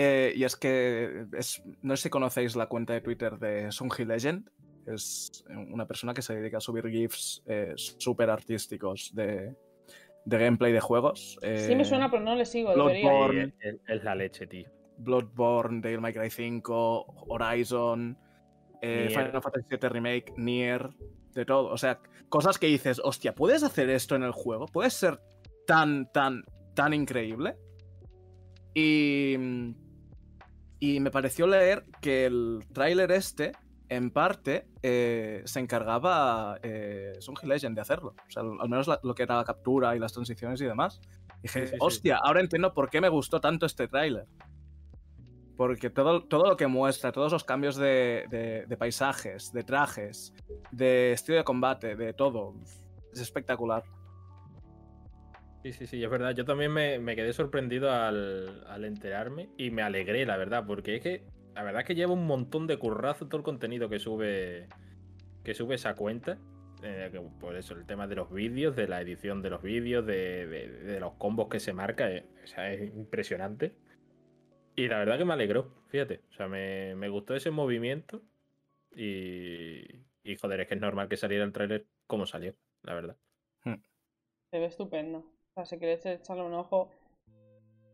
Eh, y es que es, no sé si conocéis la cuenta de Twitter de Sungy Legend. Es una persona que se dedica a subir GIFs eh, súper artísticos de, de gameplay de juegos. Sí me eh, suena, pero no le sigo. Bloodborne. Es, la leche, tío. Bloodborne, Devil May Cry 5, Horizon, eh. Final Fantasy VII Remake, Nier, de todo. O sea, cosas que dices, hostia, ¿puedes hacer esto en el juego? ¿Puedes ser tan, tan, tan increíble? Y, y me pareció leer que el tráiler este, en parte, eh, se encargaba eh, Sungy Legend de hacerlo. O sea, al menos la- lo que era la captura y las transiciones y demás. Dije, Sí, sí, sí. hostia, ahora entiendo por qué me gustó tanto este tráiler. Porque todo, todo lo que muestra, todos los cambios de, de- de paisajes, de trajes, de estilo de combate, de todo, es espectacular. Sí, sí, sí, es verdad. Yo también me, me quedé sorprendido al, al enterarme y me alegré, la verdad, porque es que la verdad es que lleva un montón de currazo todo el contenido que sube que sube esa cuenta. Eh, que, por eso, el tema de los vídeos, de la edición de los vídeos, de, de- de los combos que se marca, eh, o sea, es impresionante. Y la verdad que me alegró, fíjate. O sea, me, me gustó ese movimiento y, y joder, es que es normal que saliera el tráiler como salió, la verdad. Se ve estupendo. O sea, si queréis echarle un ojo,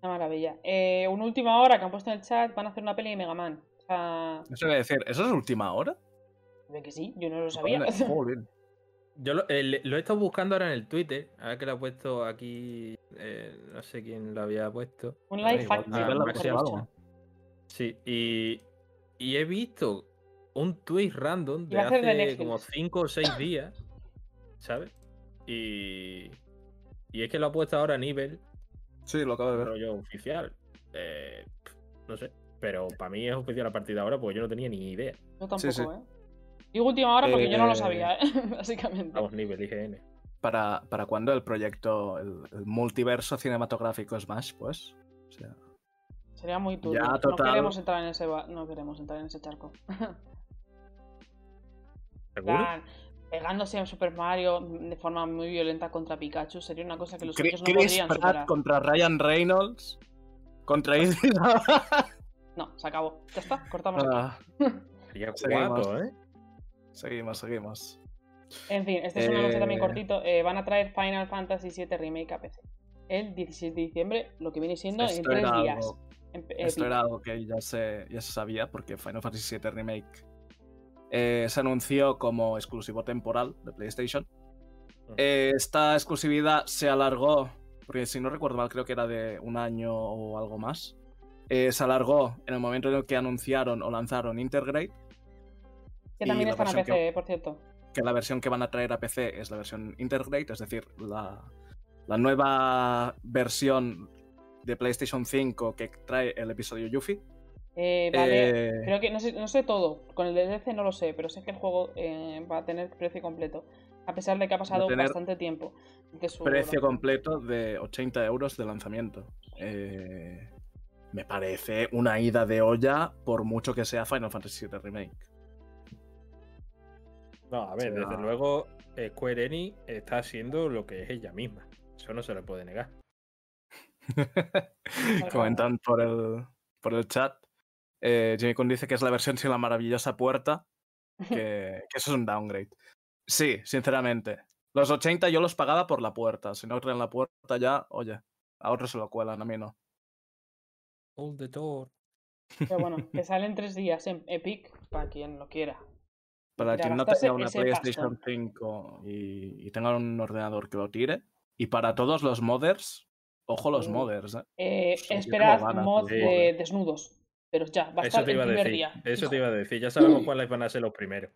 una maravilla. Eh, una última hora que han puesto en el chat, van a hacer una peli de Mega Man. O sea, Eso voy a decir, ¿eso es última hora? de que sí, yo no lo sabía. Joder. Yo lo, eh, le- lo he estado buscando ahora en el Twitter, ahora que lo ha puesto aquí, eh, no sé quién lo había puesto. Un igual, hack. Ah. Sí, y, y he visto un tweet random de hace como 5 o 6 días, ¿sabes? Y, y es que lo ha puesto ahora a nivel Sí, lo acabo de ver. rollo oficial. Eh, no sé, pero para mí es oficial a partir de ahora porque yo no tenía ni idea. Yo tampoco, Sí, sí. ¿eh? Digo última hora porque yo no lo Eh, sabía, ¿eh? Básicamente. Vamos, nivel IGN. ¿Para, ¿Para cuándo el proyecto, el, el multiverso cinematográfico Smash, pues? O sea, Sería muy turbio. Ya, No total. queremos entrar en ese no queremos entrar en ese charco. ¿Seguro? plan, pegándose a Super Mario de forma muy violenta contra Pikachu sería una cosa que los niños no Chris podrían Pratt superar. contra Ryan Reynolds. Contra No, se acabó. Ya está, cortamos aquí. Ah, Sería guapo, ¿eh? Seguimos, seguimos. En fin, este es un anuncio también Eh, cortito. Eh, van a traer Final Fantasy VII Remake a PC. El 16 de diciembre, lo que viene siendo en tres días. algo- En- eh, Esto Epic. era algo que ya se, ya se sabía porque Final Fantasy VII Remake eh, se anunció como exclusivo temporal de PlayStation. Eh, esta exclusividad se alargó, porque si no recuerdo mal, creo que era de un año o algo más. Eh, se alargó en el momento en el que anunciaron o lanzaron Intergrade, Que también a versión PC, que- eh, por cierto. que la versión que van a traer a PC es la versión Intergrade, es decir, la, la nueva versión de PlayStation 5 que trae el episodio Yuffie. Eh, vale, Eh, creo que no sé, no sé todo. Con el DLC no lo sé, pero sé que el juego eh, va a tener precio completo. A pesar de que ha pasado tener bastante tiempo. de su- precio completo de 80 euros de lanzamiento. Eh, me parece una ida de olla por mucho que sea Final Fantasy VII Remake. No, a ver, O sea- desde luego Square Enix está haciendo lo que es ella misma. Eso no se le puede negar. Comentan por el, por el chat. Eh, Jimmy Kun dice que es la versión sin la maravillosa puerta. Que, que eso es un downgrade. Sí, sinceramente. Los 80 yo los pagaba por la puerta. Si no traen la puerta ya, oye, a otros se lo cuelan, a mí no. Hold the door. Pero bueno, que sale en tres días en Epic, para quien lo quiera. Para quien no tenga una PlayStation pastón. 5 y, y tenga un ordenador que lo tire. Y para todos los modders, ojo los Uh. modders, ¿eh? Eh, esperad mod de modders. desnudos. Pero ya, va a Eso estar te el iba a primer decir. día. Eso te iba a decir. Ya sabemos cuáles van a ser los primeros.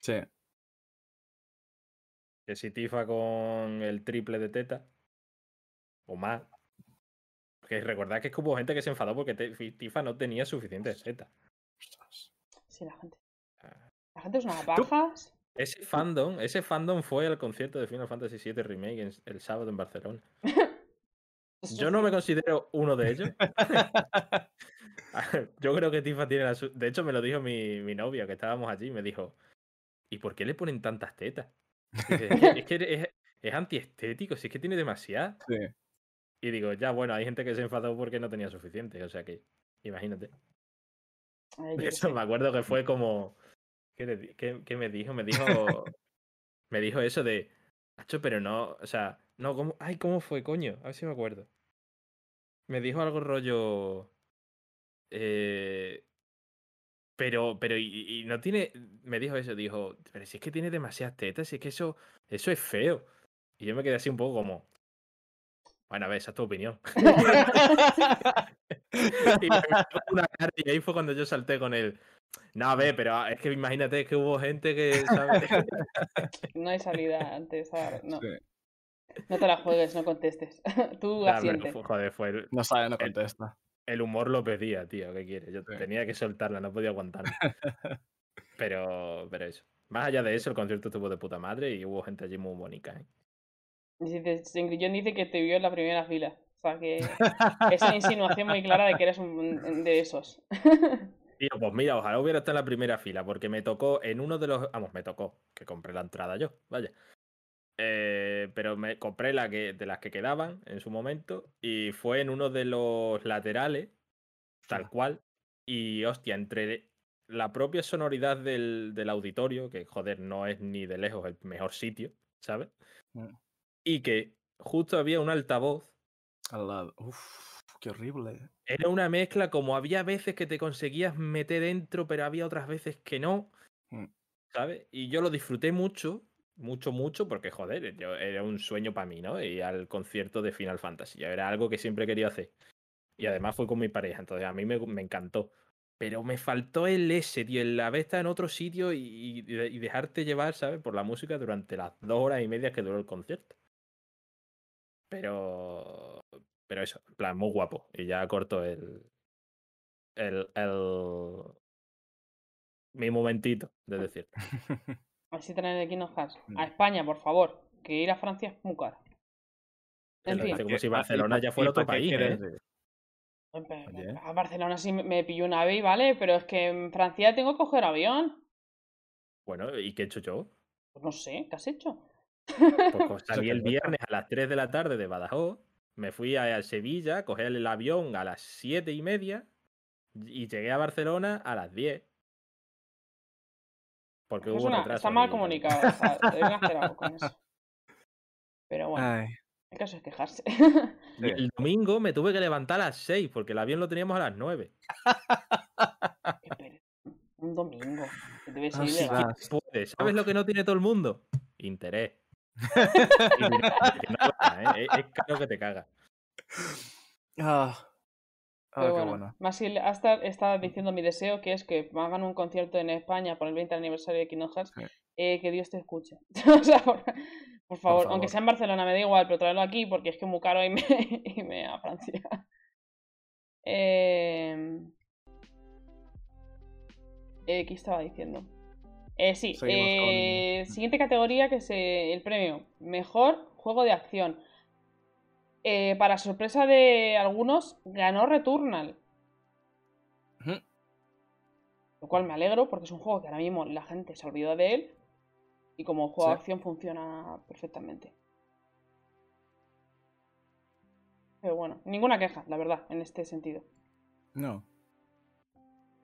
Sí. Que si Tifa con el triple de teta. O más. Porque recordad que es que hubo gente que se enfadó porque Tifa no tenía suficiente teta. Ostras. Sí, la gente. Ah. La gente es una pajas. Ese fandom, ese fandom fue al concierto de Final Fantasy VII Remake en- el sábado en Barcelona. Yo no me considero uno de ellos. Yo creo que Tifa tiene la su- De hecho, me lo dijo mi, mi novia, que estábamos allí, me dijo, ¿y por qué le ponen tantas tetas? Dice, es que, es, antiestético, si es que tiene demasiadas. Sí. Y digo, ya, bueno, hay gente que se enfadó porque no tenía suficiente, o sea que, imagínate. Ay, De hecho, me acuerdo que fue como. ¿Qué, le di- qué- qué me dijo? Me dijo. me dijo eso de. Hacho, pero no. O sea, no, ¿cómo? Ay, ¿cómo fue, coño? A ver si me acuerdo. Me dijo algo rollo. Eh, pero, pero, y, y no tiene. Me dijo eso, dijo, pero si es que tiene demasiadas tetas, si es que eso, eso es feo. Y yo me quedé así un poco como. Bueno, a ver, esa es tu opinión. Y una cara y ahí fue cuando yo salté con él. No, a ver, pero ah, es que imagínate que hubo gente que, ¿sabes? No hay salida antes. No, Sí. no te la juegues, no contestes. Tú asiente. fue- joder, fue el, No sabe, no contesta. El humor lo pedía, tío, ¿qué quieres? Yo Sí. tenía que soltarla, no podía aguantarla. Pero, pero eso. Más allá de eso, el concierto estuvo de puta madre y hubo gente allí muy bonita, ¿eh? Sengrillón dice que te vio en la primera fila. O sea que es una insinuación muy clara de que eres un- de esos. Tío, pues mira, ojalá hubiera estado en la primera fila, porque me tocó en uno de los. Vamos, me tocó, que compré la entrada yo, vaya. Eh, pero me compré la que, de las que quedaban en su momento, y fue en uno de los laterales, tal cual. Y hostia, entre la propia sonoridad del, del auditorio, que joder, no es ni de lejos el mejor sitio, ¿sabes? Mm. Y que justo había un altavoz Al lado. Uf, qué horrible. Era una mezcla como había veces que te conseguías meter dentro, pero había otras veces que no. Mm. ¿Sabes? Y yo lo disfruté mucho, mucho, mucho, porque joder, yo, era un sueño para mí, ¿no? Y al concierto de Final Fantasy. Era algo que siempre querido hacer. Y además fue con mi pareja, entonces a mí me, me encantó. Pero me faltó el ese, tío, el haber estado en otro sitio y, y- y dejarte llevar, ¿sabes? Por la música durante las dos horas y media que duró el concierto. Pero. Pero eso, en plan, muy guapo. Y ya corto el. El. el mi momentito de decir. Así tener el Kingdom Hearts. Mm. A España, por favor. Que ir a Francia es muy caro. En fin. como si ¿Y Barcelona ya fuera otro país, ¿eh? A Barcelona sí me- pilló una AVE, ¿vale? Pero es que en Francia tengo que coger avión. Bueno, ¿y qué he hecho yo? Pues no sé, ¿qué has hecho? Pues salí el viernes a las 3 de la tarde de Badajoz, me fui a, a Sevilla, cogí el avión a las 7 y media y llegué a Barcelona a las 10. Porque Es hubo una- retraso. está mal comunicado. o sea, deben hacer algo con eso. Pero bueno, Ay, el caso es quejarse. El domingo me tuve que levantar a las 6 porque el avión lo teníamos a las 9. Qué pereza. Un domingo. Que debe ser Ah, sí, ¿Sabes lo que no tiene todo el mundo? Interés. Cuesta, ¿eh? es, es caro que te caga. Ah, ah, Pero bueno, bueno. Masil hasta está diciendo mi deseo, que es que me hagan un concierto en España por el 20 aniversario de Kingdom Hearts, Sí. eh, que Dios te escuche. o sea, por, por favor, aunque favor. sea en Barcelona me da igual, pero traerlo aquí porque es que es muy caro irme, irme a Francia. Eh, Eh, ¿Qué estaba diciendo? Eh, sí, eh, con- siguiente categoría que es eh, el premio Mejor Juego de Acción. Eh, para sorpresa de algunos, ganó Returnal. Lo cual me alegro porque es un juego que ahora mismo la gente se olvidó de él. Y como juego de acción funciona perfectamente. Pero bueno, ninguna queja, la verdad, en este sentido. No.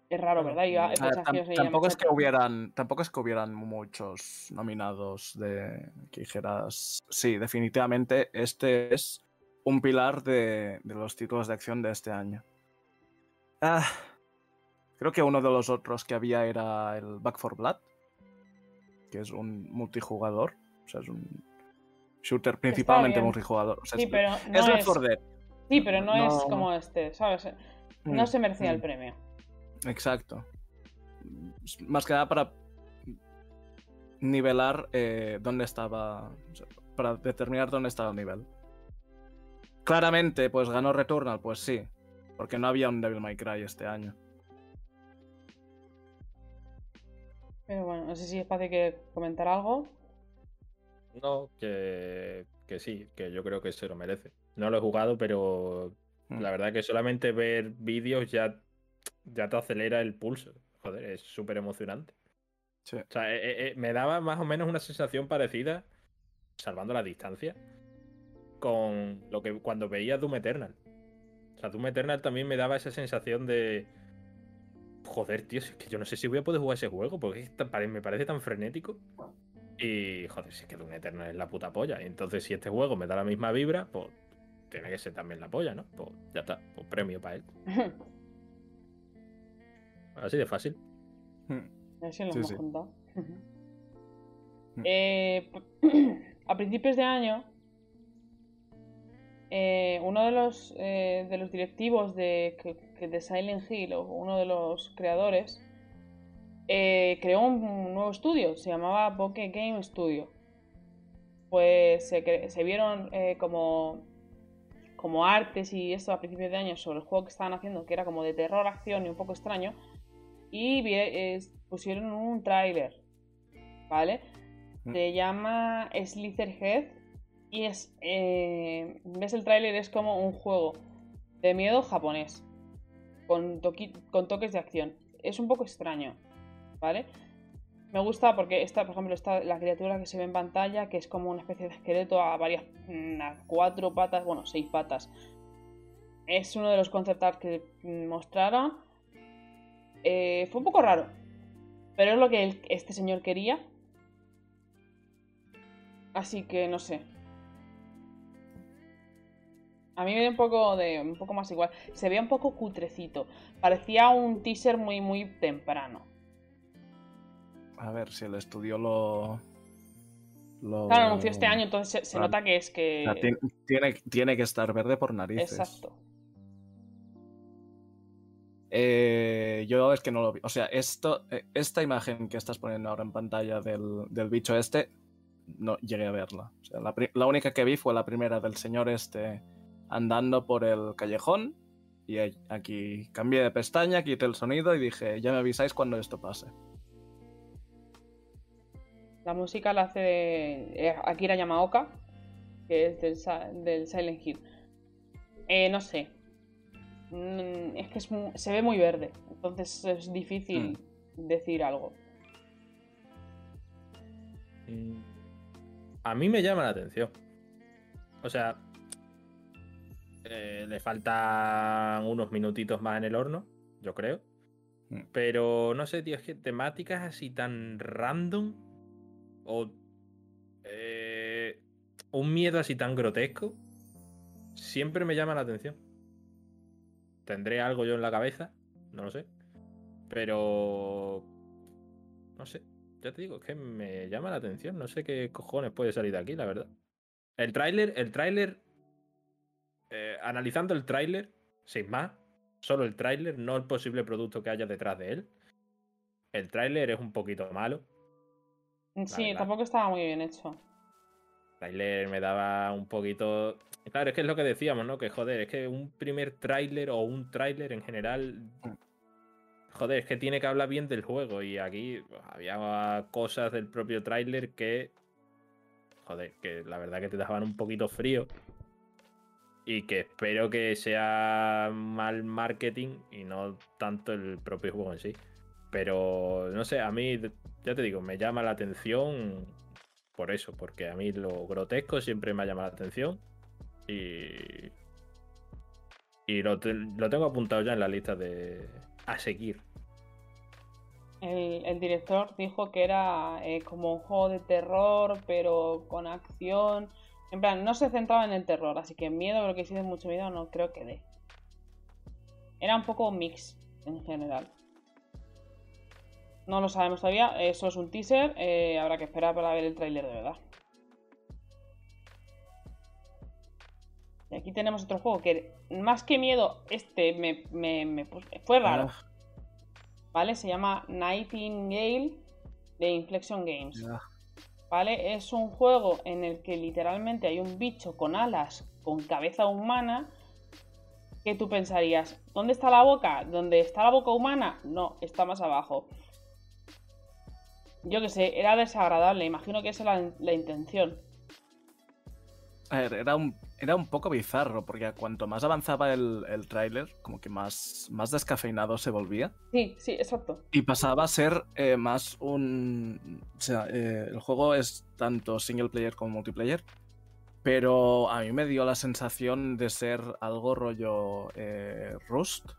Es raro, ¿verdad? Yo que tampoco, es que hubieran, tampoco es que hubieran muchos nominados de que dijeras, sí, definitivamente este es un pilar de, de los títulos de acción de este año. Ah, creo que uno de los otros que había era el Back for Blood, que es un multijugador, o sea, es un shooter principalmente multijugador. o sea, Sí, es, pero no es Left es, 4 Dead. sí, pero no, es como este, ¿sabes? No Mm, se merecía el mm. premio. Exacto. Más que nada para nivelar eh, dónde estaba. para determinar dónde estaba el nivel. Claramente, pues ganó Returnal, pues sí. Porque no había un Devil May Cry este año. Pero bueno, no sé si Espacio quiere comentar algo. No, que, que sí, que yo creo que se lo merece. No lo he jugado, pero Mm. la verdad que solamente ver vídeos ya, ya te acelera el pulso. Joder, es súper emocionante. Sí. O sea, eh, eh, eh, me daba más o menos una sensación parecida, salvando la distancia, con lo que cuando veía Doom Eternal. O sea, Doom Eternal también me daba esa sensación de. Joder, tío, si es que yo no sé si voy a poder jugar ese juego, porque es tan- me parece tan frenético. Y, joder, si es que Doom Eternal es la puta polla. Y entonces, si este juego me da la misma vibra, pues tiene que ser también la polla, ¿no? Pues ya está, pues premio para él. Así de fácil. A ver si lo Sí, hemos sí. juntado. Mm. Eh, a principios de año, eh, uno de los, eh, de los directivos de, de Silent Hill, o uno de los creadores, eh, creó un nuevo estudio, se llamaba Bokeh Game Studio. Pues se, se vieron como, como artes y esto a principios de año sobre el juego que estaban haciendo, que era como de terror, acción y un poco extraño, y pusieron un tráiler, ¿vale? Mm. Se llama Slitherhead y es, eh, ves el tráiler es como un juego de miedo japonés con, toqui- con toques de acción. Es un poco extraño, ¿vale? Me gusta porque esta, por ejemplo, está la criatura que se ve en pantalla, que es como una especie de esqueleto a varias, mm, a cuatro patas, bueno, seis patas. Es uno de los concept art que mostraron. Eh, fue un poco raro, pero es lo que este señor quería. Así que no sé. A mí me dio un poco de. un poco más igual. Se veía un poco cutrecito. Parecía un teaser muy, muy temprano. A ver si el estudio lo. lo Claro, anunció este año, entonces se, nota que es o que. sea, tiene, tiene, que estar verde por narices. Exacto. Eh, yo es que no lo vi. O sea, esto, eh, esta imagen que estás poniendo ahora en pantalla del, del bicho este, no llegué a verla. O sea, la, pri- la única que vi fue la primera del señor este andando por el callejón. Y aquí cambié de pestaña, quité el sonido y dije, ya me avisáis cuando esto pase. La música la hace de eh, Akira Yamaoka, que es del, del Silent Hill. Eh, no sé. Mm, Es que es se ve muy verde, entonces es difícil decir algo. Mm, A mí me llama la atención. O sea, eh, le faltan unos minutitos más en el horno, yo creo. Mm. Pero no sé, tío, es que temáticas así tan random o eh, un miedo así tan grotesco siempre me llama la atención. Tendré algo yo en la cabeza, no lo sé. Pero no sé, ya te digo, es que me llama la atención. No sé qué cojones puede salir de aquí, la verdad. El tráiler, el tráiler, eh, analizando el tráiler, sin más, solo el tráiler, no el posible producto que haya detrás de él. El tráiler es un poquito malo. Sí, verdad. tampoco estaba muy bien hecho. El tráiler me daba un poquito... Claro, es que es lo que decíamos, ¿no? Que joder, es que un primer tráiler o un tráiler en general... joder, es que tiene que hablar bien del juego. Y aquí pues, había cosas del propio tráiler que, joder, que la verdad que te dejaban un poquito frío. Y que espero que sea mal marketing y no tanto el propio juego en sí. Pero no sé, a mí, ya te digo, me llama la atención por eso, porque a mí lo grotesco siempre me ha llamado la atención. Y. Y lo, lo tengo apuntado ya en la lista de. a seguir. El, el director dijo que era eh, como un juego de terror, pero con acción. En plan, no se centraba en el terror, así que miedo, creo que si de mucho miedo, no creo que dé. Era un poco mix en general. No lo sabemos todavía, eso es un teaser, eh, habrá que esperar para ver el tráiler de verdad. Y aquí tenemos otro juego que, más que miedo, este me, me- me pus- fue raro. Ah, ¿vale? Se llama Nightingale de Inflection Games. ¿Vale? Es un juego en el que literalmente hay un bicho con alas, con cabeza humana, que tú pensarías, ¿dónde está la boca? ¿Dónde está la boca humana? No, está más abajo. Yo que sé, era desagradable, imagino que esa es la, la intención. A ver, era un, era un poco bizarro, porque cuanto más avanzaba el, el tráiler, como que más, más descafeinado se volvía. Sí, sí, exacto. Y pasaba a ser eh, más un... O sea, eh, el juego es tanto single player como multiplayer, pero a mí me dio la sensación de ser algo rollo eh, Rust,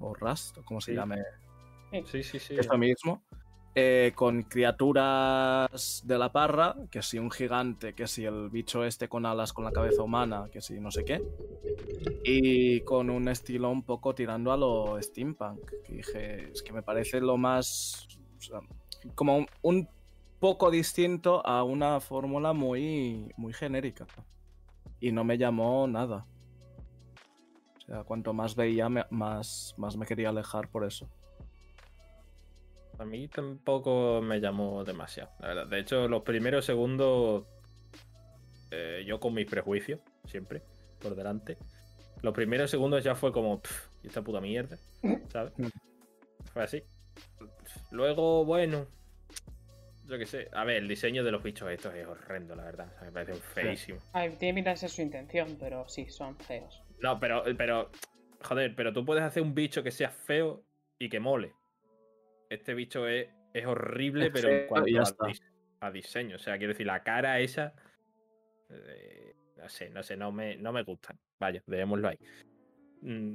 o Rust, o como se Sí. llame Sí, sí, sí. esto mismo, eh, con criaturas de la parra, que si un gigante, que si el bicho este con alas con la cabeza humana, que si no sé qué, y con un estilo un poco tirando a lo steampunk, dije, es que me parece lo más, o sea, como un, poco distinto a una fórmula muy, muy genérica, y no me llamó nada. O sea, cuanto más veía, más, más me quería alejar por eso. A mí tampoco me llamó demasiado, la verdad. De hecho, los primeros segundos, eh, yo con mis prejuicios, siempre, por delante. Los primeros segundos ya fue como, "Pff, ¿y esta puta mierda? ¿Sabes? Mm. Fue así. Luego, bueno, yo qué sé. A ver, el diseño de los bichos estos es horrendo, la verdad. O sea, me parece feísimo. Ay, tiene pinta de ser su intención, pero sí, son feos. No, pero, pero, joder, pero tú puedes hacer un bicho que sea feo y que mole. Este bicho es, es horrible, Es pero en cuanto a, diseño. O sea, quiero decir, la cara esa. eh, no sé, no sé, no me, no me gusta. Vaya, dejémoslo ahí. Mm,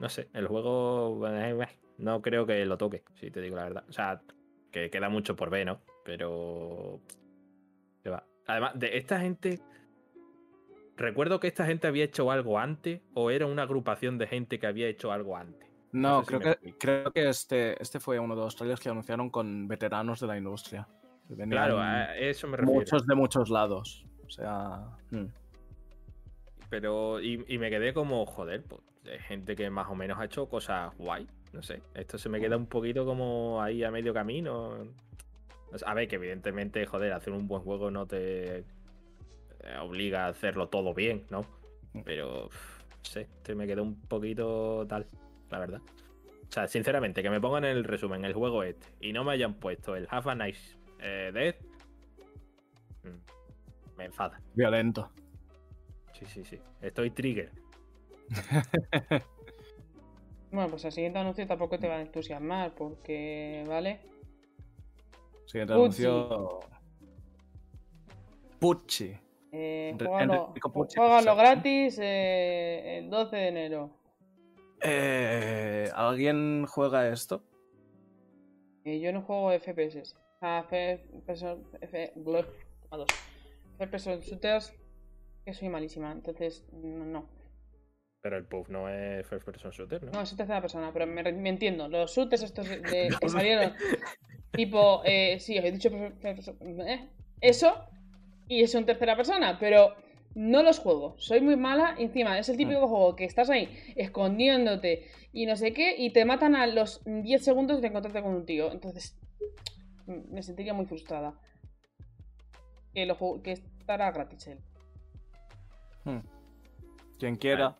No sé, el juego. eh, No creo que lo toque, si te digo la verdad. O sea, que queda mucho por ver, ¿no? Pero. que va. Además, de esta gente. Recuerdo que esta gente había hecho algo antes o era una agrupación de gente que había hecho algo antes. No, sé creo, que, creo que este, este fue uno de los trailers que anunciaron con veteranos de la industria. Claro, a eso me refiero. muchos de muchos lados. O sea, mm. Pero, y, y me quedé como, joder, pues, hay gente que más o menos ha hecho cosas guay. No sé, esto se me queda un poquito como ahí a medio camino. O sea, A ver, que evidentemente, joder, hacer un buen juego no te eh, obliga a hacerlo todo bien, ¿no? Pero, uf, no sé, este me quedó un poquito tal, la verdad. O sea, sinceramente, que me pongan en el resumen el juego este y no me hayan puesto el Half a Nice eh, Death, mm, me enfada. violento. Sí, sí, sí. Estoy trigger. Bueno, pues el siguiente anuncio tampoco te va a entusiasmar, porque, ¿vale? Siguiente Pucci. anuncio. Pucci. Eh, gratis eh, el 12 de enero. Eh, ¿Alguien juega esto? Eh, yo no juego FPS. Ah, person, F, bleh, a dos. First person shooters, que soy malísima, entonces no. Pero el puff no es first person shooter, ¿no? No, es tercera persona, pero me, me entiendo. Los shooters estos de- que salieron, tipo, eh, sí, os he dicho eh, eso, y es en tercera persona, pero no los juego. Soy muy mala, encima es el típico juego que estás ahí escondiéndote y no sé qué, y te matan a los 10 segundos de encontrarte con un tío. Entonces, mm, me sentiría muy frustrada. Que, lo juego- que estará gratis él, Hmm. Quien quiera,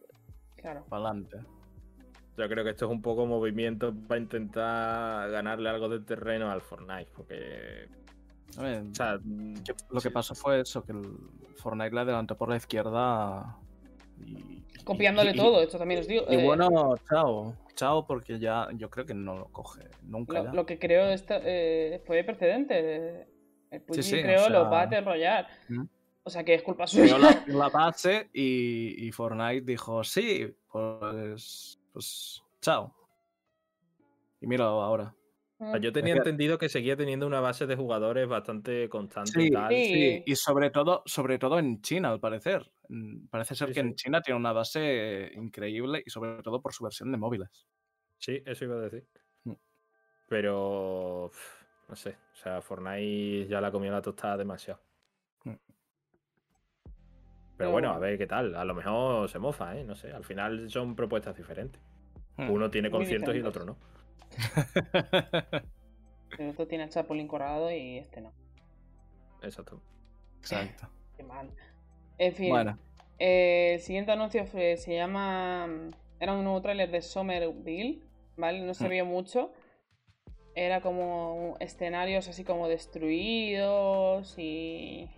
claro. para adelante. Yo creo que esto es un poco movimiento para intentar ganarle algo de terreno al Fortnite, porque A ver, o sea, que- lo que sí. pasó fue eso, que el Fortnite le adelantó por la izquierda y... Copiándole y- todo, esto también os digo. Y eh, bueno, chao. Chao, porque ya yo creo que no lo coge nunca lo, ya. lo que creó esta, eh, fue precedente. El PUBG sí, o creó los sea- Battle Royale. ¿Mm? O sea que es culpa Creó suya. la, la base y, y Fortnite dijo, sí, pues, pues chao. Y míralo ahora. O sea, yo tenía entendido que seguía teniendo una base de jugadores bastante constante y tal. Sí. sí, y sobre todo, sobre todo en China, al parecer. Mm, Parece ser Sí, que sí. en China tiene una base increíble y sobre todo por su versión de móviles. Sí, eso iba a decir. Mm. Pero no sé, o sea, Fortnite ya la comió la tostada demasiado. Mm. Pero bueno, a ver qué tal. A lo mejor se mofa, ¿eh? No sé. Al final son propuestas diferentes. Uno tiene conciertos y el otro no. Pero esto tiene el Chapulín Colorado y este no. Exacto. Exacto. Qué mal. En fin. Bueno, eh, el siguiente anuncio fue- se llama. Era un nuevo tráiler de Somerville, ¿vale? No se Mm. vio mucho. Era como escenarios así como destruidos y.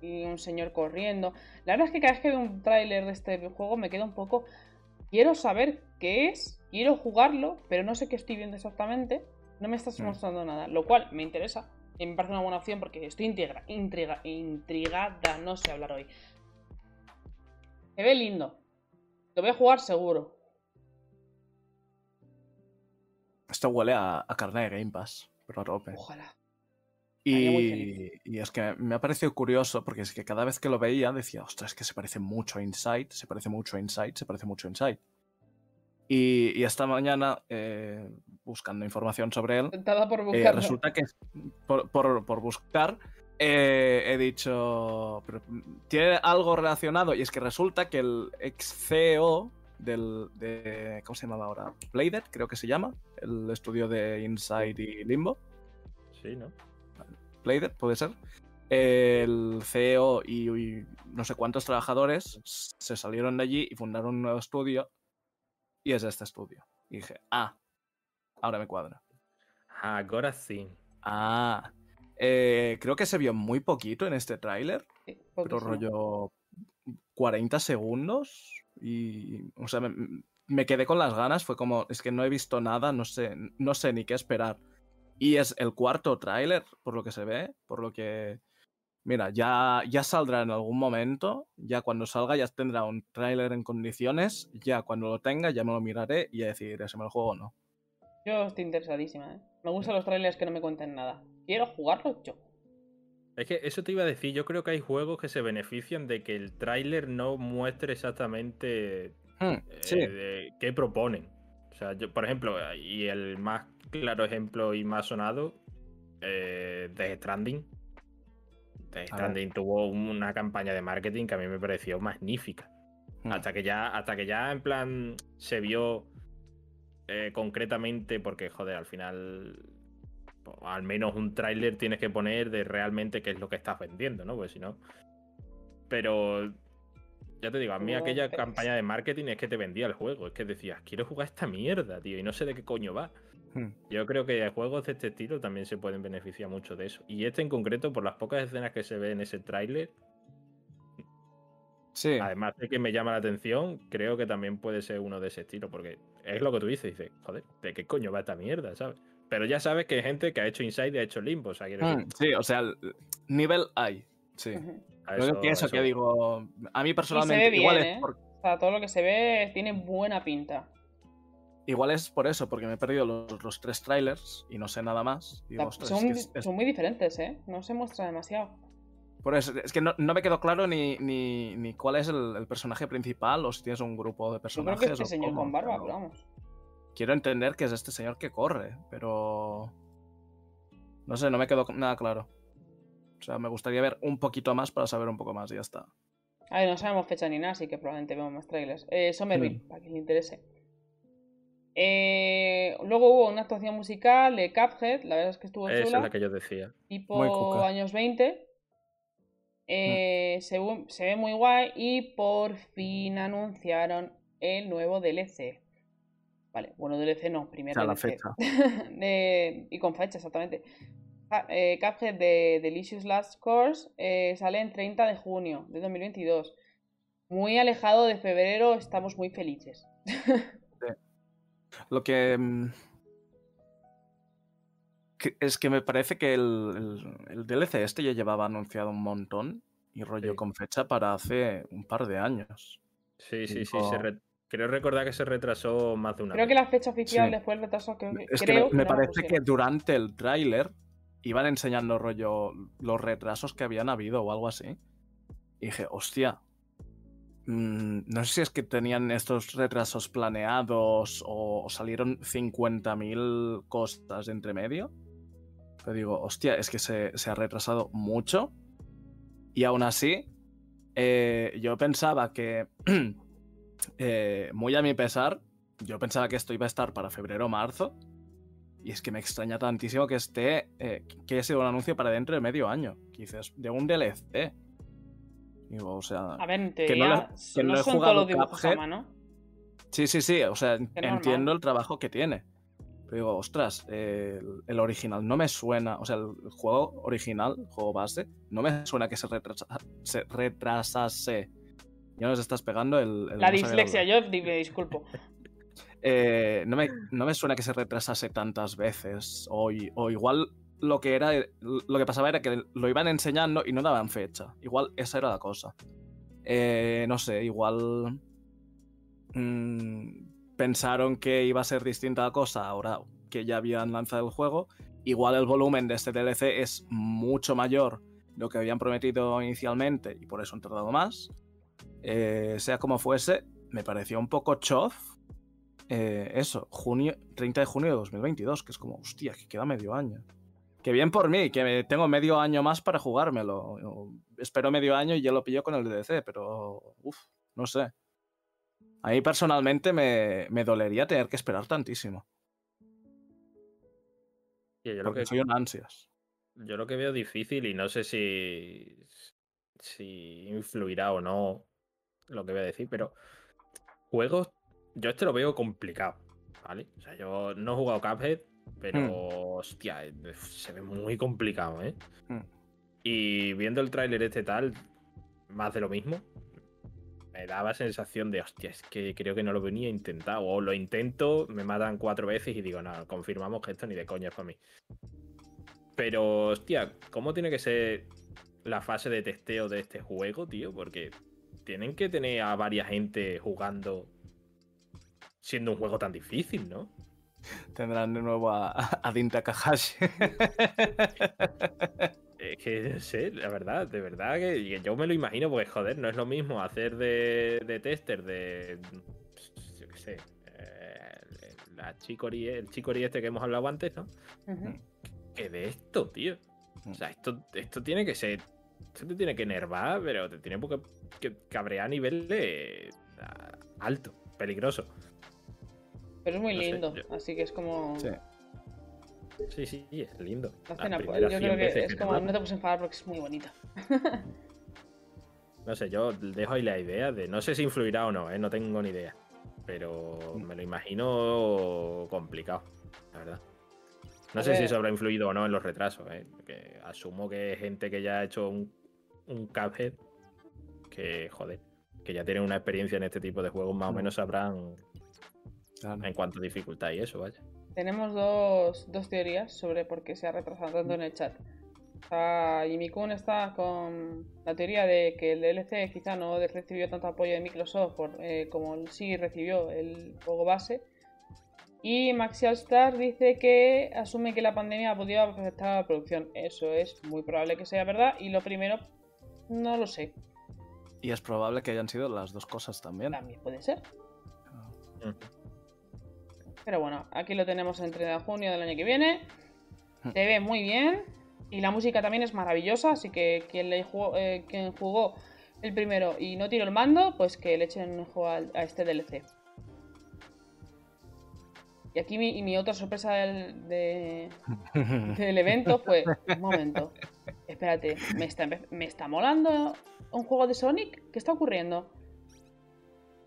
y un señor corriendo. La verdad es que cada vez que veo un tráiler de este juego me queda un poco. Quiero saber qué es, quiero jugarlo, pero no sé qué estoy viendo exactamente. No me estás Mm. mostrando nada, lo cual me interesa. Y me parece una buena opción porque estoy intriga- intriga- intrigada, no sé hablar hoy. Se ve lindo. Lo voy a jugar seguro. esto huele a, a carne de Game Pass, pero a tope. Ojalá. Y, y es que me ha parecido curioso porque es que cada vez que lo veía decía, ostras, es que se parece mucho a Inside, se parece mucho a Inside, se parece mucho a Inside. Y, y esta mañana, eh, buscando información sobre él, por eh, resulta que por, por- por buscar eh, he dicho, pero, tiene algo relacionado y es que resulta que el ex CEO del, de, ¿cómo se llamaba ahora? Playdead, creo que se llama, el estudio de Inside y Limbo. Sí, ¿no? Playdead, puede ser. El CEO y, y no sé cuántos trabajadores se salieron de allí y fundaron un nuevo estudio. Y es este estudio. Y dije, ah, ahora me cuadra. Ahora sí. Ah, eh, creo que se vio muy poquito en este tráiler, Sí, pero rollo 40 segundos. Y, o sea, me, me quedé con las ganas. Fue como, es que no he visto nada, no sé, no sé ni qué esperar. Y es el cuarto tráiler, por lo que se ve, por lo que... Mira, ya, ya saldrá en algún momento, ya cuando salga ya tendrá un tráiler en condiciones, ya cuando lo tenga ya me lo miraré y ya decidiré si me lo juego o no. Yo estoy interesadísima, ¿eh? Me gustan los trailers que no me cuenten nada. Quiero jugarlo yo. Es que eso te iba a decir, yo creo que hay juegos que se benefician de que el tráiler no muestre exactamente Hmm, eh, sí, de qué proponen. O sea, yo, por ejemplo, y el más claro ejemplo y más sonado, eh, Death Stranding. Stranding tuvo una campaña de marketing que a mí me pareció magnífica. hmm. Hasta que ya, hasta que ya en plan se vio eh, concretamente, porque joder, al final po, al menos un tráiler tienes que poner de realmente qué es lo que estás vendiendo, ¿no? Pues si no. Pero ya te digo, a mí No, aquella campaña de marketing es que te vendía el juego, es que decías, quiero jugar esta mierda, tío, y no sé de qué coño va. Hmm. Yo creo que juegos de este estilo también se pueden beneficiar mucho de eso. Y este en concreto, por las pocas escenas que se ve en ese tráiler, Sí. Además de que me llama la atención, creo que también puede ser uno de ese estilo, porque es lo que tú dices, dices, joder, ¿de qué coño va esta mierda, sabes? Pero ya sabes que hay gente que ha hecho Inside y ha hecho Limbo, o sea, Hmm, Sí, o sea, el nivel hay. Sí. Yo eso- que eso que digo, a mí Y se personalmente igual, es ¿eh? por, O sea, todo lo que se ve tiene buena pinta. Igual es por eso, porque me he perdido los, los tres trailers y no sé nada más. Digo, es son, que es- es- son muy diferentes, ¿eh? No se muestra demasiado. por eso, es que no, no me quedó claro ni, ni, ni cuál es el, el personaje principal o si tienes un grupo de Yo creo personajes. que este o señor cómo, con barba, pero pero vamos. Quiero entender que es este señor que corre, pero. No sé, no me quedó nada claro. O sea, me gustaría ver un poquito más para saber un poco más y ya está. A ver, no sabemos fecha ni nada, así que probablemente vemos más trailers. Eh, Somerville, Mm. para quien le interese. Eh, luego hubo una actuación musical de Cuphead, la verdad es que estuvo Esa chula. es la que yo decía. tipo años 20. Eh, se, ve muy guay y por fin anunciaron el nuevo DLC. Vale, bueno, DLC no, primero. O sea, la fecha. De- y con fecha, exactamente. Ca- eh, Cuphead de Delicious Last Course eh, sale en 30 de junio de 2022. Muy alejado de febrero, estamos muy felices. Lo que. mm, que- es que me parece que el, el- el DLC este ya llevaba anunciado un montón y rollo Sí. con fecha para hace un par de años. Sí, sí, sí. Digo- se re- Creo recordar que se retrasó más de una Creo vez. que la fecha oficial Sí. después del retraso que, Es que creo me, parece que durante el tráiler iban enseñando rollo los retrasos que habían habido o algo así. Y dije, hostia. Mm, no sé si es que tenían estos retrasos planeados o, salieron 50.000 cosas de entre medio. Pero digo, hostia, es que se, se ha retrasado mucho. Y aún así, eh, yo pensaba que, eh, muy a mi pesar, yo pensaba que esto iba a estar para febrero o marzo. Y es que me extraña tantísimo que esté. eh, que haya sido un anuncio para dentro de medio año. Que dices, de un DLC. Digo, o sea. A ver, en que no que no no he son jugado todos los dibujos a mano. Sí, sí, sí. O sea, entiendo el trabajo que tiene. Pero digo, ostras, eh, el, el original no me suena. O sea, el juego original, el juego base, no me suena que se, retrasa, se retrasase. Ya nos estás pegando el. el La dislexia, yo me disculpo. Eh, no, me, no me suena que se retrasase tantas veces. O, o igual lo que era. Lo que pasaba era que lo iban enseñando y no daban fecha. Igual esa era la cosa. Eh, no sé, igual. mm, pensaron que iba a ser distinta la cosa ahora que ya habían lanzado el juego. Igual el volumen de este DLC es mucho mayor de lo que habían prometido inicialmente y por eso han tardado más. Eh, sea como fuese, me pareció un poco chof eh, eso, junio, 30 de junio de 2022, que es como, hostia, que queda medio año. Que bien por mí, que tengo medio año más para jugármelo. Espero medio año y ya lo pillo con el DLC, pero, uff, no sé. A mí personalmente me, me dolería tener que esperar tantísimo. Yo, lo que, soy un ansias. yo lo que veo difícil y no sé si, si influirá o no lo que voy a decir, pero juegos, yo este lo veo complicado, ¿vale? O sea, yo no he jugado Cuphead, pero Hmm. hostia, eh, se ve muy complicado, ¿eh? Hmm. Y viendo el tráiler este tal, más de lo mismo, me daba sensación de, hostia, es que creo que no lo venía intentado. O lo intento, me matan cuatro veces y digo, no, confirmamos que esto ni de coña es para mí. Pero, hostia, ¿cómo tiene que ser la fase de testeo de este juego, tío? Porque tienen que tener a varias gente jugando siendo un juego tan difícil, ¿no? Tendrán de nuevo a, a Din Takahashi. Es que no sé, la verdad, de verdad que que yo me lo imagino, porque joder, no es lo mismo hacer de, de tester de. Yo qué sé. eh, la chicory, el este que hemos hablado antes, ¿no? Ujú. Que de esto, tío. O sea, esto, esto tiene que ser. Esto te tiene que enervar, pero te tiene que, que cabrear a nivel de. a- alto, peligroso. Pero es muy No sé, lindo, yo- así que es como. Sí. Sí, sí, sí, es lindo. La cena, pues, yo 100 creo que es como. No te puedes enfadar porque es muy bonita. No sé, yo dejo ahí la idea de. No sé si influirá o no, ¿eh? no tengo ni idea. Pero me lo imagino complicado, la verdad. No A sé si eso habrá influido o no en los retrasos, ¿eh? Porque asumo que gente que ya ha hecho un, un Cuphead, que joder, que ya tienen una experiencia en este tipo de juegos, más o Mm. menos sabrán Claro. en cuanto a dificultad y eso, vaya. Tenemos dos, dos teorías sobre por qué se ha retrasado tanto en el chat. Jimmy Kun está con la teoría de que el DLC quizá no recibió tanto apoyo de Microsoft por, eh, como sí recibió el juego base. Y Star dice que asume que la pandemia ha podido afectar a la producción. Eso es muy probable que sea verdad. Y lo primero, no lo sé. Y es probable que hayan sido las dos cosas también. También puede ser. Mm. Pero bueno, aquí lo tenemos el 30 de junio del año que viene. Hmm. Se ve muy bien. Y la música también es maravillosa. Así que quien, le jugó, eh, quien jugó el primero y no tiró el mando, pues que le echen un ojo al- a, este DLC. Y aquí mi, y mi otra sorpresa del, de- del evento fue: un momento, espérate, ¿me está, ¿me está molando un juego de Sonic? ¿Qué está ocurriendo?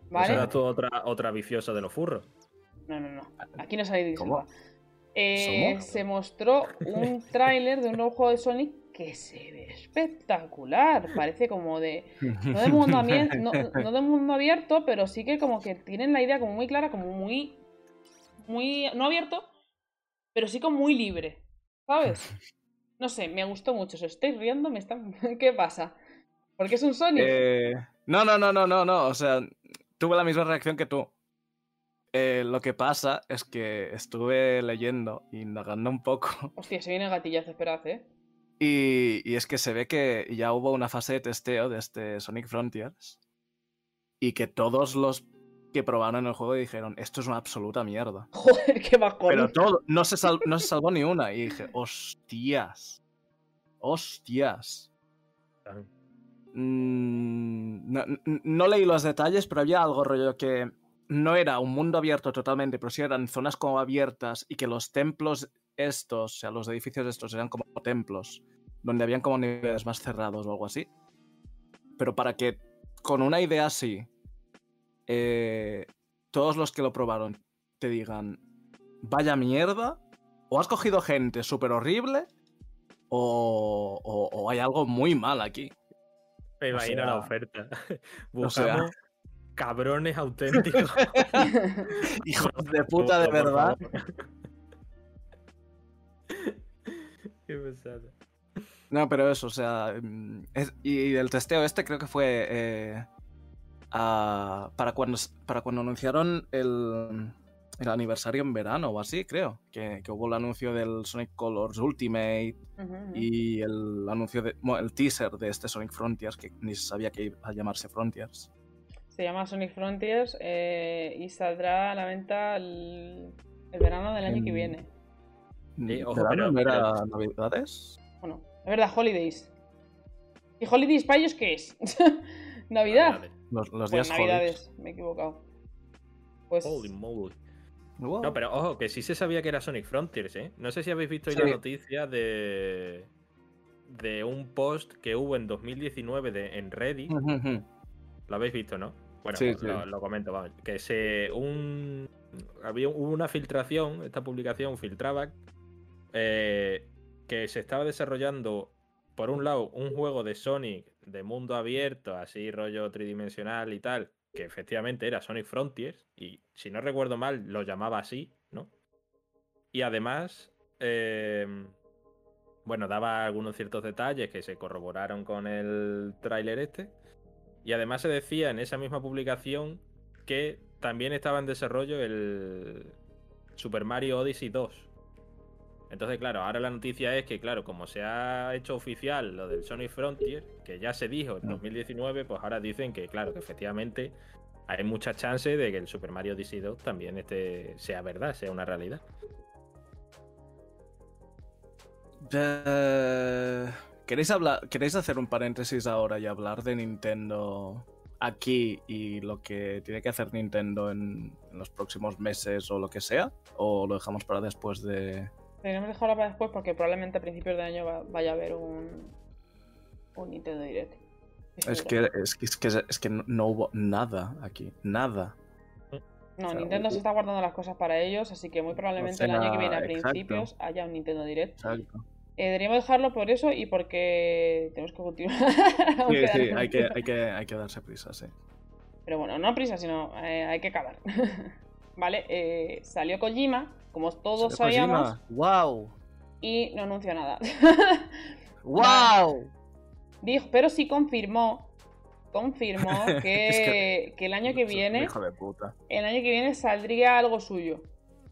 Esa ¿Vale? era tu otra, otra viciosa de los furros. No, no, no. Aquí no sale ¿Cómo? Eh, se mostró un tráiler de un nuevo juego de Sonic que se ve espectacular. Parece como de. No de mundo, amien- no, no de mundo abierto, pero sí que como que tienen la idea como muy clara, como muy. Muy. No abierto, pero sí como muy libre. ¿Sabes? No sé, me gustó mucho. ¿Se estoy riendo? ¿Me están... ¿Qué pasa? Porque es un Sonic. Eh, no, no, no, no, no, no. O sea, tuve la misma reacción que tú. Eh, lo que pasa es que estuve leyendo, indagando un poco, Hostia, se viene gatillazo, esperad, ¿eh? y, y es que se ve que ya hubo una fase de testeo de este Sonic Frontiers y que todos los que probaron el juego dijeron, esto es una absoluta mierda. Joder, qué bajón. Pero todo, no se, sal- no se salvó ni una. Y dije, hostias. Hostias. Mm, no, no leí los detalles, pero había algo rollo que no era un mundo abierto totalmente, pero sí eran zonas como abiertas y que los templos estos, o sea, los edificios estos eran como templos, donde habían como niveles más cerrados o algo así. Pero para que con una idea así, eh, todos los que lo probaron te digan, vaya mierda, o has cogido gente súper horrible, o, o- o hay algo muy mal aquí. Me O imagino sea- la oferta. sea- Buscamos cabrones auténticos. Hijos de puta, de verdad. Qué pesada. No, pero eso, o sea. mm, es- y el testeo este creo que fue. eh, a- para, cuando, para cuando anunciaron el, el aniversario en verano o así, creo. Que, que hubo el anuncio del Sonic Colors Ultimate y el anuncio de. bueno, el teaser de este Sonic Frontiers, que ni se sabía que iba a llamarse Frontiers. Se llama Sonic Frontiers eh, y saldrá a la venta el, el verano del año que En- viene. Sí, ojo, ¿Verano pero- no era pero- Navidades? Bueno, es verdad, Holidays. ¿Y Holidays para ellos qué es? ¿Navidad? Vale, Los, los Pues días Navidades, me he equivocado. Pues. Holy moly. Wow. No, pero ojo, que sí se sabía que era Sonic Frontiers, ¿eh? No sé si habéis visto hoy Sí. la noticia de. de un post que hubo en 2019 de, en Reddit. Lo habéis visto, ¿no? Bueno, Sí, lo, sí. lo comento, vamos. Que se. un. Había hubo una filtración, esta publicación filtraba eh, que se estaba desarrollando, por un lado, un juego de Sonic de mundo abierto, así rollo tridimensional y tal, que efectivamente era Sonic Frontiers, y si no recuerdo mal, lo llamaba así, ¿no? Y además, eh, bueno, daba algunos ciertos detalles que se corroboraron con el tráiler este. Y además se decía en esa misma publicación que también estaba en desarrollo el Super Mario Odyssey 2. Entonces, claro, ahora la noticia es que, claro, como se ha hecho oficial lo del Sonic Frontier, que ya se dijo en Mm. 2019, pues ahora dicen que, claro, que efectivamente hay mucha chance de que el Super Mario Odyssey 2 también este, sea verdad, sea una realidad. ¿Queréis, hablar, ¿Queréis hacer un paréntesis ahora y hablar de Nintendo aquí y lo que tiene que hacer Nintendo en, en los próximos meses o lo que sea? ¿O lo dejamos para después de...? Deberíamos dejarlo para después porque probablemente a principios de año va- vaya a haber un. un Nintendo Direct. Es que, es que, es que, es que no, hubo nada aquí, nada. No, o sea, Nintendo se está guardando las cosas para ellos, así que muy probablemente el año que viene a exacto. principios haya un Nintendo Direct. Exacto. Eh, deberíamos dejarlo por eso y porque tenemos que continuar. Sí, sí, hay que, hay, que, hay que darse prisa, sí. Pero bueno, no prisa, sino eh, hay que acabar. vale, eh, salió Kojima, como todos Salió sabíamos, Kojima. ¡Wow! y no anunció nada. ¡Wow! Dijo, pero sí confirmó, confirmó que, Es que- que el año que viene, Hijo de puta. el año que viene saldría algo suyo.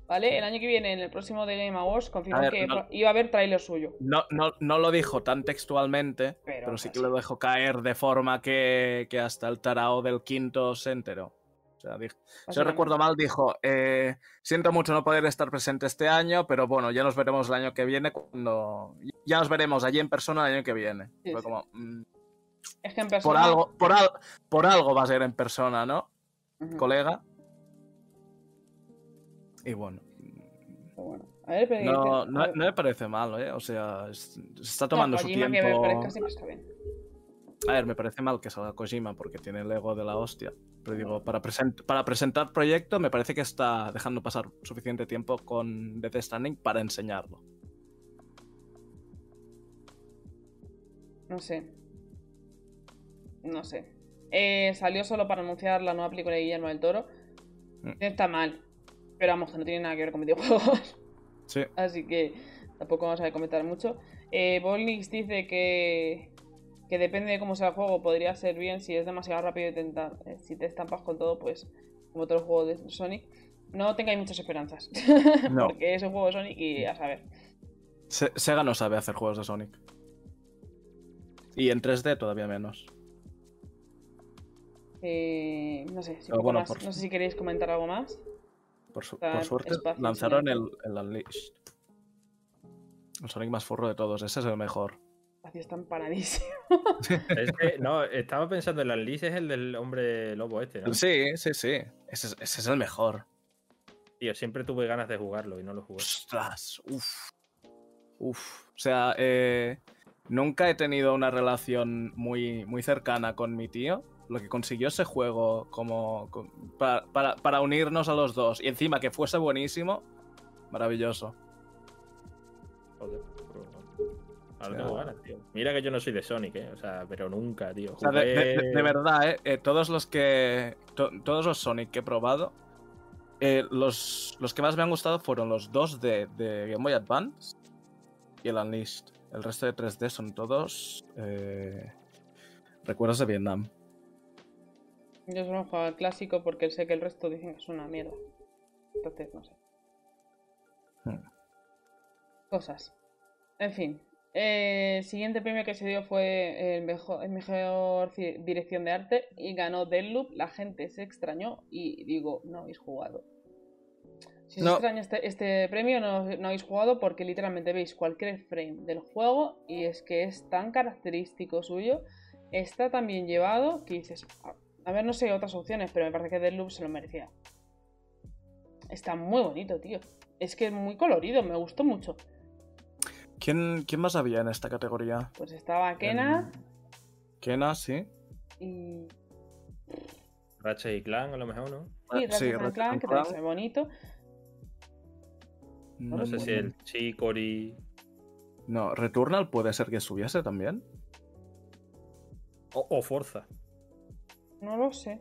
¿Vale? El año que viene, en el próximo The Game Awards, confirmó que no- iba a haber tráiler suyo. No, no, no lo dijo tan textualmente, Pero, pero, sí que lo dejó caer de forma que, que hasta el tarao del quinto se enteró. O sea, dijo, si no recuerdo mal, dijo, eh, siento mucho no poder estar presente este año, pero bueno, ya nos veremos el año que viene cuando... Ya nos veremos allí en persona el año que viene. Sí, Fue sí. como, mm, Es que en por, persona... algo, por, al- por algo va a ser en persona, ¿no, colega? Y bueno, Pero bueno. A ver, pero no, no, a ver. no me parece mal, ¿eh? O sea, es- se está No, tomando su tiempo. que me parezca siempre está bien. A ver, me parece mal que salga Kojima porque tiene el ego de la hostia. Pero digo, para, present- para presentar proyecto me parece que está dejando pasar suficiente tiempo con Death Stranding para enseñarlo. No sé. No sé. Eh, salió solo para anunciar la nueva película de Guillermo del Toro. Mm. Está mal. Pero vamos, que no tiene nada que ver con videojuegos. Sí. Así que tampoco vamos a comentar mucho. Eh, Bolnix dice que, que depende de cómo sea el juego, podría ser bien si es demasiado rápido y te enta- eh, si te estampas con todo, pues como todos los juegos de Sonic. No tengáis muchas esperanzas. No. Porque es un juego de Sonic y a saber. Se- Sega no sabe hacer juegos de Sonic. Y en 3D todavía menos. Eh, no sé, si bueno, más. por- no sé si queréis comentar algo más. Por, su- Dar por suerte lanzaron el, el Unleashed. El Sonic más furro de todos. Ese es el mejor. Así está empanadísimo. Es que, no, estaba pensando, el Unleash es el del hombre lobo este, ¿no? Sí, sí, sí. Ese es, ese es el mejor. Tío, siempre tuve ganas de jugarlo y no lo jugué. Ostras, uff. Uf. O sea, eh, nunca he tenido una relación muy, muy cercana con mi tío. Lo que consiguió ese juego como para, para- para unirnos a los dos. Y encima que fuese buenísimo. Maravilloso. Joder. pero- Ahora O sea, tengo ganas, tío. Mira que yo no soy de Sonic, ¿eh? O sea, pero nunca, tío. O sea, de, verdad, eh, eh, todos los que. to- todos los Sonic que he probado. eh, los, los que más me han gustado fueron los dos de, de Game Boy Advance y el Unleashed. El resto de 3D son todos. eh, recuerdos de Vietnam. Yo solo he jugado al clásico porque sé que el resto dicen que es una mierda. Entonces, no sé. Hmm. Cosas. En fin. Eh, El siguiente premio que se dio fue el mejor, el mejor ci- dirección de arte y ganó Deadloop. La gente se extrañó y digo, no habéis jugado. Si os No. extraña este, este premio, no, no habéis jugado porque literalmente veis cualquier frame del juego y es que es tan característico suyo, está tan bien llevado que dices, "Ah, a ver, no sé otras opciones, pero me parece que Deadloop se lo merecía. Está muy bonito, tío. Es que es muy colorido, me gustó mucho. ¿Quién, quién más había en esta categoría? Pues estaba Kena Kena, sí. y. Ratchet y Clan, a lo mejor, ¿no? Sí, Eh, Ratchet Clank, and que también se ve bonito. No sé si el Chicory. No, Returnal puede ser que subiese también. O, o Forza. No lo sé.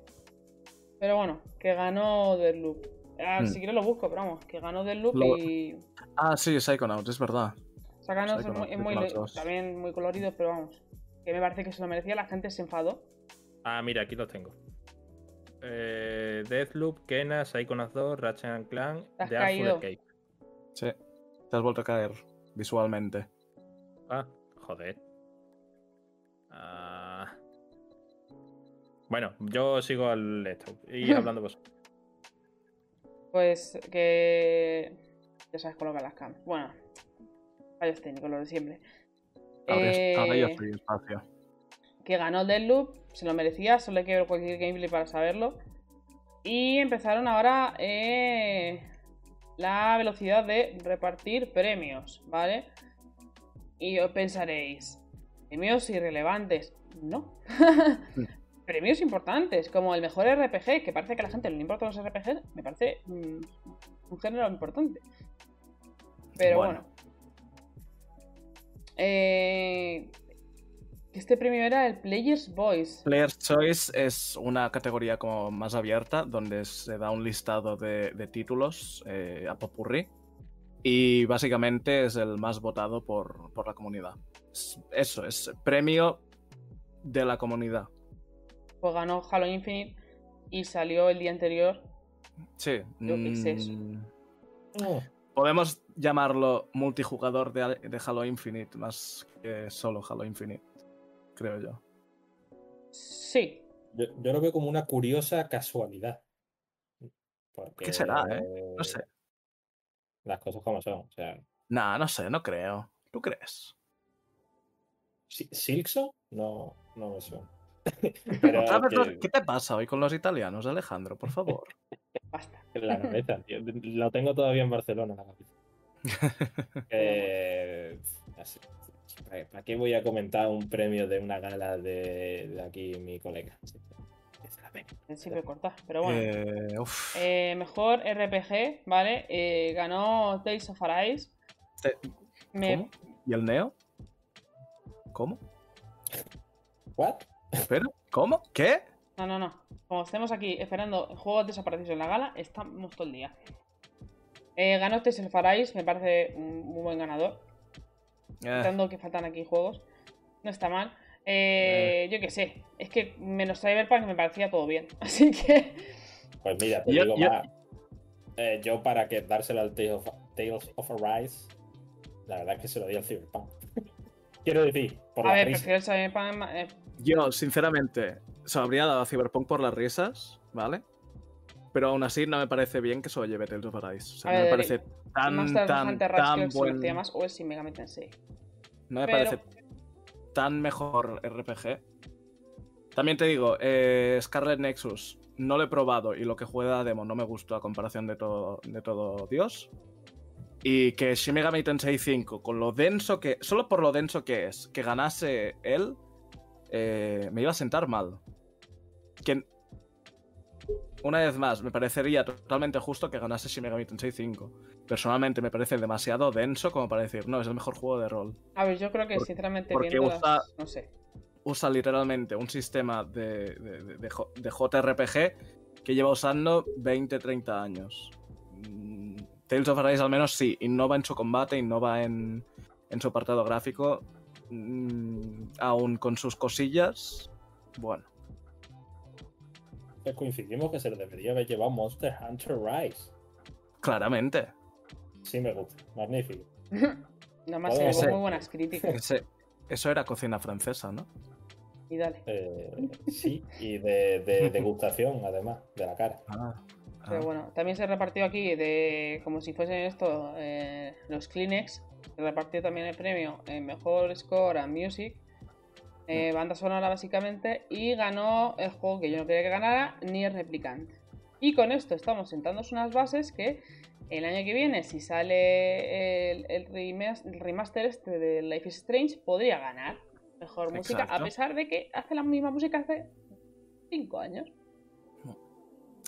Pero bueno, que ganó Deadloop. Ah, Hmm. Si quieres lo busco, pero vamos, que ganó Deadloop Lo- y. Ah, sí, Psychonauts, es verdad. Sacando es Psychonauts, muy, es muy- también muy colorido, pero vamos. Que me parece que se lo merecía, la gente se enfadó. Ah, mira, aquí los tengo. Eh, Deathloop, Kena, Psychonauts 2, Ratchet and Clank, Te has The caído. Escape. Sí. Te has vuelto a caer visualmente. Ah, joder. Ah. Bueno, yo sigo al esto. Y hablando vosotros. Pues que. Ya sabes colocar las cams. Bueno, fallos técnicos, lo de siempre. Ahora, ya Eh, estoy espacio. que ganó Deadloop, se lo merecía, solo hay que ver cualquier gameplay para saberlo. Y empezaron ahora eh, la velocidad de repartir premios, ¿vale? Y os pensaréis, premios irrelevantes. No. premios importantes, como el mejor RPG, que parece que a la gente no le importan los RPGs, me parece mm, un género importante. Pero bueno. Bueno. Eh, este premio era el Player's Voice. Player's Choice es una categoría como más abierta donde se da un listado de, de títulos eh, a popurrí y básicamente es el más votado por, por la comunidad. Es- eso, es premio de la comunidad. Pues ganó Halo Infinite y salió el día anterior. Sí. Yo qué sé eso. mm, Podemos llamarlo multijugador de, de Halo Infinite más que solo Halo Infinite, creo yo. Sí, Yo, yo lo veo como una curiosa casualidad. Porque, ¿Qué será, eh? No sé. Las cosas como son. O sea, Nah, no sé, no creo. ¿Tú crees? Si- ¿Silkson? No, no me suena. Pero Otra vez que- los- ¿Qué te pasa hoy con los italianos, Alejandro? Por favor. basta. en la cabeza, tío. Lo tengo todavía en Barcelona la. Eh, así. ¿Para qué voy a comentar un premio de una gala de, de aquí mi colega? La pena. Siempre cortar, pero bueno. Eh, uf. Eh, mejor RPG, ¿vale? Eh, ganó Tales of Arise. Te- Me- ¿Cómo? ¿Y el Neo? ¿Cómo? ¿What? ¿Espera? ¿Cómo? ¿Qué? No, no, no. Como estemos aquí esperando juegos desaparecidos en la gala, estamos todo el día. Eh, ganó of Arise, me parece un muy buen ganador. Eh, Quitando que faltan aquí juegos. No está mal. Eh, Yo qué sé. Es que menos Cyberpunk me parecía todo bien. Así que. Pues mira, te Yo- digo yo- más. Eh, yo para que dárselo al Tales of, Tales of Arise, la verdad es que se lo di al Cyberpunk. Quiero decir, por A la ver, risa. prefiero el Cyberpunk. Yo, sinceramente, se habría dado a Cyberpunk por las risas, ¿vale? Pero aún así no me parece bien que se lo lleve Tales of Arise. O sea, A no me parece tan, tan, tan buen... más o es Megami Tensei. No me pero- parece tan mejor RPG. También te digo, eh, Scarlet Nexus no lo he probado y lo que juega la demo no me gustó a comparación de todo, de todo Dios. Y que Shin Megami Tensei 5, con lo denso que. Solo por lo denso que es, que ganase él, eh, me iba a sentar mal. Que. Una vez más, me parecería totalmente justo que ganase Shin Megami Tensei 5. Personalmente me parece demasiado denso como para decir, no, es el mejor juego de rol A ver, yo creo que Por- sinceramente porque viendo usa- las- No sé. usa literalmente un sistema de, de- de- de J- de JRPG que lleva usando 20-30 años. Mm, Tales of Arise al menos sí, innova en su combate, innova en, en su apartado gráfico, mm, aún con sus cosillas. Bueno, Pues coincidimos que se lo debería haber llevado Monster Hunter Rise. claramente. Sí, me gusta. Magnífico. Nada más se llevó ese- muy buenas críticas. Ese- eso era cocina francesa, ¿no? Y dale. Eh, sí, y de, de degustación, además, de la cara. Ah, Pero ah. bueno, también se repartió aquí de como si fuesen esto eh, los Kleenex. Se repartió también el premio en mejor score and music, eh, banda sonora básicamente, y ganó el juego que yo no quería que ganara, Nier Replicant. Y con esto estamos sentándonos unas bases que el año que viene, si sale el, el remas- el remaster este de Life is Strange, podría ganar mejor música, a pesar de que hace la misma música hace 5 años.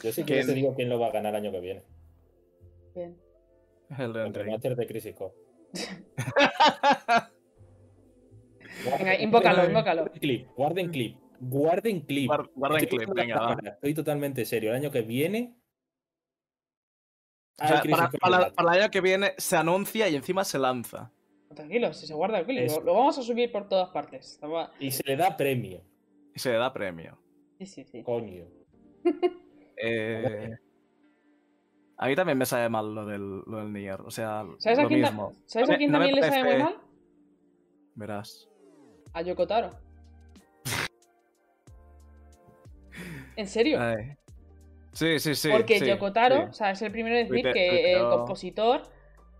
Yo sí Que- te digo quién lo va a ganar el año que viene. Bien. El El remaster de Crisis Core. Venga, invócalo, invócalo. Guarden clip, guarden clip, guarden clip. Guar- Guarden Estoy clip, viendo venga, va. Estoy totalmente serio. El año que viene. O sea, para, el año que viene se anuncia y encima se lanza. Tranquilo, si se guarda el clip, lo, lo vamos a subir por todas partes. Y se le da premio. Y se le da premio. Sí, sí, sí. Coño. Eh, a mí también me sabe mal lo del, lo del Nier. O sea, ¿Sabes a lo quién, ta- mismo. ¿sabes a quién no también le sabe muy mal? Verás. A Yokotaro. ¿En serio? Ay. Sí, sí, sí. Porque sí, Yokotaro, sí. o sea, es el primero en decir que el compositor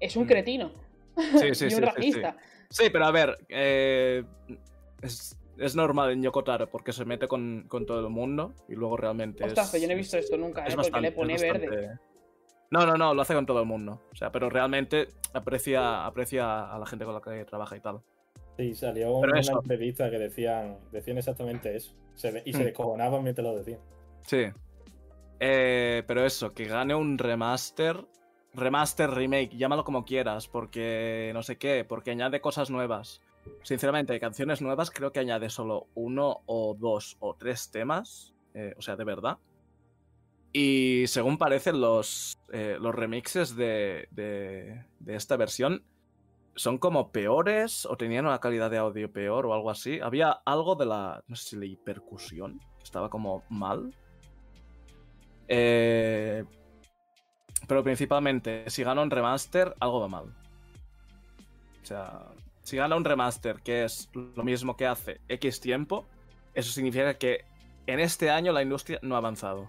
es un Mm. cretino. Sí, sí, y sí, un racista. Sí, pero a ver, eh, es, es normal en Yokotaro porque se mete con, con todo el mundo y luego realmente Ostras, es... yo no he visto esto nunca, es ¿eh? porque le bastante- pone verde. bastante- No, no, no, lo hace con todo el mundo. O sea, pero realmente aprecia, aprecia a la gente con la que trabaja y tal. Sí, salió Pero una eso. entrevista que decían, decían exactamente eso. Se y se Mm. descojonaban mientras lo decían. Sí. Eh, pero eso, que gane un remaster. Remaster, remake, llámalo como quieras, porque no sé qué, porque añade cosas nuevas. Sinceramente, canciones nuevas creo que añade solo uno o dos o tres temas, eh, o sea, de verdad. Y según parecen los, eh, los remixes de, de, de esta versión son como peores o tenían una calidad de audio peor o algo así. Había algo de la, no sé si leí percusión, que estaba como mal. Eh, pero principalmente, si gana un remaster, algo va mal. O sea, si gana un remaster que es lo mismo que hace X tiempo, eso significa que en este año la industria no ha avanzado.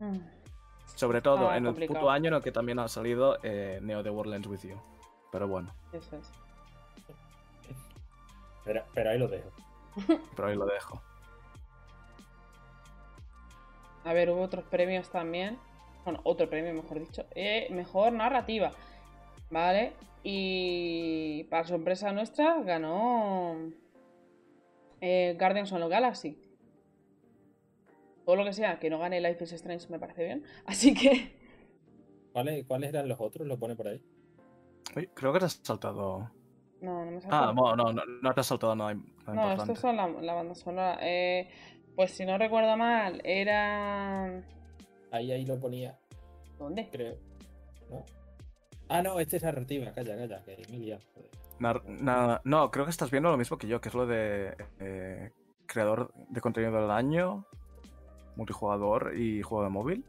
Mm. Sobre todo Ah, en el puto año en el que también ha salido eh, Neo The World Ends With You. Pero bueno, Eso es. Pero, pero ahí lo dejo. pero ahí lo dejo. A ver, hubo otros premios también. Bueno, otro premio, mejor dicho. Eh, mejor narrativa. Vale. Y para sorpresa nuestra, ganó eh, Guardians of the Galaxy. Todo lo que sea que no gane Life is Strange me parece bien. Así que. ¿Cuáles, ¿Cuáles eran los otros? ¿Lo pone por ahí? Uy, creo que te has saltado. No, no me Ah, salta. bueno, no, no, no te has saltado nada, nada No, estos son la, la banda sonora. Eh, pues si no recuerdo mal, era. Ahí, ahí lo ponía, ¿Dónde? creo. ¿No? Ah, no, este es narrativa. Calla, calla, que joder. Nar- na- no, creo que estás viendo lo mismo que yo, que es lo de eh, creador de contenido del año, multijugador y juego de móvil.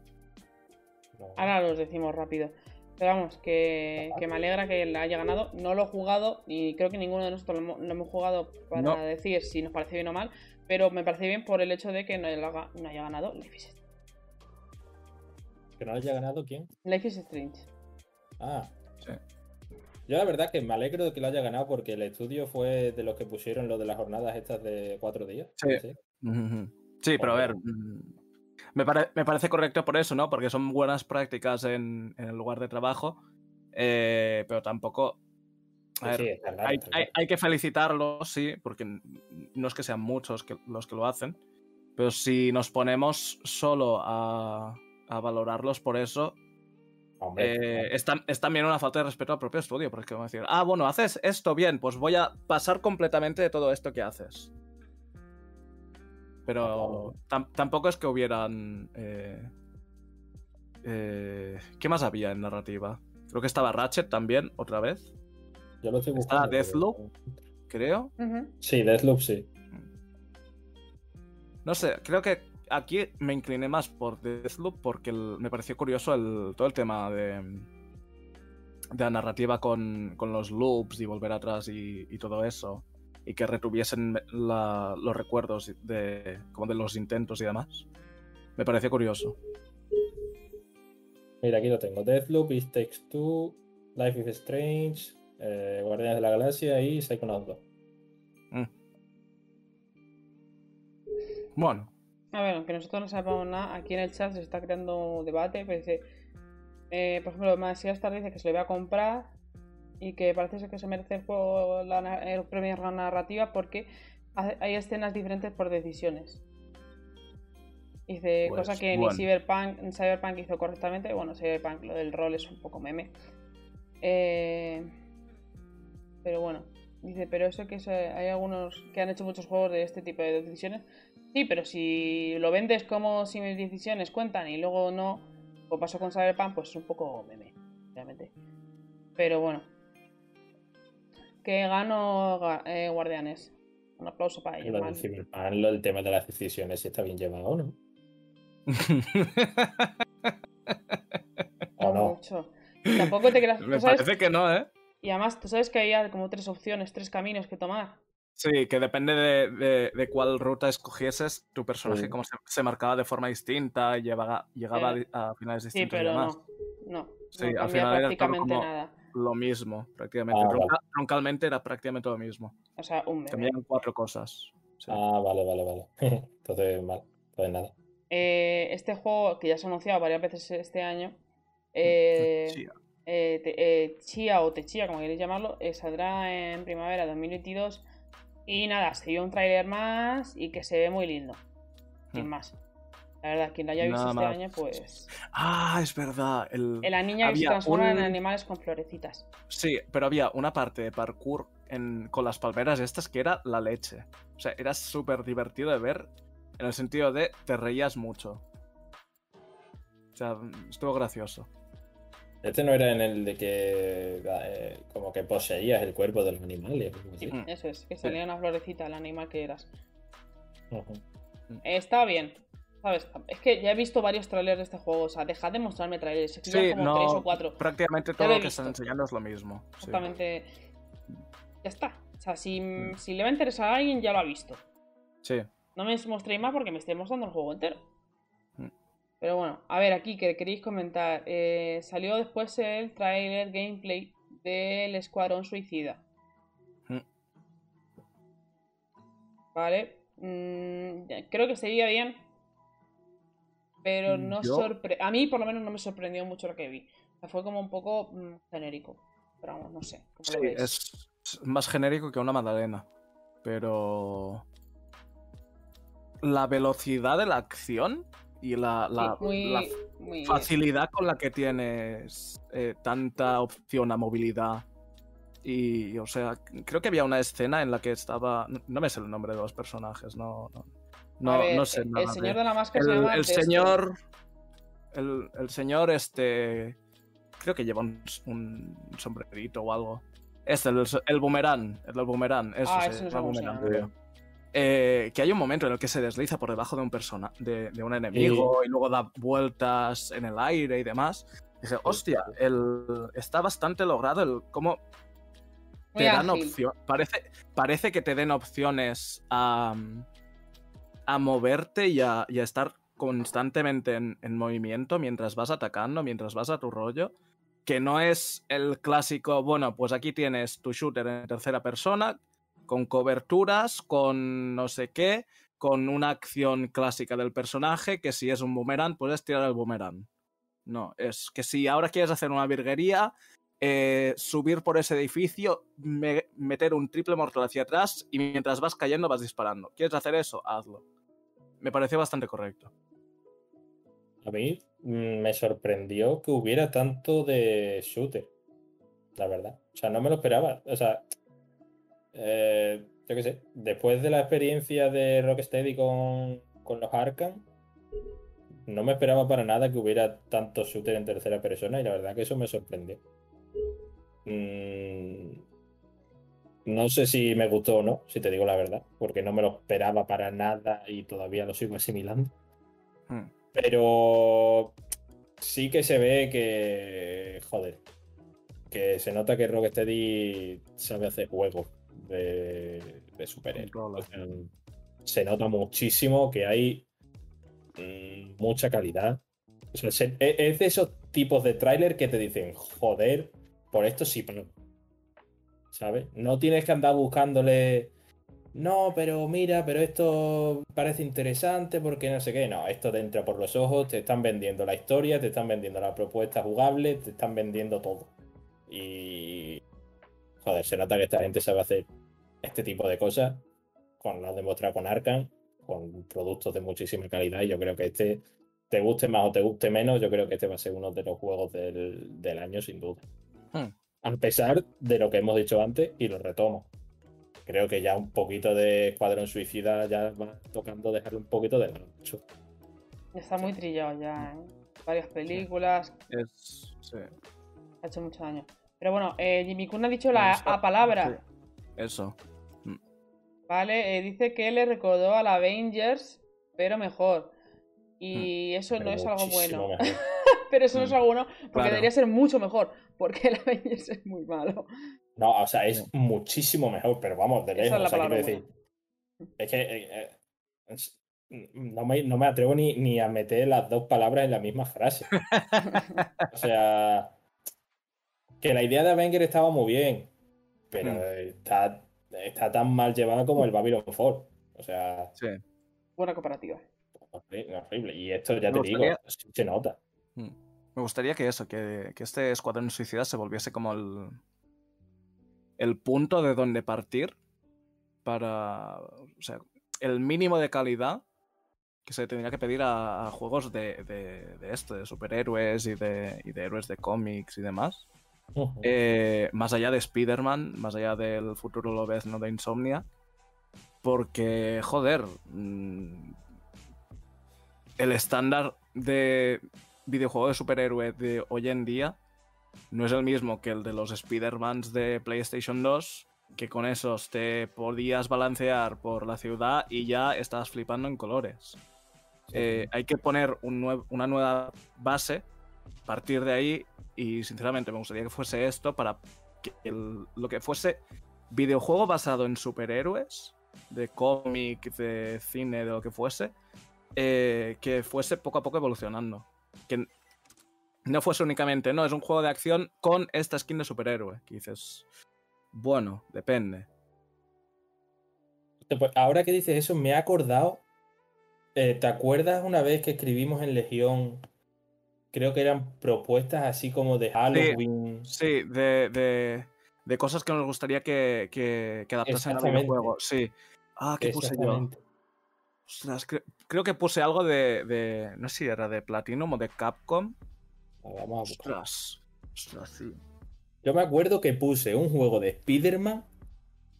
Ahora los decimos rápido. Pero vamos, que, que me alegra que la haya ganado. No lo he jugado y creo que ninguno de nosotros lo hemos, lo hemos jugado para No. decir si nos parece bien o mal. Pero me parece bien por el hecho de que no haya, no haya ganado Life is, ¿Que no haya ganado quién? Life is Strange. Ah. Sí. Yo la verdad que me alegro de que lo haya ganado porque el estudio fue de los que pusieron lo de las jornadas estas de cuatro días. Sí. Ujú. Sí, pero a ver, me, pare- me parece correcto por eso, ¿no? Porque son buenas prácticas en, en el lugar de trabajo, eh, pero tampoco... A Sí, ver, sí, está claro, hay, que felicitarlos, sí, porque no es que sean muchos que- los que lo hacen, pero si nos ponemos solo a, a valorarlos por eso, Hombre, eh, es también una falta de respeto al propio estudio, porque vamos a decir, ah, bueno, haces esto bien, pues voy a pasar completamente de todo esto que haces. Pero tam- tampoco es que hubieran... eh, eh, ¿Qué más había en narrativa? Creo que estaba Ratchet también, otra vez, yo lo estoy buscando. pero- Deathloop. creo. Sí, Deathloop sí. No sé, creo que aquí me incliné más por Deathloop porque el- me pareció curioso el, todo el tema de, de la narrativa con, con los loops y volver atrás y, y todo eso. Y que retuviesen la- los recuerdos de, como de los intentos y demás. Me pareció curioso. Mira, aquí lo tengo. Deathloop, It Takes Two, Life is Strange, eh, Guardianes de la Galaxia y Psychonauts 2. Bueno, A ver, aunque nosotros no sepamos nada, aquí en el chat se está creando debate. Pero dice, eh, por ejemplo, Masías Star dice que se lo voy a comprar y que parece ser que se merece el, juego, la, el premio a la narrativa porque hay escenas diferentes por decisiones. Dice, Pues, cosa que bueno. ni Cyberpunk, Cyberpunk hizo correctamente. Bueno, Cyberpunk, lo del rol es un poco meme. Eh, pero bueno, dice, pero eso que se- hay algunos que han hecho muchos juegos de este tipo de decisiones. Sí, pero si lo vendes como si mis decisiones cuentan y luego no, como pasó con Cyberpunk, pues es un poco meme, realmente. Pero bueno. Que gano Ga- eh, Guardianes. Un aplauso para ellos. Lo del Cyberpunk, del tema de las decisiones, si está bien llevado o no. No ¿O no? mucho. Tampoco te creas. me sabes- parece que no, ¿eh? Y además, tú sabes que había como tres opciones, tres caminos que tomar. Sí, que depende de, de- de cuál ruta escogieses, tu personaje Sí. como se, se marcaba de forma distinta y llevaba, llegaba Eh, a finales Sí, distintos y pero demás. no. No. Sí, no al final prácticamente como- nada. Lo mismo, prácticamente. Ah, Truncalmente era prácticamente lo mismo. O sea, un meme. Cambiaron cuatro cosas. Sí. Ah, vale, vale, vale. Entonces, mal. Pues nada. Eh, este juego, que ya se ha anunciado varias veces este año, eh, Sí, eh, te- eh, Chia o Techia, como queréis llamarlo, eh, saldrá en primavera 2022. Y nada, se dio un tráiler más y que se ve muy lindo. Sin Hmm. más. La verdad, quien lo haya visto Nada este más. año, pues. Ah, es verdad. El... La niña que se Había transforma en animales con florecitas. Sí, pero había una parte de parkour en... con las palmeras estas que era la leche. O sea, era súper divertido de ver en el sentido de te reías mucho. O sea, estuvo gracioso. Este no era en el de que eh, como que poseías el cuerpo de los animales. o algo así. Sí, Mm. eso es, que salía una florecita, el animal que eras. Ujú. Eh, estaba bien. ¿Sabes? Es que ya he visto varios trailers de este juego. O sea, dejad de mostrarme trailers. Es que Sí, como no, tres o cuatro. Prácticamente todo lo que están enseñando es lo mismo. sí. Exactamente. Ya está. O sea, si, Mm. si le va a interesar a alguien, ya lo ha visto. Sí. No me mostréis más porque me estoy mostrando el juego entero. Mm. Pero bueno, a ver, aquí que queréis comentar. Eh, salió después el trailer gameplay del Escuadrón Suicida. Mm. Vale. Creo que se veía bien. Pero no yo- sorpre... A mí por lo menos no me sorprendió mucho lo que vi. O sea, fue como un poco mm, genérico. Pero vamos, no sé. ¿cómo Sí, veis? es es más genérico que una magdalena. Pero. La velocidad de la acción y la, la- Sí, muy, la muy- facilidad con la que tienes eh, tanta opción a movilidad. Y, o sea, creo que había una escena en la que estaba. No, no me sé el nombre de los personajes, no. No, no, ver, no sé el nada. señor de- de la máscara se el, llama el señor. El, el señor, este. Creo que lleva un, un sombrerito o algo. Este, el, el boomerang. El del boomerang. Eso Ah, se boomerang. Eh, que hay un momento en el que se desliza por debajo de un persona, de, de un enemigo y luego da vueltas en el aire y demás. Dice, hostia, el, está bastante logrado el cómo Muy te dan opciones. Parece, parece que te den opciones a, a moverte y a, estar constantemente en, en movimiento mientras vas atacando, mientras vas a tu rollo. Que no es el clásico, bueno, pues aquí tienes tu shooter en tercera persona, con coberturas, con no sé qué, con una acción clásica del personaje, que si es un boomerang, puedes tirar el boomerang. No, es que si ahora quieres hacer una virguería, eh, subir por ese edificio, me- meter un triple mortal hacia atrás y mientras vas cayendo vas disparando. ¿Quieres hacer eso? Hazlo. Me pareció bastante correcto. A mí mm, me sorprendió que hubiera tanto de shooter. La verdad. O sea, no me lo esperaba. O sea, eh, yo qué sé. Después de la experiencia de Rocksteady con, con los Arkham, no me esperaba para nada que hubiera tanto shooter en tercera persona y la verdad que eso me sorprendió. Mm, no sé si me gustó o no, si te digo la verdad, porque no me lo esperaba para nada y todavía lo sigo asimilando. Hmm. Pero sí que se ve que. Joder. Que se nota que Rocksteady sabe hacer juegos de, de superhéroes. Se nota muchísimo que hay mm, mucha calidad. O sea, se- e- es de esos tipos de tráiler que te dicen, joder, por esto sí. No tienes que andar buscándole. No, pero mira, pero esto parece interesante porque no sé qué. No, esto te entra por los ojos, te están vendiendo la historia, te están vendiendo la propuesta jugable, te están vendiendo todo. Y. Joder, se nota que esta gente sabe hacer este tipo de cosas. Con lo demostrado con Arkham, con productos de muchísima calidad. Y yo creo que este, te guste más o te guste menos, yo creo que este va a ser uno de los juegos del, del año, sin duda. Hmm. A pesar de lo que hemos dicho antes, y lo retomo. Creo que ya un poquito de Escuadrón Suicida ya va tocando dejarle un poquito de lado. Está muy trillado ya, ¿eh? Varias películas, Es. sí. ha hecho mucho daño. Pero bueno, eh, Jimmy Kun ha dicho la A palabra, sí, Eso. ¿vale? Eh, dice que le recordó al Avengers, pero mejor. Y eso no es algo bueno. pero eso no es Mm, algo bueno porque claro. debería ser mucho mejor. Porque el Avengers es muy malo. No, o sea, es muchísimo mejor, pero vamos, de Esa lejos. es la o sea, quiero palabra decir, es que eh, eh, es- no, me, no me atrevo ni, ni a meter las dos palabras en la misma frase. O sea, que la idea de Avenger estaba muy bien, pero Hmm. está, está tan mal llevada como el Babylon 4. O sea, Sí. Buena comparativa. horri- horrible. Y esto ya te digo, sí se nota. Mm. Me gustaría que eso, que, que este Escuadrón Suicida se volviese como el, el punto de donde partir para, o sea, el mínimo de calidad que se tendría que pedir a, a juegos de, de, de esto, de superhéroes y de, y de héroes de cómics y demás. Eh, más allá de Spider-Man, más allá del futuro lobezno de Insomnia. Porque, joder, mm, el estándar de videojuego de superhéroe de hoy en día no es el mismo que el de los Spider-Mans de PlayStation 2, que con esos te podías balancear por la ciudad y ya estás flipando en colores. Eh, hay que poner un nue- una nueva base, partir de ahí, y sinceramente me gustaría que fuese esto para que el- lo que fuese videojuego basado en superhéroes, de cómic, de cine, de lo que fuese, eh, que fuese poco a poco evolucionando. Que no fuese únicamente, no, es un juego de acción con esta skin de superhéroe. Que dices, bueno, depende. Ahora que dices eso, me he acordado. eh, ¿Te acuerdas una vez que escribimos en Legión creo que eran propuestas así como de Halloween. Sí, de, de, de cosas que nos gustaría que, que, que adaptasen al videojuego. Sí. Ah, ¿qué puse yo? Ostras, cre- creo que puse algo de, de. No sé si era de Platinum o de Capcom. Vamos a buscar. Ostras. Ostras, sí. Yo me acuerdo que puse un juego de Spider-Man,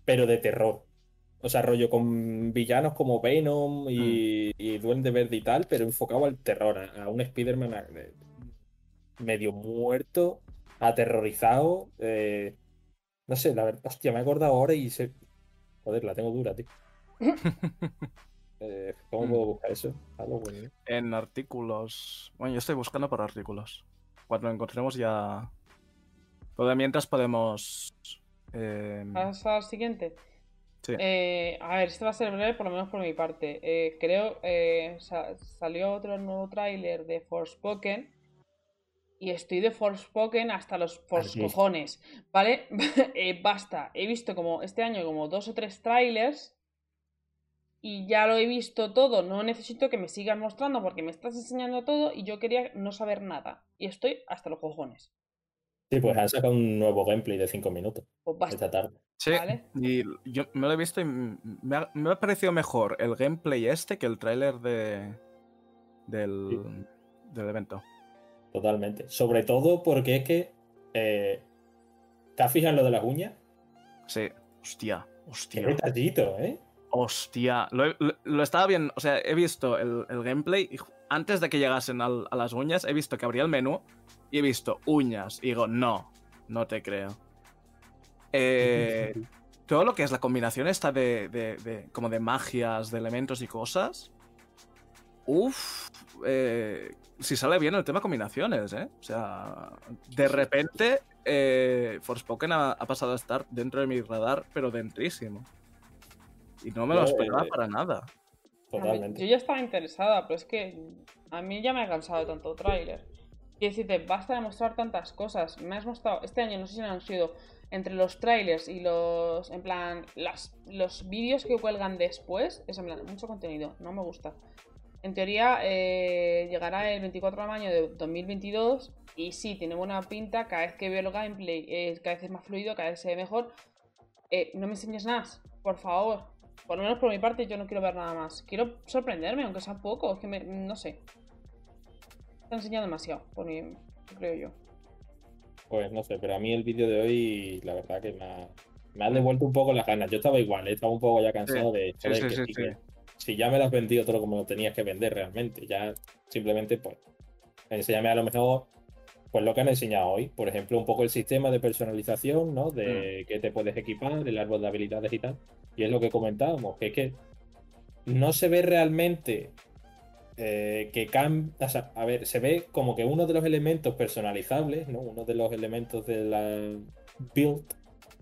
pero de terror. O sea, rollo con villanos como Venom y, y Duende Verde y tal, pero enfocado al terror, a, a un Spider-Man medio muerto, aterrorizado. eh, no sé, la verdad, hostia, me he acordado ahora y se. Joder, la tengo dura, tío. Eh, ¿Cómo Mm. puedo buscar eso? Halloween. En artículos. Bueno, yo estoy buscando por artículos. Cuando lo encontremos ya. Pero de mientras podemos. eh, ¿Vas al siguiente? Sí. Eh, a ver, este va a ser breve, por lo menos por mi parte. Eh, creo eh, sa- salió otro nuevo tráiler de Forspoken y estoy de Forspoken hasta los Así es. cojones, ¿vale? Eh, basta. He visto como este año como dos o tres trailers y ya lo he visto todo. No necesito que me sigan mostrando porque me estás enseñando todo y yo quería no saber nada. Y estoy hasta los cojones. Sí, pues han sacado un nuevo gameplay de 5 minutos Pues esta tarde. Sí, Vale. y yo me lo he visto y me ha, me ha parecido mejor el gameplay este que el tráiler de, del, del evento. Totalmente. Sobre todo porque es que. Eh, ¿Te has fijado en lo de las uñas? Sí, hostia, Qué hostia, detallito, ¿eh? Hostia. Lo, lo- lo estaba viendo, o sea, he visto el, el gameplay y antes de que llegasen al- a las uñas, he visto que abría el menú y he visto uñas. Y digo, no, no te creo. Eh, todo lo que es la combinación esta de, de- de- como de magias, de elementos y cosas. Uff, si sale bien el tema combinaciones, ¿eh? O sea, de repente eh, Forspoken ha, ha pasado a estar dentro de mi radar, pero dentrísimo. Y no me lo esperaba eh, para nada. Mí- Totalmente. Yo ya estaba interesada, pero es que a mí ya me ha cansado de tanto tráiler. Quiero decirte, basta de mostrar tantas cosas. Me has mostrado, este año no sé si han sido entre los trailers y los, en plan, las, los vídeos que cuelgan después, es en plan, mucho contenido, no me gusta. En teoría eh, llegará el 24 de mayo de 2022 y sí, tiene buena pinta, cada vez que veo el gameplay eh, cada vez es más fluido, cada vez se ve mejor. Eh, no me enseñes más, por favor. Por lo menos por mi parte yo no quiero ver nada más. Quiero sorprenderme, aunque sea poco. Es que me, no sé. Está enseñando demasiado, por mi, creo yo. Pues no sé, pero a mí el vídeo de hoy, la verdad que me ha, me ha devuelto un poco las ganas. Yo estaba igual, ¿eh? estaba un poco ya cansado de. Sí, joder, sí, que sí, sí, sí. que Si ya me lo has vendido todo como lo tenías que vender realmente, ya simplemente, pues, enséñame a lo mejor, pues lo que han enseñado hoy. Por ejemplo, un poco el sistema de personalización, ¿no? De que te puedes equipar, el árbol de habilidades y tal. Y es lo que comentábamos, que es que no se ve realmente eh, que cambia. A ver, se ve como que uno de los elementos personalizables, ¿no? Uno de los elementos de la build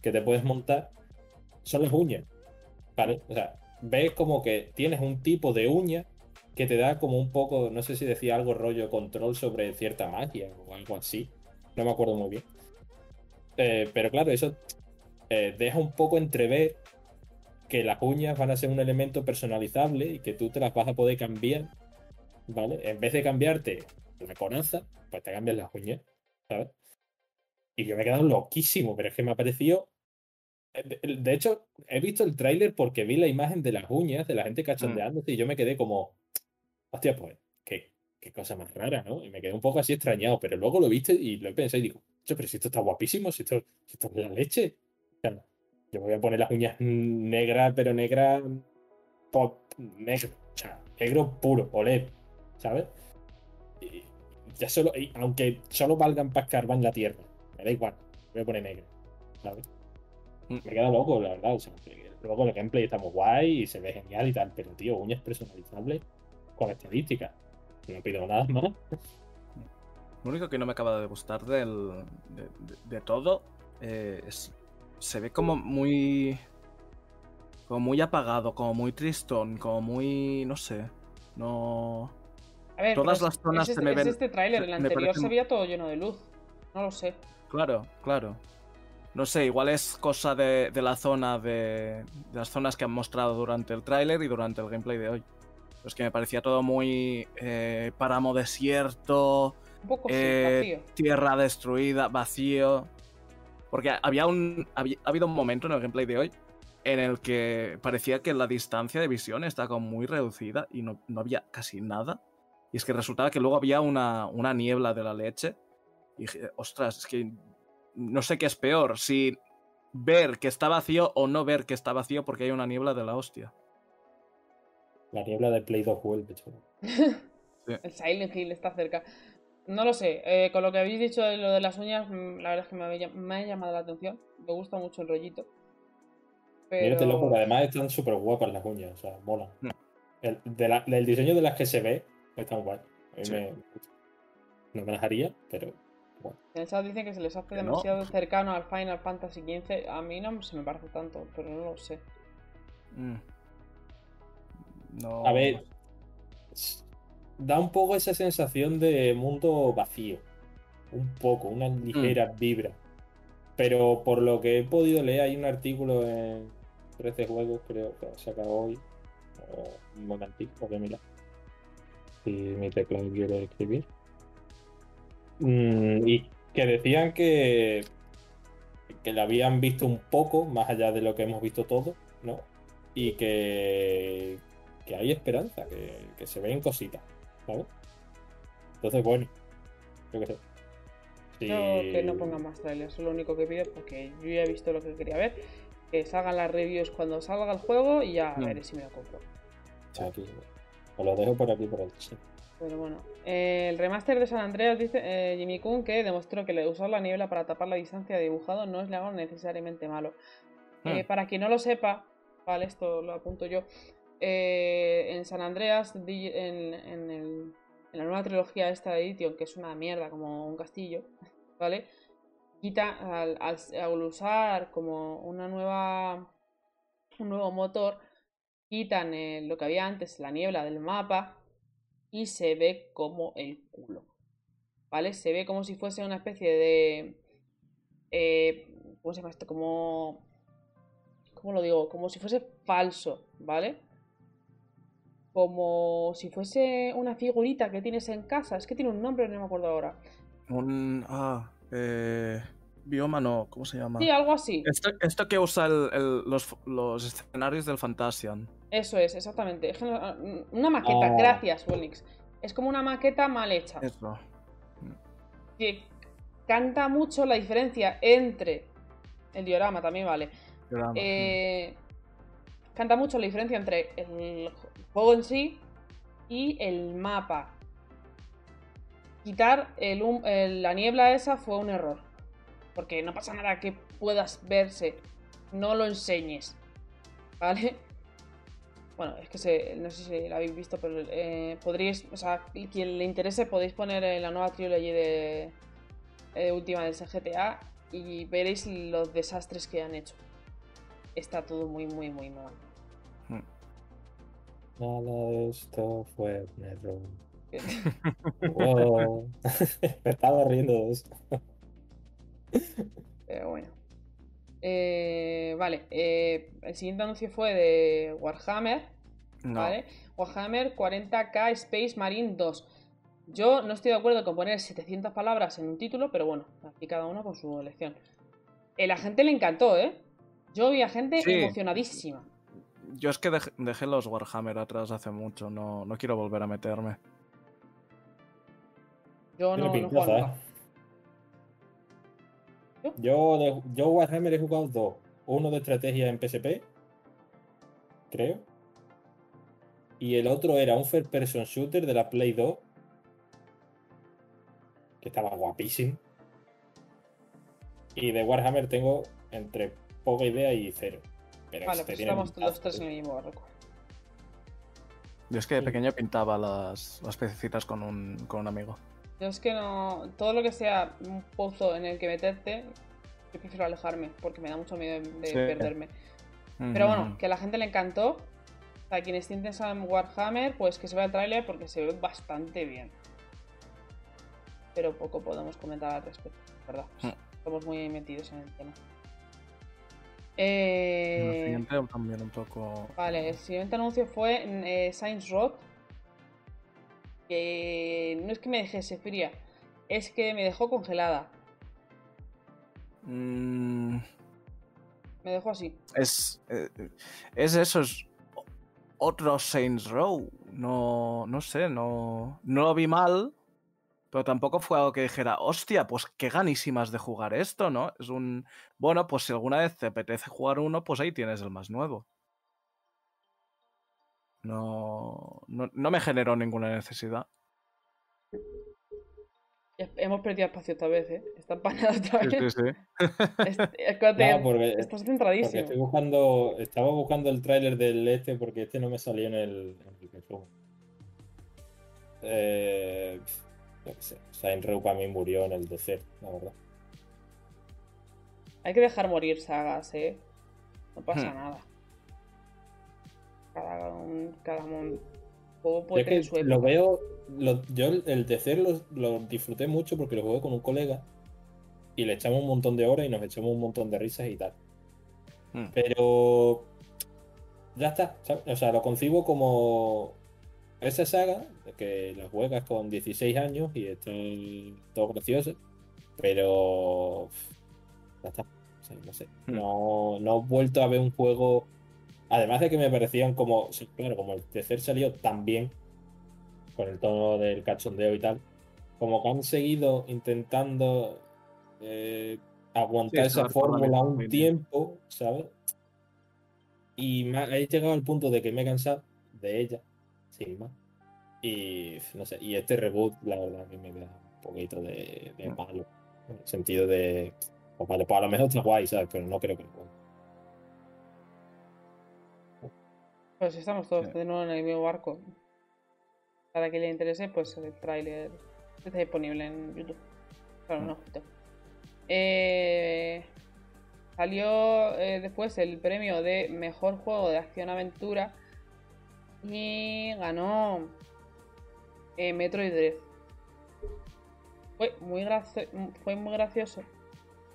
que te puedes montar son las uñas. ¿Vale? O sea, ves como que tienes un tipo de uña que te da como un poco, no sé si decía algo rollo control sobre cierta magia o algo así. No me acuerdo muy bien. Eh, pero claro, eso eh, deja un poco entrever que las uñas van a ser un elemento personalizable y que tú te las vas a poder cambiar, ¿vale? En vez de cambiarte la coraza, pues te cambias las uñas, ¿sabes? Y yo me he quedado loquísimo, pero es que me ha parecido... De, hecho, he visto el tráiler porque vi la imagen de las uñas, de la gente cachondeándose, y yo me quedé como, hostia, pues, qué, qué cosa más rara, ¿no? Y me quedé un poco así extrañado, pero luego lo viste y lo pensé y digo, "Ocho, pero si esto está guapísimo, si esto, si esto es la leche. Yo me voy a poner las uñas negras, pero negras pop, negro, o sea, negro puro, OLED, ¿sabes? Y ya solo, y aunque solo valgan para escarbar en la tierra, me da igual, me voy a poner negro, ¿sabes? Mm. Me queda loco, la verdad, o sea, luego el gameplay está muy guay y se ve genial y tal, pero tío, uñas personalizables con estadísticas. No pido nada más. Lo único que no me acaba de gustar del, de, de- de todo eh, es. Se ve como muy. Como muy apagado, como muy tristón, como muy. No sé. No. A ver, Todas las es- zonas es, se este, me es ven- este tráiler, el anterior parecen- se veía todo lleno de luz. No lo sé. Claro, claro. No sé, igual es cosa de, de la zona de, de las zonas que han mostrado durante el tráiler y durante el gameplay de hoy. Pues que me parecía todo muy eh, páramo desierto, Un poco sí, Eh, vacío. tierra destruida, vacío. Porque había un. había- ha habido un momento en el gameplay de hoy en el que parecía que la distancia de visión estaba como muy reducida y no, no había casi nada. Y es que resultaba que luego había una, una niebla de la leche. Y dije, ostras, es que no sé qué es peor, si ver que está vacío o no ver que está vacío porque hay una niebla de la hostia. La niebla de Play 2 vuelve, chaval. El Silent Hill está cerca. No lo sé. eh, con lo que habéis dicho de lo de las uñas, mm, la verdad es que me, había- me ha llamado la atención. Me gusta mucho el rollito. Pero... Míratelo, porque además están súper guapas las uñas, o sea, mola. Mm. El, de la- diseño de las que se ve, están guay. A mí Sí. me, no me las haría, pero bueno. En el chat dicen que se les hace no. demasiado cercano al Final Fantasy XV. A mí no se me parece tanto, pero no lo sé. Mm. No. A ver, da un poco esa sensación de mundo vacío. Un poco, una ligera vibra. Pero por lo que he podido leer, hay un artículo en 13 juegos, creo que se acabó hoy. O, un momentito, que mira. Si mi teclado quiere escribir. Mm, y que decían que, que la habían visto un poco, más allá de lo que hemos visto todos, ¿no? Y que, que hay esperanza, que, que se ven cositas, ¿sabes? Entonces, bueno, yo qué sé. Yo que no pongan más trailers, es lo único que pido porque yo ya he visto lo que quería ver. Que salgan las reviews cuando salga el juego y ya Mm. veré si me lo compro. Aquí. Os lo dejo por aquí por el chat. Pero bueno, eh, el remaster de San Andreas dice eh, Jimmy Kun que demostró que le- usar la niebla para tapar la distancia de dibujado no es algo necesariamente malo. Eh, Hmm. para quien no lo sepa, vale, esto lo apunto yo. Eh, en San Andreas, en, en la nueva trilogía esta de Edition, que es una mierda como un castillo, ¿vale? Quita al usar como una nueva un nuevo motor, quitan eh, lo que había antes, la niebla del mapa, y se ve como el culo. ¿Vale? Se ve como si fuese una especie de. eh, ¿Cómo se llama esto? Como. ¿Cómo lo digo? Como si fuese falso, ¿vale? Como si fuese una figurita que tienes en casa. Es que tiene un nombre, no me acuerdo ahora. Un. Ah. Eh, bioma no, ¿cómo se llama? Sí, algo así. Esto, esto que usa el- el- los, los escenarios del Fantasian. Eso es, exactamente. Que no- Una maqueta, Ah. gracias, Wellnix. Es como una maqueta mal hecha. Eso. que canta mucho la diferencia entre el diorama también vale Drama. eh, canta mucho la diferencia entre el juego en sí y el mapa quitar el la niebla esa fue un error porque no pasa nada que puedas verse no lo enseñes vale bueno, es que no sé si la habéis visto, pero eh, podríais, o sea, quien le interese, podéis poner eh, la nueva trilogy de eh, última del GTA y veréis los desastres que han hecho. Está todo muy, muy, muy mal. Nada de esto fue un error. Wow. Me estaba riendo de eso. Pero bueno. Eh, vale, eh, el siguiente anuncio fue de Warhammer, no. ¿vale? Warhammer 40k Space Marine 2. Yo no estoy de acuerdo con poner 700 palabras en un título, pero bueno, aquí cada uno con su elección. Eh, la gente le encantó, ¿eh? Yo vi a gente Sí. emocionadísima. Yo es que dej- dejé los Warhammer atrás hace mucho, no, no quiero volver a meterme. Yo no, no he pintaza, jugado ¿eh? Yo, de- yo Warhammer he jugado dos. Uno de estrategia en PSP, creo. Y el otro era un first person shooter de la Play 2. Que estaba guapísimo. Y de Warhammer tengo entre poca idea y cero. Pero Vale, este pues tiene estamos pintaza, los tres en el mismo barco. Yo es que de pequeño pintaba las, las pececitas con un, con un amigo. Yo es que no. Todo lo que sea un pozo en el que meterte, yo prefiero alejarme, porque me da mucho miedo de, Sí. perderme. Pero bueno, que a la gente le encantó. Sea, quienes tienten a Warhammer, pues que se vea el tráiler porque se ve bastante bien. Pero poco podemos comentar al respecto, ¿verdad? Mm. Estamos muy metidos en el tema. El Eh, siguiente también un poco. Vale, el siguiente anuncio fue eh, Science Road. Que no es que me dejese fría. es que me dejó congelada. Mm, Me dejó así. es, eh, es eso, es otro Saints Row. No, no sé, no, no lo vi mal, pero tampoco fue algo que dijera, hostia, pues qué ganísimas de jugar esto, ¿no? Es un, bueno, pues si alguna vez te apetece jugar uno, pues ahí tienes el más nuevo. No, no, no me generó ninguna necesidad. Hemos perdido espacio esta vez, ¿eh? Está empanada otra Sí, vez. sí, sí. Es- es que te- No, porque, Estás centradísimo. estoy buscando. Estaba buscando el tráiler del este porque este no me salió en el, en el resumen. Eh, yo qué sé. Sainz Row para mí murió en el desert, la verdad. Hay que dejar morir sagas, ¿eh? No pasa Hmm. nada. Cada, un, cada un juego puede Yo tener su época. lo veo. lo- yo el desert lo, lo disfruté mucho porque lo jugué con un colega y le echamos un montón de horas y nos echamos un montón de risas y tal. Mm. Pero ya está, ¿sabes? O sea, lo concibo como esa saga que la juegas con 16 años y está todo gracioso, pero ya está. O sea, no sé. Mm. No, no he vuelto a ver un juego. Además de que me parecían como. Claro, como el tercer salió tan bien, con el tono del cachondeo y tal, como que han seguido intentando eh, aguantar Sí, esa fórmula un tiempo, ¿sabes? Y me ha- he llegado al punto de que me he cansado de ella, sin más. Y no sé, y este reboot, la verdad, que me da un poquito de, de Mm. palo. En el sentido de. Pues vale, pues a lo mejor está guay, ¿sabes? Pero no creo que lo. Pues estamos todos Sí. de nuevo en el mismo barco. Para que le interese, pues el tráiler está disponible en YouTube. Claro, Mm. no, ojito. Eh, salió eh, después el premio de mejor juego de acción-aventura y ganó eh, Metroid Dread. Fue muy, graci- fue muy gracioso.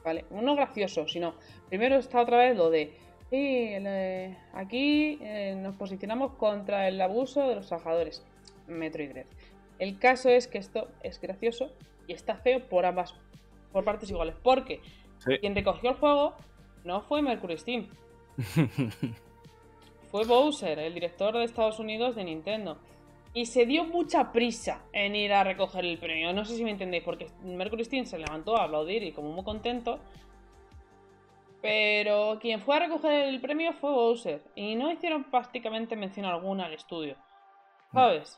Vale, no gracioso, sino primero está otra vez lo de el, eh, aquí eh, nos posicionamos contra el abuso de los trabajadores. Metroid Dread. El caso es que esto es gracioso y está feo por ambas, por partes iguales. Porque Sí. quien recogió el juego no fue Mercury Steam, fue Bowser, el director de Estados Unidos de Nintendo. Y se dio mucha prisa en ir a recoger el premio. No sé si me entendéis, porque Mercury Steam se levantó a aplaudir y como muy contento. Pero quien fue a recoger el premio fue Bowser. Y no hicieron prácticamente mención alguna al estudio. ¿Sabes?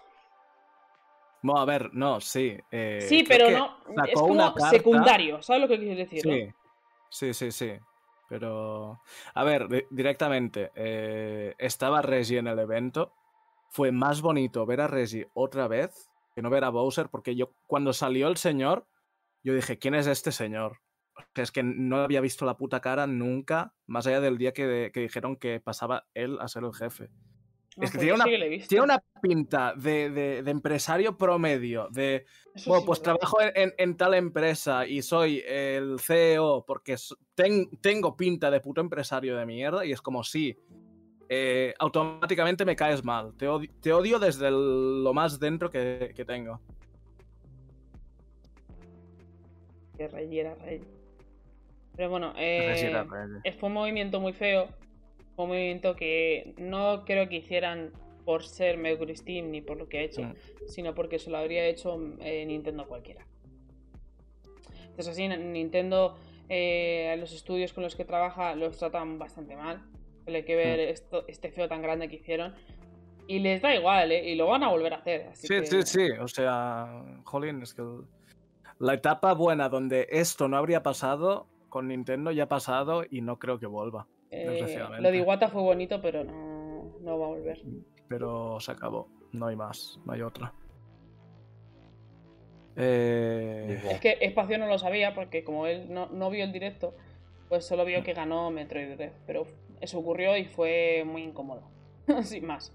Bueno, a ver, no, sí. eh, sí, pero no. Es como secundario. ¿Sabes lo que quiero decir? no? Sí, sí, sí, sí. Pero, a ver, di- directamente, eh, estaba Reggie en el evento. Fue más bonito ver a Reggie otra vez que no ver a Bowser, porque yo, cuando salió el señor, yo dije, ¿quién es este señor? Es que no había visto la puta cara nunca, más allá del día que, que dijeron que pasaba él a ser el jefe. Es que pues tiene una- sí. Tiene una pinta de, de- de empresario promedio, de Eso bueno, sí, pues ¿verdad? trabajo en, en- en tal empresa y soy el CEO porque ten- tengo pinta de puto empresario de mierda y es como si eh, automáticamente me caes mal. Te odio, te odio desde el- lo más dentro que, que tengo. Que Rey era Rey. Pero bueno, eh, era eh, fue un movimiento muy feo. Un movimiento que no creo que hicieran por ser Mercury Steam ni por lo que ha hecho, Mm. sino porque se lo habría hecho eh, Nintendo cualquiera. Entonces así, Nintendo, eh, los estudios con los que trabaja los tratan bastante mal. Hay que ver Mm. esto, este feo tan grande que hicieron. Y les da igual, ¿eh? Y lo van a volver a hacer. Así Sí, que- sí, sí. O sea, jolín, es que el- la etapa buena donde esto no habría pasado con Nintendo ya ha pasado y no creo que vuelva. Eh, lo de Iwata fue bonito, pero no, no va a volver. pero se acabó. No hay más, no hay otra. Eh, Es que Espacio no lo sabía porque como él no, no vio el directo, pues solo vio que ganó Metroid Dread. Pero eso ocurrió y fue muy incómodo. Sin más.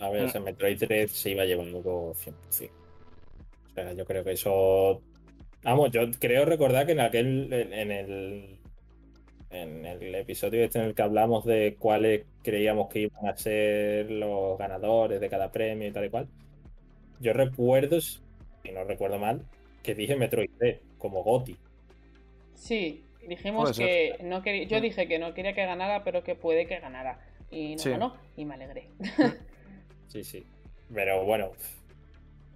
A ver, Mm. ese Metroid 3 se iba llevando 100%. O sea, yo creo que eso. Vamos, yo creo recordar que en aquel. En el. En el episodio este en el que hablamos de cuáles creíamos que iban a ser los ganadores de cada premio y tal y cual. Yo recuerdo, si no recuerdo mal, que dije Metroid Dread como Goti. Sí, dijimos que no quería. Yo dije que no quería que ganara, pero que puede que ganara. Y no Sí. ganó, y me alegré. Sí, sí. Pero bueno.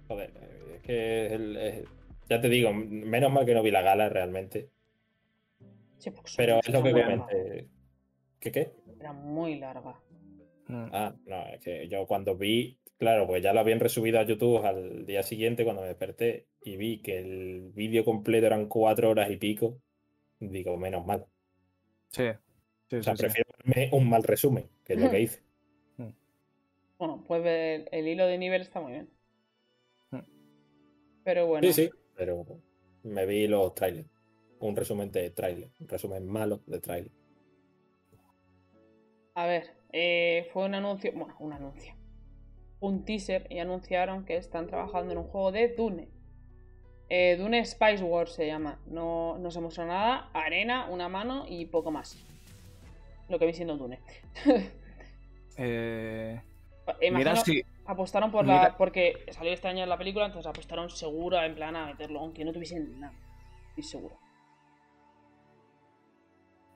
Joder, es que es el- es- ya te digo, menos mal que no vi la gala realmente. Sí, porque Pero es lo que larga. comenté. ¿Qué qué? Era muy larga. Mm. Ah, no, es que yo cuando vi, claro, pues ya lo habían resubido a YouTube al día siguiente cuando me desperté y vi que el vídeo completo eran cuatro horas y pico. Digo, menos mal. Sí. Sí, O sea, sí, sí. prefiero verme un mal resumen, que es lo que hice. Bueno, pues el, el hilo de nivel está muy bien. Mm. Pero bueno. Sí, sí, pero me vi los trailers. Un resumen de trailer, un resumen malo de trailer. A ver, eh, fue un anuncio, bueno, un anuncio, un teaser y anunciaron que están trabajando en un juego de Dune. Eh, Dune Spice Wars se llama. No, no se mostró nada, arena, una mano y poco más. Lo que vi siendo Dune. Eh, Imagino, mira si. apostaron por mira- la. Porque salió este año la película, entonces apostaron seguro en plan a meterlo, aunque no tuviesen nada. Estoy seguro.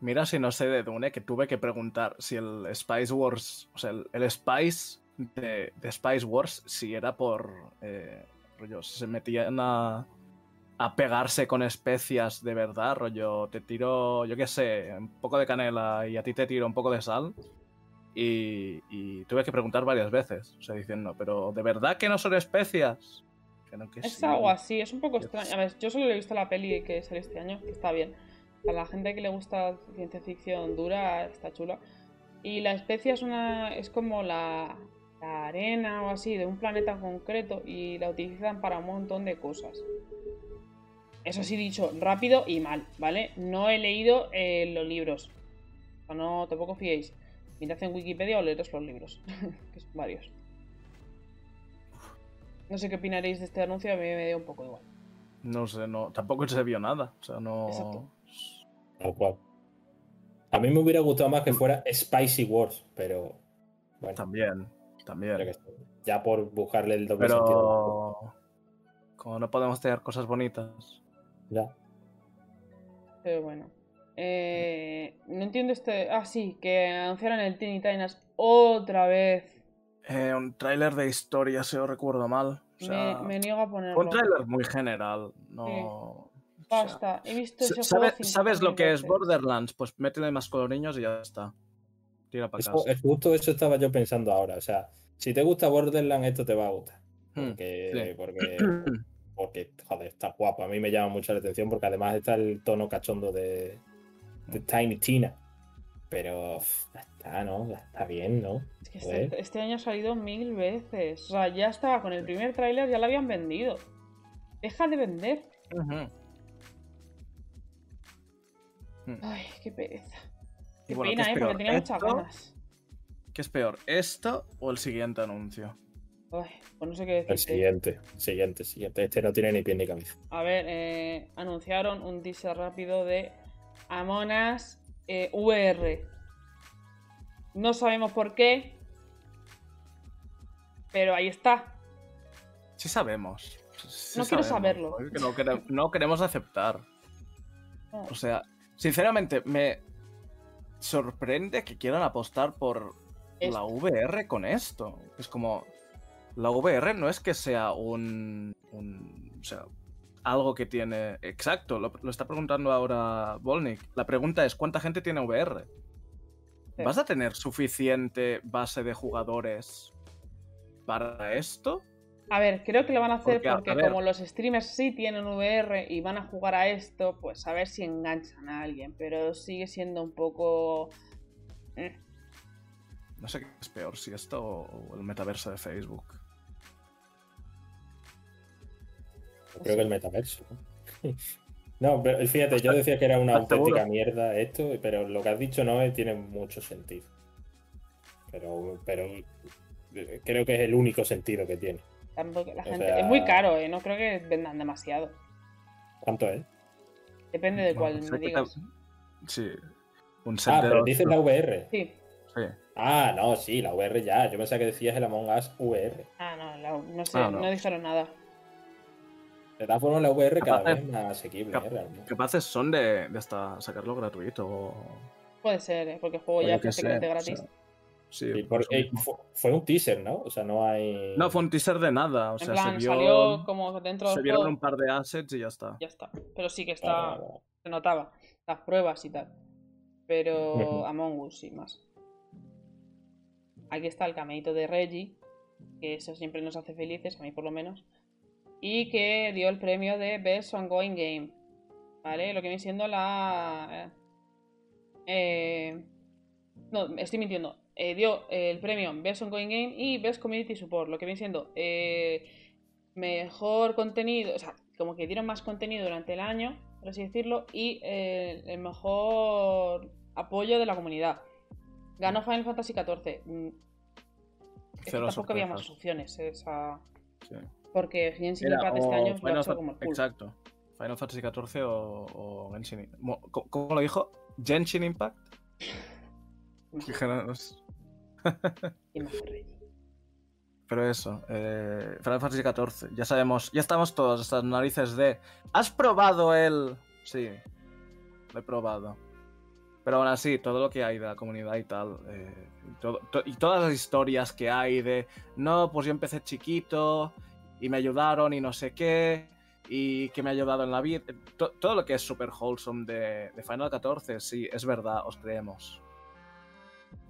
Mira si no sé de Dune, que tuve que preguntar si el Spice Wars, o sea, el, el Spice de, de Spice Wars, si era por, eh, rollo, si se metían a, a pegarse con especias de verdad, rollo, te tiro, yo qué sé, un poco de canela y a ti te tiro un poco de sal. Y, y tuve que preguntar varias veces, o sea, diciendo, pero ¿de verdad que no son especias? Que no, que Es sí. algo así, es un poco extraño. A ver, yo solo he visto la peli que salió este año, que está bien. Para la gente que le gusta ciencia ficción dura, está chula. Y la especia es una. es como la, la arena o así de un planeta concreto y la utilizan para un montón de cosas. Eso sí dicho, rápido y mal, ¿vale? No he leído eh, los libros. O no tampoco fiéis. Mirad en Wikipedia o leeros los libros, que son varios. No sé qué opinaréis de este anuncio, a mí me dio un poco igual. No sé, no, tampoco se vio nada, o sea, no... Exacto. Tal cual. A mí me hubiera gustado más que fuera Spicy Wars, pero bueno, También, también. ya por buscarle el doble sentido. Como no podemos tener cosas bonitas. Ya. Pero bueno. Eh, no entiendo este. Ah, sí, que anunciaron el Teeny Titans otra vez. Eh, un tráiler de historia, si os recuerdo mal. O sea, me, me niego a ponerlo. un tráiler muy general. No. Basta, he visto ese ¿sabe- juego. ¿Sabes lo 50.000 que es. Borderlands? Pues métele más coloriños y ya está. Tira para Eso- casa. justo eso estaba yo pensando ahora. O sea, si te gusta Borderlands, esto te va a gustar. Hmm, Porque, sí. porque, porque, joder, está guapo. A mí me llama mucho la atención porque además está el tono cachondo de, de Hmm. Tiny Tina. Pero ya está, ¿no? Ya está bien, ¿no? Es que este, este año ha salido mil veces. O sea, ya estaba con el primer tráiler, ya lo habían vendido. Deja de vender. Ujú. Hmm. Ay, qué pereza. Y Qué bueno, ¿qué pena, es eh, porque tenía muchas ganas. ¿Qué es peor? ¿Esto o el siguiente anuncio? Ay, pues no sé qué El decirte. siguiente, siguiente, siguiente. Este no tiene ni pie ni cabeza. A ver, eh, anunciaron un teaser rápido de Among Us eh, VR. No sabemos por qué, pero ahí está. Sí sabemos. Sí No quiero saberlo. No, quere- no queremos aceptar. O sea, sinceramente, me sorprende que quieran apostar por la VR con esto. Es como. La VR no es que sea un. un- o sea, algo que tiene. Exacto, lo, lo está preguntando ahora Volnik. La pregunta es: ¿cuánta gente tiene VR? Sí. ¿Vas a tener suficiente base de jugadores para esto? A ver, creo que lo van a hacer Porque, a como los streamers sí tienen VR y van a jugar a esto, pues a ver si enganchan a alguien. Pero sigue siendo un poco... eh. No sé qué es peor, si esto o el metaverso de Facebook. Creo que el metaverso. ¿no? Pero fíjate, yo decía que era una auténtica mierda esto, pero lo que has dicho no tiene mucho sentido. Pero, pero eh, creo que es el único sentido que tiene. Tampoco la gente... sea- Es muy caro, ¿eh? No creo que vendan demasiado. ¿Cuánto es? Depende de cuál me que digas. Sí. Un set Ah, de pero dos- dices la VR. Sí. Sí. Ah, no, sí, la VR ya. Yo pensaba que decías el Among Us VR. Ah, no, la- no sé, Ah, no. no. dijeron nada. De todas formas, la VR cada vez es más asequible, cap- ¿eh? Realmente. Capaces son de, de hasta sacarlo gratuito. o- Puede ser, ¿eh? porque el juego o ya prácticamente o gratis. sea, sí, Sí, por porque fue, fue un teaser, ¿no? O sea, no hay. No, fue un teaser de nada. O en sea, plan, se, vio, salió como dentro se vieron un par de assets y ya está. Ya está. Pero sí que Ah, está. Se notaba. Las pruebas y tal. Pero. Among Us y más. Aquí está el cameíto de Reggie. Que eso siempre nos hace felices, a mí por lo menos. Y que dio el premio de Best Ongoing Game. ¿Vale? Lo que viene siendo la. eh, no, estoy mintiendo. Eh, dio el premio Best Ongoing Game y Best Community Support. Lo que viene siendo eh, mejor contenido. O sea, como que dieron más contenido durante el año, por así decirlo. Y eh, el mejor apoyo de la comunidad. Ganó Final Fantasy XIV. Mm, Es que tampoco había más opciones. Esa... Sí. Porque Genshin Impact este año lo ha hecho como el culo. Exacto. Final Fantasy XIV o, o Genshin Impact. Mo- ¿Cómo, cómo lo dijo? ¿Genshin Impact? Y Reggie. Pero eso, eh, Final Fantasy XIV. Ya sabemos, ya estamos todos hasta las narices de. ¿Has probado el.? Sí, lo he probado. Pero aún así, todo lo que hay de la comunidad y tal. eh, y, todas las historias que hay de. No, pues yo empecé chiquito y me ayudaron y no sé qué. Y que me ha ayudado en la vida. to- todo lo que es super wholesome de, de Final XIV, sí, es verdad, os creemos.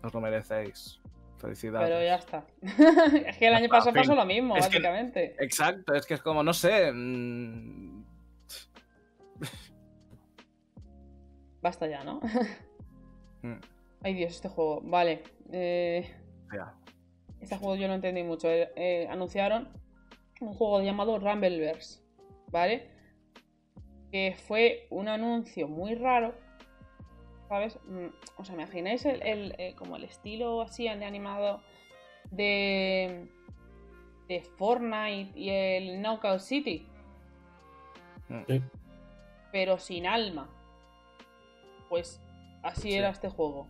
Os lo merecéis. Felicidades. Pero ya está. es que el año pasado pasó lo mismo, Es que- básicamente. Exacto, es que es como, no sé. mm, Basta ya, ¿no? mm, Ay Dios, este juego. Vale. eh, ya. Este juego yo no entendí mucho. Eh, eh, anunciaron un juego llamado Rumbleverse, ¿vale? Que fue un anuncio muy raro, ¿sabes? Mm, ¿Os imagináis el, el, eh, como el estilo así de animado de, de Fortnite y el Knockout City? Mm. Sí. Pero sin alma. Pues así Sí. era este juego.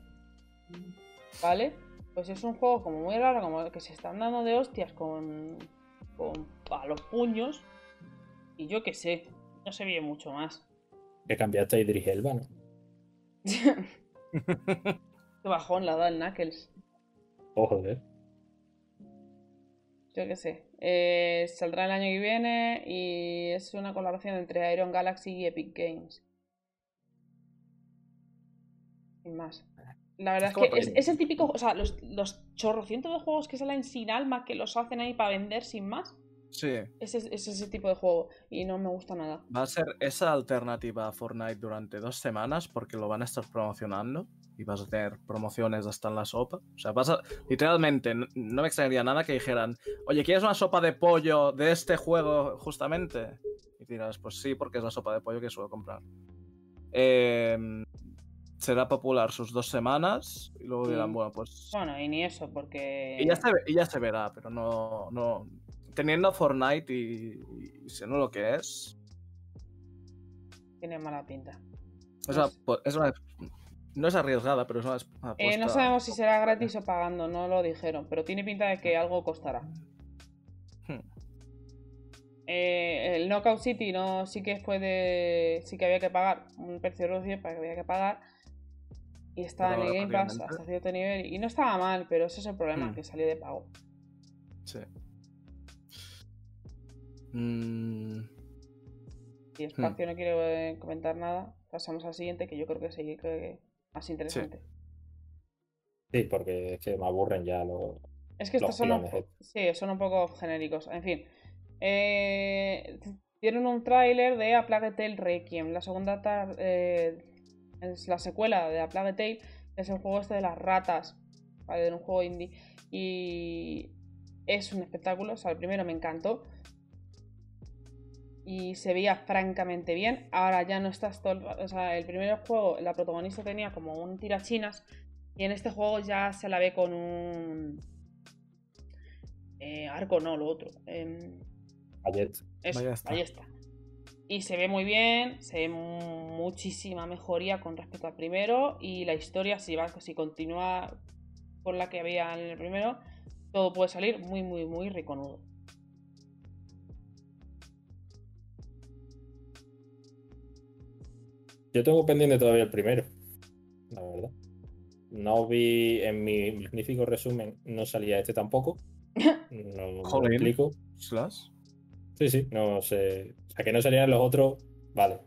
¿Vale? Pues es un juego como muy raro, como que se están dando de hostias con, con a los puños. Y yo qué sé, no se ve mucho más. Que cambiaste a Idris Elba, ¿no? Qué bajón la da el Knuckles. Oh, joder. Yo qué sé. Eh, saldrá el año que viene y es una colaboración entre Iron Galaxy y Epic Games. Sin más. La verdad Es que es el típico. O sea, los, los chorrocientos de juegos que salen sin alma, que los hacen ahí para vender sin más. Sí, Es, es- es ese tipo de juego. Y no me gusta nada. va a ser esa alternativa a Fortnite durante dos semanas porque lo van a estar promocionando y vas a tener promociones hasta en la sopa. O sea, vas a, literalmente, no me extrañaría nada que dijeran, oye, ¿quieres una sopa de pollo de este juego justamente? Y dirás, pues sí, porque es la sopa de pollo que suelo comprar. Em, será popular sus dos semanas y luego dirán, bueno, pues... Bueno, y ni eso, porque. Y ya, se, y ya se verá, pero no, no. Teniendo Fortnite y, y siendo lo que es, Tiene mala pinta. es una, po- es una- no es arriesgada, pero es una apuesta. Eh, no sabemos si será gratis o pagando, no lo dijeron, pero tiene pinta de que algo costará. Hmm. Eh, el Knockout City no sí que fue sí que había que pagar un precio para que había que pagar y estaba Pero en el Game Pass hasta cierto nivel y no estaba mal, pero ese es el problema, Hmm. que salió de pago. Sí. Mm, Si Espacio no quiere eh, comentar nada, pasamos al siguiente que yo creo que sí que es más interesante. Sí, porque es que me aburren ya los. Es que Los estos son un, sí, son un poco genéricos. En fin. Eh, dieron un tráiler de A Plague Tale Requiem. La segunda tar- eh, es la secuela de A Plague Tale. Es el juego este de las ratas. ¿vale? De un juego indie. Y es un espectáculo. O sea, el primero me encantó. Y se veía francamente bien. Ahora ya no estás todo O sea, el primer juego, la protagonista tenía como un tirachinas. Y en este juego ya se la ve con un. eh, arco, no, lo otro. Em, Ayer. eso, Ballesta. ballesta. Y se ve muy bien, se ve mu- muchísima mejoría con respecto al primero. Y la historia, si, va, si continúa con la que había en el primero, todo puede salir muy, muy, muy riconudo. Yo tengo pendiente todavía el primero. La verdad. No vi en mi magnífico resumen, no salía este tampoco. No Joder. explico. ¿Slash? Sí, sí, no sé. O sea, que no salían los otros, vale.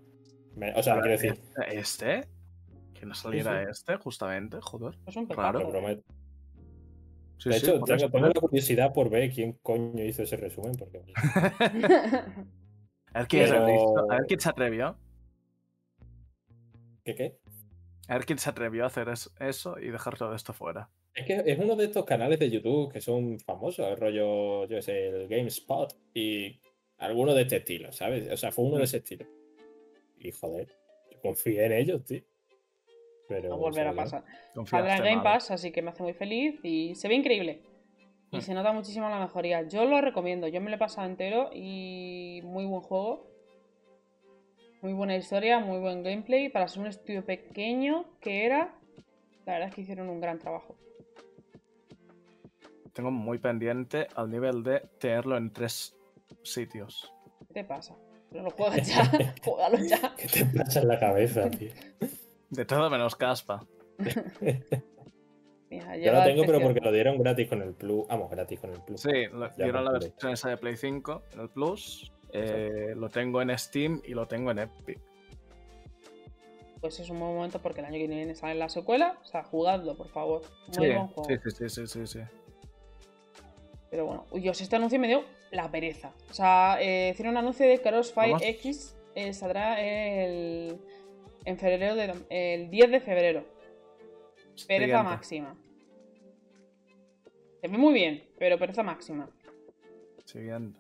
Me- o sea, quiero decir, ¿Este? Que no saliera este, justamente, joder. Es un Claro. lo petardo. prometo. Sí, de hecho, tengo, eso, tengo la curiosidad por ver quién coño hizo ese resumen, porque. A ver quién se Pero- atrevió- a ver quién se atrevió. ¿Qué qué? A ver quién se atrevió a hacer es- eso y dejar todo esto fuera. Es que es uno de estos canales de YouTube que son famosos, el rollo, yo sé, el GameSpot y alguno de este estilo, ¿sabes? O sea, fue uno de ese estilo. Y joder, yo confié en ellos, tío. Pero No volverá a pasar. Saldrá en Game. Pass, así que me hace muy feliz y se ve increíble. Y Hmm. se nota muchísimo la mejoría. Yo lo recomiendo, yo me lo he pasado entero y muy buen juego. Muy buena historia, muy buen gameplay. Para ser un estudio pequeño que era, la verdad es que hicieron un gran trabajo. Tengo muy pendiente al nivel de tenerlo en tres sitios. ¿Qué te pasa? Pero lo juegas ya, juégalo ya. ¿Qué te pasa en la cabeza, tío? De todo menos caspa. Mira, Yo lo tengo, pero porque lo dieron gratis con el Plus. Vamos, gratis con el Plus. Sí, lo- dieron la versión esa de Play 5 en el Plus. Eh, lo tengo en Steam y lo tengo en Epic. Pues es un buen momento porque el año que viene sale la secuela. O sea, jugadlo, por favor. Muy Sí, buen juego. sí, sí, sí, sí, sí. Pero bueno, uy, Dios, este anuncio me dio la pereza. O sea, eh, hicieron un anuncio de Crossfire ¿Vamos? X. eh, saldrá el, en febrero, de, el 10 de febrero. Pereza Siguiente. máxima. Se ve muy bien, pero pereza máxima. Siguiente.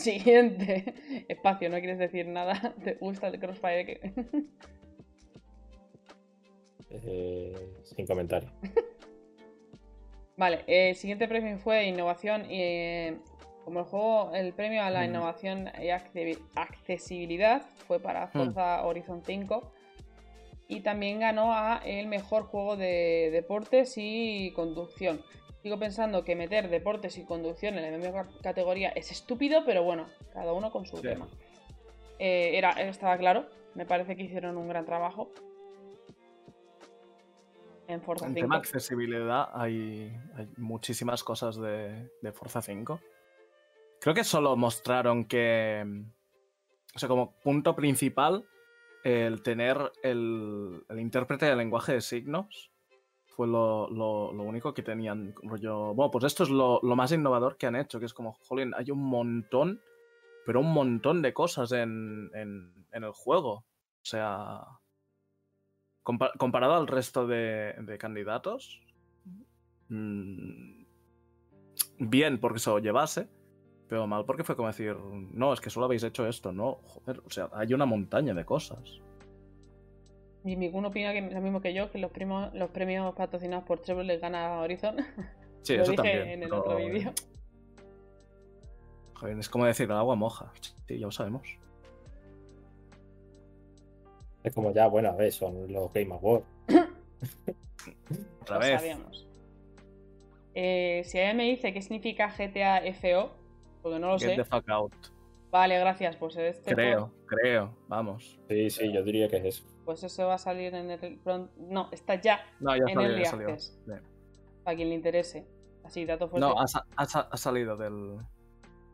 Siguiente. Espacio, no quieres decir nada. ¿Te gusta el Crossfire? Eh, sin comentario. Vale, el siguiente premio fue innovación. eh, como el juego, el premio a la Mm. innovación y acce- accesibilidad fue para Forza Horizon 5. Y también ganó a el mejor juego de deportes y conducción. Sigo pensando que meter deportes y conducción en la misma ca- categoría es estúpido, pero bueno, cada uno con su Sí. tema. Eh, era, estaba claro, me parece que hicieron un gran trabajo. En Forza En 5. tema accesibilidad hay, hay muchísimas cosas de, de Forza 5. Creo que solo mostraron que, o sea, como punto principal, el tener el, el intérprete de lenguaje de signos fue lo, lo- lo único que tenían. Rollo, bueno, pues esto es lo, lo más innovador que han hecho, que es como, jolín, hay un montón, pero un montón de cosas en, en- el juego. O sea, compa- comparado al resto de, de candidatos, mm, bien porque se lo llevase, pero mal porque fue como decir, no, es que solo habéis hecho esto, no, joder, o sea, hay una montaña de cosas. Y Migun opina que lo mismo que yo, que los, primos, los premios patrocinados por Trevor les gana a Horizon. Sí, lo eso dije también. en el pero, otro vídeo. joder, es como decir, el agua moja. Sí, ya lo sabemos. Es como ya, bueno, a ver, son los Game Awards. Otra Lo vez. sabíamos. Eh, si alguien me dice qué significa GTA FO, porque no lo Get sé. the fuck out. Vale, gracias. Pues esto Creo, creo, vamos. Sí, sí, yo diría que es eso. Pues eso va a salir en el. No, está ya No, ya en salió, Early ya para quien le interese. Así, dato fuerte. No, ha, sa- ha sa- ha salido del,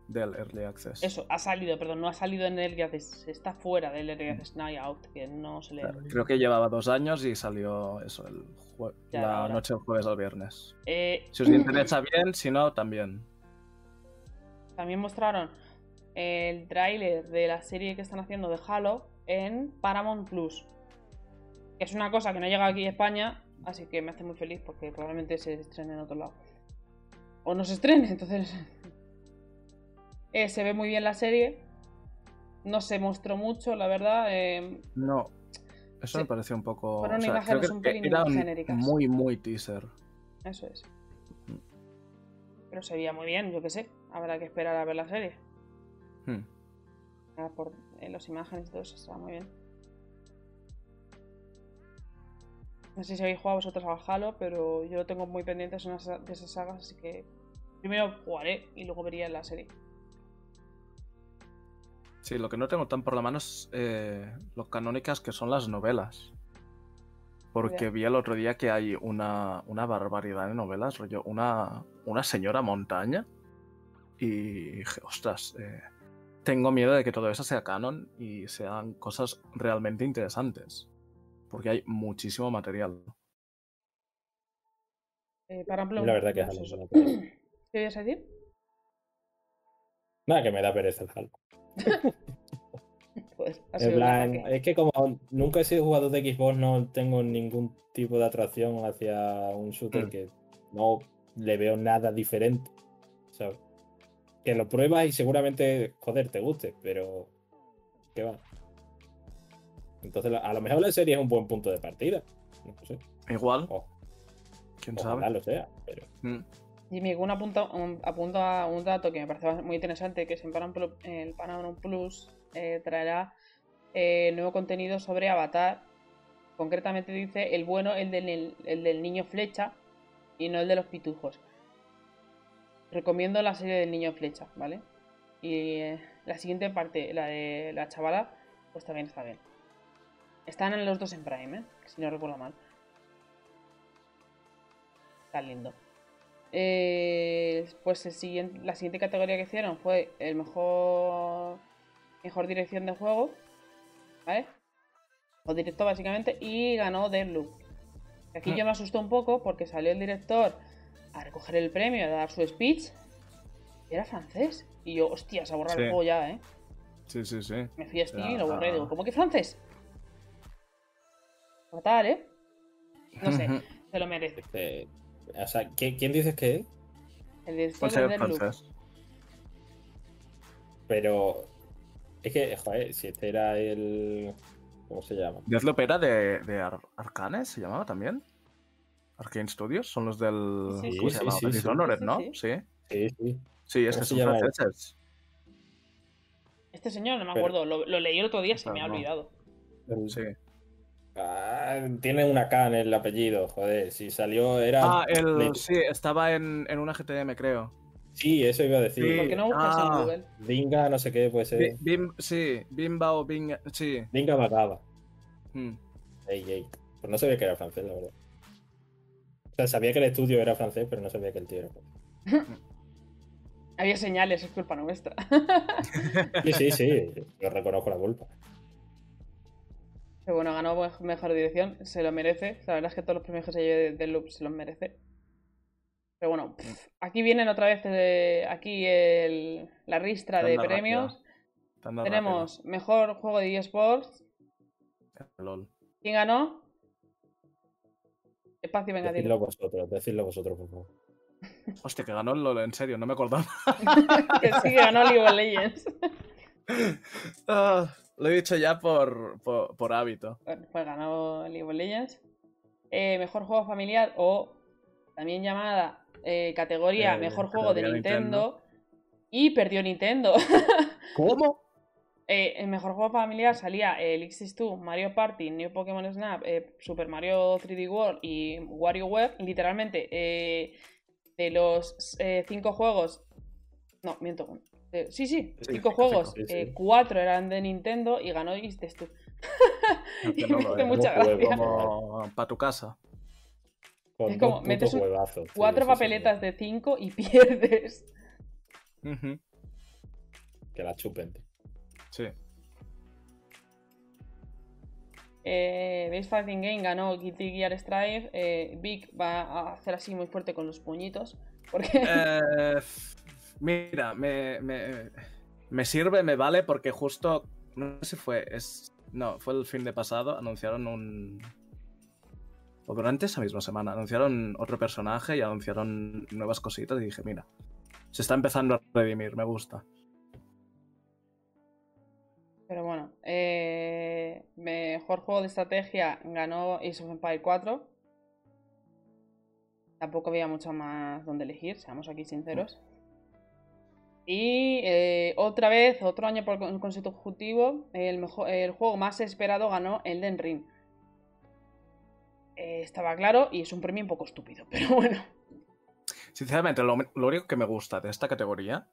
del Early Access. Eso, ha salido, perdón, no ha salido en Early Access. Está fuera del Early Access Night Out, que no se le. Claro, Creo que llevaba dos años y salió eso, el jue- Ya, la ahora. noche del jueves al viernes. Eh, Si os interesa bien, si no, también. También mostraron el tráiler de la serie que están haciendo de Halo en Paramount Plus. Que es una cosa que no llega aquí a España, así que me hace muy feliz porque probablemente se estrene en otro lado. O no se estrene, entonces. Eh, se ve muy bien la serie. No se mostró mucho, la verdad. eh, No. Eso Sí. me pareció un poco. Fueron o sea, imágenes creo que un pelín genéricas. Muy, muy teaser. eso es. Pero se veía muy bien, yo qué sé. Habrá que esperar a ver la serie. Hmm. Ah, por en las imágenes y todo eso está muy bien. No sé si habéis jugado vosotros al Halo, pero yo lo tengo muy pendiente es una sa- de esas sagas, así que primero jugaré y luego vería la serie. Sí, lo que no tengo tan por la mano es eh, lo canónicas que son las novelas. Porque vi el otro día que hay una, una barbaridad de novelas, rollo, una, una señora montaña. Y dije, ostras, eh, tengo miedo de que todo eso sea canon y sean cosas realmente interesantes. Porque hay muchísimo material. Eh, para La verdad que es puedo. ¿Qué ibas a decir? Nada, que me da pereza el Halo. Pues En plan, es que como nunca he sido jugador de Xbox, no tengo ningún tipo de atracción hacia un shooter Mm. que no le veo nada diferente. ¿sabes? Que lo pruebas y seguramente, joder, te guste, pero. ¿Qué va? Entonces, a lo mejor la serie es un buen punto de partida. No sé. Igual, O, quién ojalá sabe. lo sea, pero. Mm. Jimmy, un apunta, un, apunta a un dato que me parece muy interesante, que es en el Paramount Plus eh, traerá eh, nuevo contenido sobre Avatar. Concretamente dice el bueno, el del, el del niño flecha y no el de los pitujos. Recomiendo la serie del niño flecha, ¿vale? Y eh, la siguiente parte, la de la chavala, pues también está bien. Están en los dos en Prime, ¿eh? Si no recuerdo mal. Está lindo. Eh, pues el siguiente, la siguiente categoría que hicieron fue el mejor mejor dirección de juego, ¿vale? O director básicamente y ganó Deadloop. Aquí yo me asustó un poco porque salió el director a recoger el premio, a dar su speech y era francés. Y yo, hostia, se ha borrado el Sí. juego ya, ¿eh? Sí, sí, sí. Me fui a Steam y lo Ah. borré. Digo, ¿cómo que francés? Fatal, ¿eh? No sé, se lo merece. Este, o sea, ¿qui- ¿quién dices que es? El director de francés. Pero. Es que, joder, si este era el. ¿Cómo se llama? Deathloop era de, de Ar- Arcane, ¿se llamaba también? Arcane Studios, son los del. Sí, ¿Cómo sí, se llamaba? sí, sí. Dishonored, Sí, ¿no? sí. Sí. Sí, sí. Es ¿Cómo que son llama? franceses. Este señor, no me Pero- acuerdo, lo, lo leí el otro día, se me ha No. olvidado. El- Sí. Ah, tiene una K en el apellido, joder. Si salió, era. Ah, el, sí, estaba en, en una GTM, creo. Sí, eso iba a decir. Sí. ¿Por qué no buscas en Ah. Google? Dinga, no sé qué, puede ser. Bi- Bim, sí, Bimba o Bing. Sí. Dinga Magaba. Mm. Ey, ey. Pues no sabía que era francés, la verdad. O sea, sabía que el estudio era francés, pero no sabía que el tío era francés. Había señales, es culpa nuestra. Sí, sí, sí. Yo reconozco la culpa. Pero bueno, ganó mej- mejor dirección, se lo merece. La verdad es que todos los premios que se lleve de Loop se los merece. Pero bueno, pff, aquí vienen otra vez eh, aquí el- la ristra de premios. Tenemos mejor juego de eSports. Lol. ¿Quién ganó? Espacio, venga, Decidlo dilo. vosotros, decidlo vosotros, por favor. Hostia, que ganó el LOL, en serio, no me acordaba. que sí, que ganó League of Legends. Ah, lo he dicho ya por, por, por hábito. Bueno, pues ganó League of Legends. Eh, mejor juego familiar o también llamada eh, categoría Eh, Mejor juego de Nintendo. Y perdió Nintendo. ¿Cómo? Eh, el mejor juego familiar salía el X2, Mario Party, New Pokémon Snap, eh, Super Mario 3D World y WarioWare. Literalmente, eh, de los eh, cinco juegos. No, miento. Eh, sí, sí, Sí, cinco cinco, juegos. cinco, sí, eh, sí. cuatro eran de Nintendo y ganó X2. y Que no me lo hace es. mucha No juego. gracia. Como para tu casa. Con Es como, metes un- huevazos, tío, Cuatro sí, sí, papeletas de cinco y pierdes. Que la chupen. Sí. Eh, Base Fighting Game ganó Guilty Gear Strive. Eh, Vic va a hacer así muy fuerte con los puñitos. Porque Eh, mira, me, me, me sirve, me vale, porque justo. No sé si fue. Es, no, fue el fin de pasado. Anunciaron un. O durante esa misma semana. Anunciaron otro personaje y anunciaron nuevas cositas. Y dije, mira. Se está empezando a redimir, me gusta. Pero bueno, eh, mejor juego de estrategia ganó Age of Empire 4. Tampoco había mucho más donde elegir, seamos aquí sinceros. Y eh, otra vez, otro año por con- consecutivo, el, mejor, el juego más esperado ganó Elden Ring. Eh, estaba claro y es un premio un poco estúpido, pero bueno. Sinceramente, lo, lo único que me gusta de esta categoría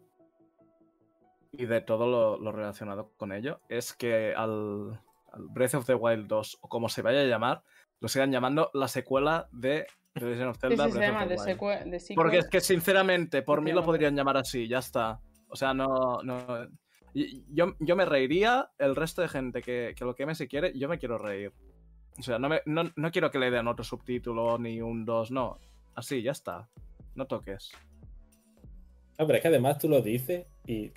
y de todo lo, lo relacionado con ello es que al, al Breath of the Wild 2, o como se vaya a llamar, lo sigan llamando la secuela de The Legend of Sí, Zelda sí, se Breath llama of the The, Wild. Sequ- The Sequel. Porque es que sinceramente, por mí lo podrían llamar así, ya está. O sea, no. no... Yo, yo me reiría, el resto de gente que, que lo queme si quiere, yo me quiero reír. O sea, no, me- no, no quiero que le den otro subtítulo ni un 2, no. Así, ya está. No toques. No, pero es que además tú lo dices y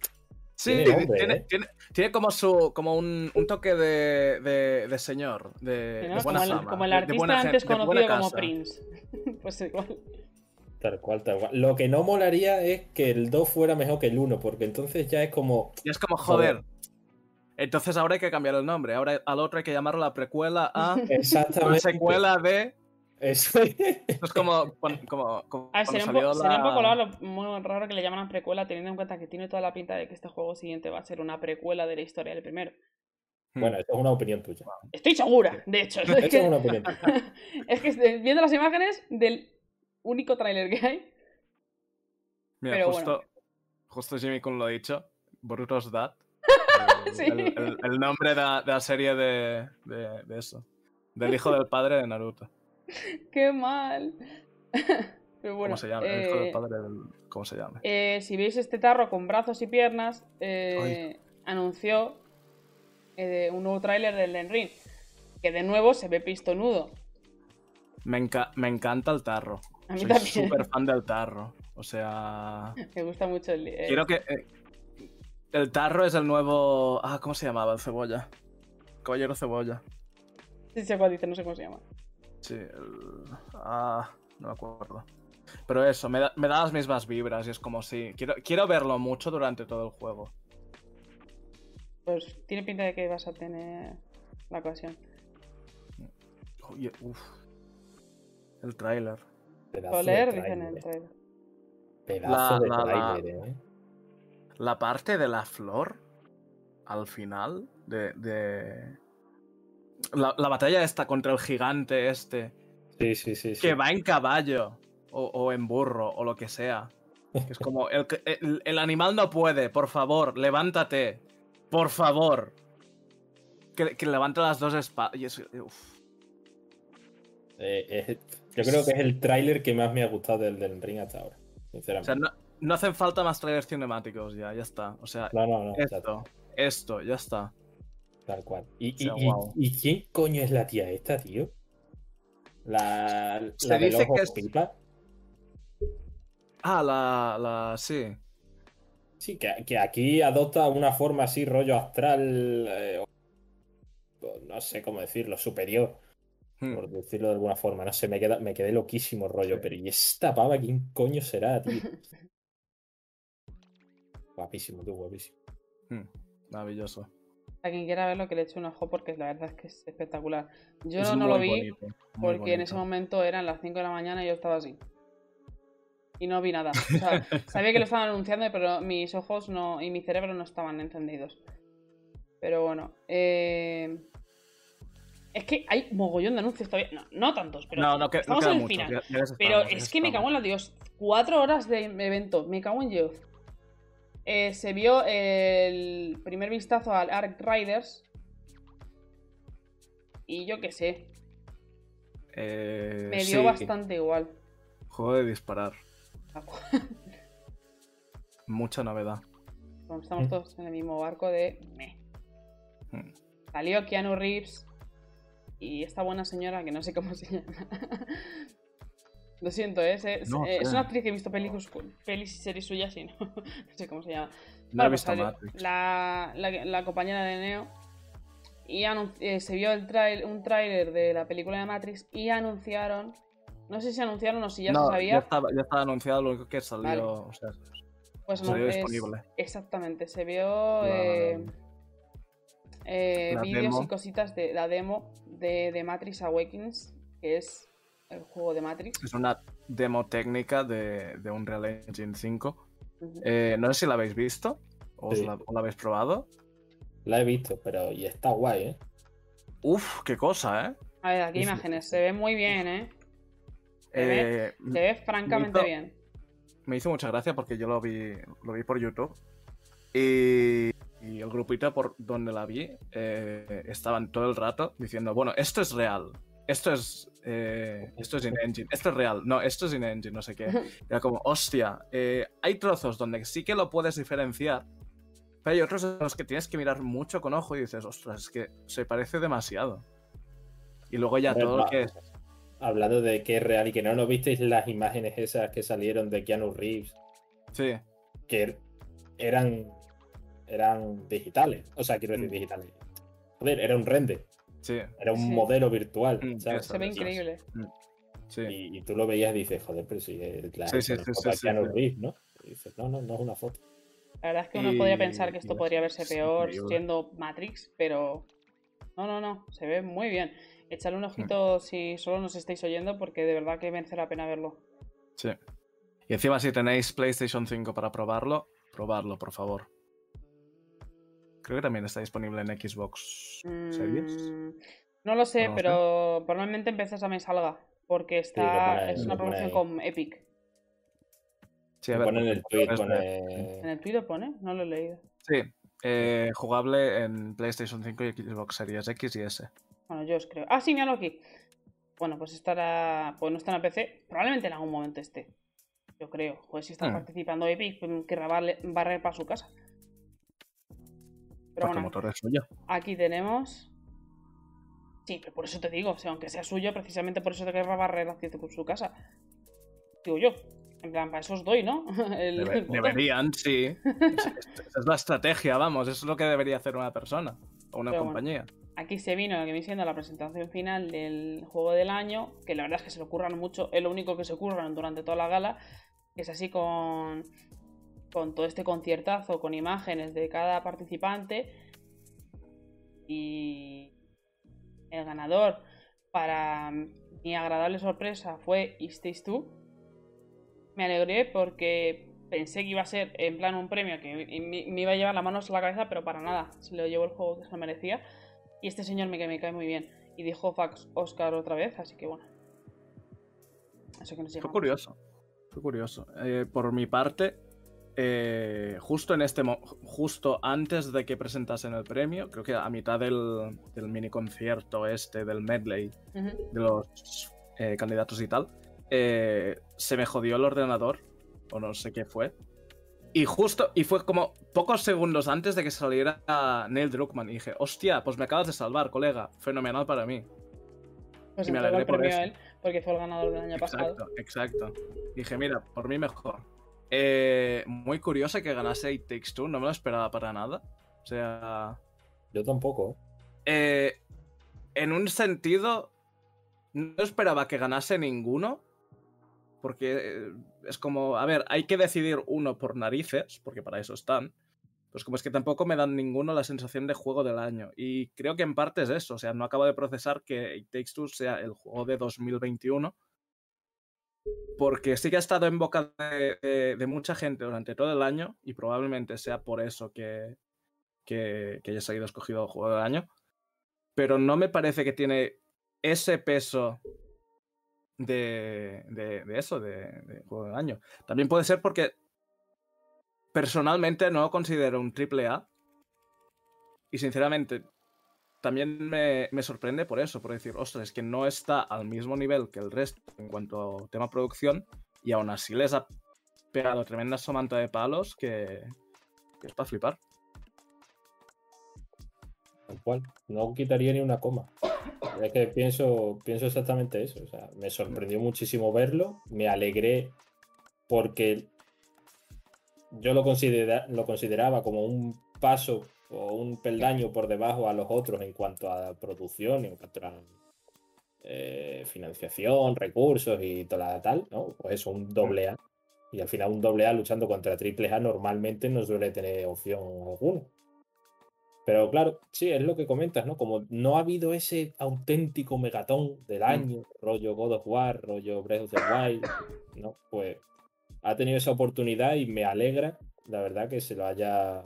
Sí, Tiene tiene, nombre, tiene, ¿eh? tiene- tiene como su como un, un toque de, de, de señor, de, de buena como, el, fama, como el de- de artista buena antes gente, de buena conocido como. Prince. pues igual. tal cual, tal cual. Lo que no molaría es que el 2 fuera mejor que el 1, porque entonces ya es como. Y es como, Joder. joder. Entonces ahora hay que cambiar el nombre. Ahora al otro hay que llamarlo la precuela a la Exactamente. secuela de. Eso es. Esto es como, como, como A ver, cuando sería un, sería poco raro, muy raro que le llamaran precuela, teniendo en cuenta que tiene toda la pinta de que este juego siguiente va a ser una precuela de la historia del primero. Hmm. Bueno, eso es una opinión tuya. Estoy segura, de hecho. Es que, una opinión tuya. es que estoy viendo las imágenes del único tráiler que hay. Mira, pero justo, justo Jimmy Kun lo ha dicho. Brutus Dad. El, Sí. el- el- el nombre de la, de la serie de, de- de eso. Del hijo del padre de Naruto. ¡Qué mal! Pero bueno, ¿Cómo se llama? El hijo del padre del. ¿Cómo se llama? eh, si veis este tarro con brazos y piernas, eh, anunció eh, un nuevo tráiler del Ring. Que de nuevo se ve pistonudo. Me, enca- me encanta el tarro. A mí Soy también. súper fan del tarro. O sea. Me gusta mucho el. eh, Quiero que. eh, el tarro es el nuevo. Ah, ¿cómo se llamaba? El cebolla. Caballero cebolla. Sí, sé cuál dice, no sé cómo se llama. Sí, el... Ah, no me acuerdo. Pero eso, me da, me da las mismas vibras y es como si... Quiero, quiero verlo mucho durante todo el juego. Pues tiene pinta de que vas a tener la ocasión. Oye, uf. El tráiler. Pedazo Oler, de dicen en el tráiler, trailer. Pedazo La- de la- la- tráiler, ¿eh? La parte de la flor, al final, de... de... La, la batalla esta contra el gigante este, Sí, sí, sí. sí. que va en caballo o, o en burro o lo que sea. Es como, el, el- el animal no puede, por favor, levántate. Por favor. Que, que levante las dos espadas. Eh, yo creo que es el tráiler que más me ha gustado del, del ring hasta ahora. O Sinceramente. sea, no, no hacen falta más trailers cinemáticos ya, ya está. O sea, no, no, no. o sea, esto, esto, ya está. Tal cual. ¿Y, O sea, y- y- quién coño es la tía esta, tío? La, Se la del dice ojo que es- pipa. Ah, la, la, sí. Sí, que, que aquí adopta una forma así, rollo astral. eh, o no sé cómo decirlo, superior, Hmm. por decirlo de alguna forma. No sé, me, queda, me quedé loquísimo rollo. Sí. Pero ¿y esta pava quién coño será, tío? guapísimo, tú, guapísimo. Hmm, Maravilloso. A quien quiera verlo, que le eche un ojo porque la verdad es que es espectacular. Yo Es no lo vi bonito, porque en ese momento eran las 5 de la mañana y yo estaba así. Y no vi nada. O sea, sabía que lo estaban anunciando, pero mis ojos no y mi cerebro no estaban encendidos. Pero bueno. eh, Es que hay mogollón de anuncios todavía. No, no tantos, pero No, no, que, estamos en el mucho. final. Pero es que me cago en la Dios. Cuatro horas de evento. Me cago en Dios. Eh, se vio el primer vistazo al Arc Riders. Y yo qué sé. Eh, Me dio sí, bastante igual. Juego de disparar. Mucha novedad. Estamos todos en el mismo barco de. meh. Hmm. Salió Keanu Reeves. Y esta buena señora que no sé cómo se llama. Lo siento, ¿eh? Es, es- No eh, es sé. una actriz que he visto pelis, pelis y series suyas y no, no sé cómo se llama. No he pues visto Matrix. La, la, la compañera de Neo. Y eh, se vio el trail, un tráiler de la película de Matrix y anunciaron. No sé si anunciaron o si ya no, se sabía. Ya estaba, ya estaba anunciado, lo único que salió. Vale. O sea, pues salió no, es- disponible. Exactamente, se vio La- eh, eh, vídeos y cositas de la demo de, de Matrix Awakens, que es el juego de Matrix. Es una demo técnica de, de Unreal Engine 5. Ujú. Eh, no sé si la habéis visto o, Sí. la, o la habéis probado. La he visto, pero y está guay, ¿eh? Uf, qué cosa, ¿eh? A ver, aquí es- imágenes, se ve muy bien, ¿eh? Se ve- Eh, Se ve francamente hizo- bien. me hizo mucha gracia porque yo lo vi, lo vi por YouTube. Y, y el grupito por donde la vi eh, estaban todo el rato diciendo, bueno, esto es real, esto es, eh, esto es in-engine, esto es real, no, esto es in-engine, no sé qué. Era como, hostia, eh, hay trozos donde sí que lo puedes diferenciar, pero hay otros en los que tienes que mirar mucho con ojo y dices, ostras, es que se parece demasiado. Y luego ya todo lo que es... Hablando de que es real y que no, ¿no visteis las imágenes esas que salieron de Keanu Reeves? Sí, Que eran, eran digitales. O sea, quiero decir Mm. digitales. Joder, era un render. Sí, Era un Sí. modelo virtual. Mm, Se ve increíble. sí. Y, y tú lo veías y dices, joder, pero si es la, Sí, sí, la sí, foto sí, de sí, Keanu sí. Reeves, ¿no? Y dices, no, no, no es una foto. La verdad es que uno Y- podría pensar que esto y podría verse peor siendo Matrix, pero no, no, no, se ve muy bien. Echadle un ojito si solo nos estáis oyendo porque de verdad que merece la pena verlo. Sí. Y encima si tenéis PlayStation 5 para probarlo, probarlo, por favor. Creo que también está disponible en Xbox Series. Mm, no lo sé, No lo sé. pero probablemente en PC también salga porque está pone- es una promoción con Epic. Sí, a ver, pone en el porque tweet, pone... ¿En el Twitter pone? No lo he leído. Sí, eh, jugable en PlayStation 5 y Xbox Series X y S. Bueno, yo os creo. Ah, sí, míralo aquí. Bueno, pues estará. Pues no está en la PC. Probablemente en algún momento esté. Yo creo. Joder, si está Hmm. participando Epic, pues querrá barre- barrer para su casa. Pero Porque el bueno, motor es suyo. aquí tenemos. Sí, pero por eso te digo, o sea, aunque sea suyo, precisamente por eso te querrá barrer hacia tu- su casa. Digo yo. En plan, para eso os doy, ¿no? El- Debe- el botón. deberían, sí. Es- Esa es la estrategia, vamos. Eso es lo que debería hacer una persona o una Pero bueno. compañía. Aquí se vino lo que viene siendo la presentación final del juego del año, que la verdad es que se lo curran mucho, es lo único que se curran durante toda la gala, que es así con, con todo este conciertazo, con imágenes de cada participante. Y el ganador, para mi agradable sorpresa, fue It Takes Two. Me alegré porque pensé que iba a ser en plan un premio que me iba a llevar la mano a la cabeza, pero para nada, se lo llevó el juego que se lo merecía. Y este señor me, me cae muy bien. Y dijo Fax Oscar otra vez, así que bueno. Eso que nos Fue curioso. Fue curioso. Eh, por mi parte, eh, justo en este justo antes de que presentasen el premio, creo que a mitad del, del mini concierto este, del medley, Ujú. de los eh, candidatos y tal, eh, se me jodió el ordenador, o no sé qué fue. Y justo, y fue como pocos segundos antes de que saliera Neil Druckmann. Y dije, hostia, pues me acabas de salvar, colega. Fenomenal para mí. Pues Y me el alegré por a eso. él, porque fue el ganador del año pasado. Exacto, exacto. Dije, mira, por mí mejor. Eh, muy curioso que ganase It Takes Two, no me lo esperaba para nada. O sea, Yo tampoco. eh, en un sentido, no esperaba que ganase ninguno. Porque eh, es como, a ver, hay que decidir uno por narices, porque para eso están. Pues como es que tampoco me dan ninguno la sensación de juego del año. Y creo que en parte es eso. O sea, no acabo de procesar que It Takes Two sea el juego de 2021. Porque sí que ha estado en boca de, mucha gente durante todo el año. Y probablemente sea por eso que, que, haya salido escogido el juego del año. Pero no me parece que tiene ese peso de, de, eso, de, de juego del año. También puede ser porque personalmente no lo considero un triple A. Y sinceramente, también me, me sorprende por eso, por decir, ostras, es que no está al mismo nivel que el resto en cuanto a tema producción. Y aún así les ha pegado tremenda somanta de palos que, es para flipar. Tal cual. No quitaría ni una coma. Es que pienso, pienso exactamente eso. O sea, me sorprendió muchísimo verlo. Me alegré porque yo lo, considera- lo consideraba como un paso o un peldaño por debajo a los otros en cuanto a producción, en cuanto a eh, financiación, recursos y toda tal, ¿no? Pues eso, un doble A. Y al final un doble A luchando contra triple A normalmente no suele tener opción alguna. Pero claro, sí, es lo que comentas, ¿no? Como no ha habido ese auténtico megatón del año, rollo God of War, rollo Breath of the Wild, ¿no? Pues ha tenido esa oportunidad y me alegra, la verdad, que se lo haya.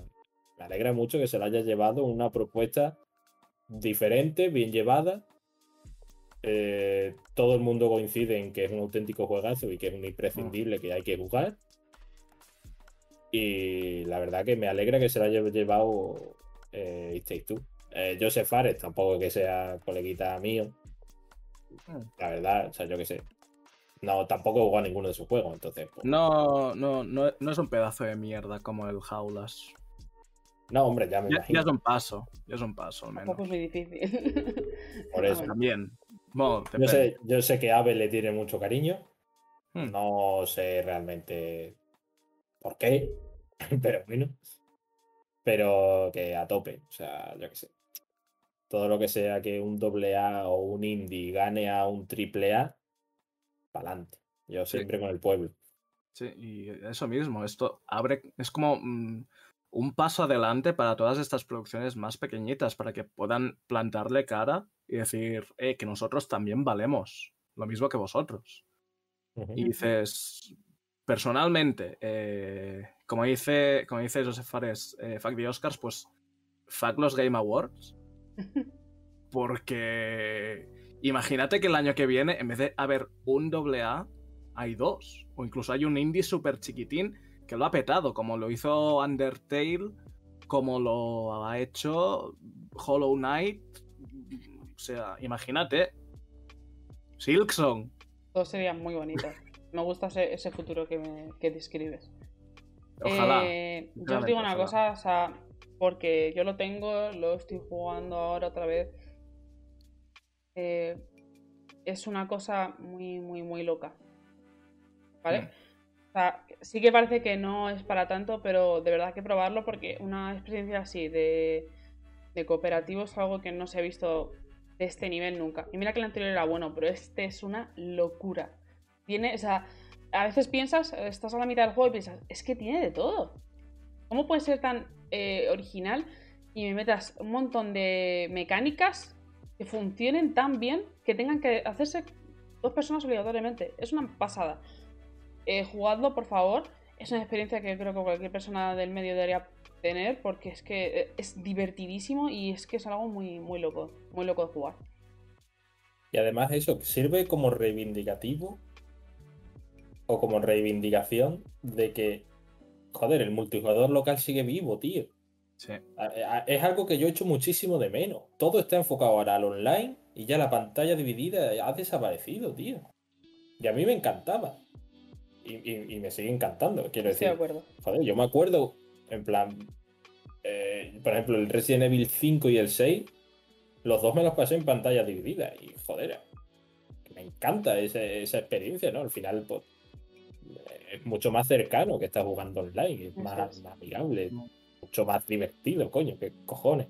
Me alegra mucho que se lo haya llevado una propuesta diferente, bien llevada. Eh, todo el mundo coincide en que es un auténtico juegazo y que es un imprescindible que hay que jugar. Y la verdad que me alegra que se lo haya llevado eh, It Takes Two. Eh, Joseph Fares tampoco que sea coleguita mío. Hmm. La verdad, o sea, yo qué sé. No, tampoco he jugado a ninguno de sus juegos, entonces. pues, No, no, no, no es un pedazo de mierda como el Jaulas. No, hombre, ya me Ya, ya imagino. es un paso, ya es un paso al menos. Tampoco es muy difícil. Por eso. También. Bueno, Yo sé, yo sé que Abe le tiene mucho cariño. Hmm. No sé realmente por qué, pero bueno. Pero que a tope, o sea, yo qué sé. Todo lo que sea que un doble A o un indie gane a un triple A, para adelante. Yo Sí. siempre con el pueblo. Sí, y eso mismo, esto abre, es como mm, un paso adelante para todas estas producciones más pequeñitas, para que puedan plantarle cara y decir, eh, que nosotros también valemos, lo mismo que vosotros. Ujú. Y dices, personalmente, eh, como dice, como dice Joseph Fares, eh, fuck the Oscars, pues fuck los Game Awards. Porque imagínate que el año que viene, en vez de haber un doble A, hay dos. O incluso hay un indie súper chiquitín que lo ha petado, como lo hizo Undertale, como lo ha hecho Hollow Knight. O sea, imagínate. Silksong. Todo sería muy bonito. Me gusta ese, ese futuro que, me, que describes. Ojalá. Eh, yo os digo una ojalá. cosa, o sea, porque yo lo tengo, lo estoy jugando ahora otra vez. Eh, es una cosa muy, muy, muy loca. ¿Vale? Mm. O sea, sí que parece que no es para tanto, pero de verdad hay que probarlo porque una experiencia así de, de cooperativo es algo que no se ha visto de este nivel nunca. Y mira que el anterior era bueno, pero este es una locura. Tiene, o sea, a veces piensas, estás a la mitad del juego y piensas, es que tiene de todo. ¿Cómo puede ser tan eh, original y me metas un montón de mecánicas que funcionen tan bien que tengan que hacerse dos personas obligatoriamente? Es una pasada. Eh, jugadlo, por favor. Es una experiencia que creo que cualquier persona del medio debería tener porque es que eh, es divertidísimo y es que es algo muy, muy loco, muy loco de jugar. Y además eso sirve como reivindicativo o como reivindicación de que, joder, el multijugador local sigue vivo, tío. Sí. Es algo que yo echo muchísimo de menos. Todo está enfocado ahora al online y ya la pantalla dividida ha desaparecido, tío. Y a mí me encantaba. Y, y- y me sigue encantando, quiero de decir. acuerdo. Joder, yo me acuerdo, en plan, eh, por ejemplo, el Resident Evil 5 y el 6, los dos me los pasé en pantalla dividida. Y joder, me encanta ese- esa experiencia, ¿no? Al final, pues, es mucho más cercano que estar jugando online, es Eso más, es. más amigable, mucho más divertido, coño, qué cojones.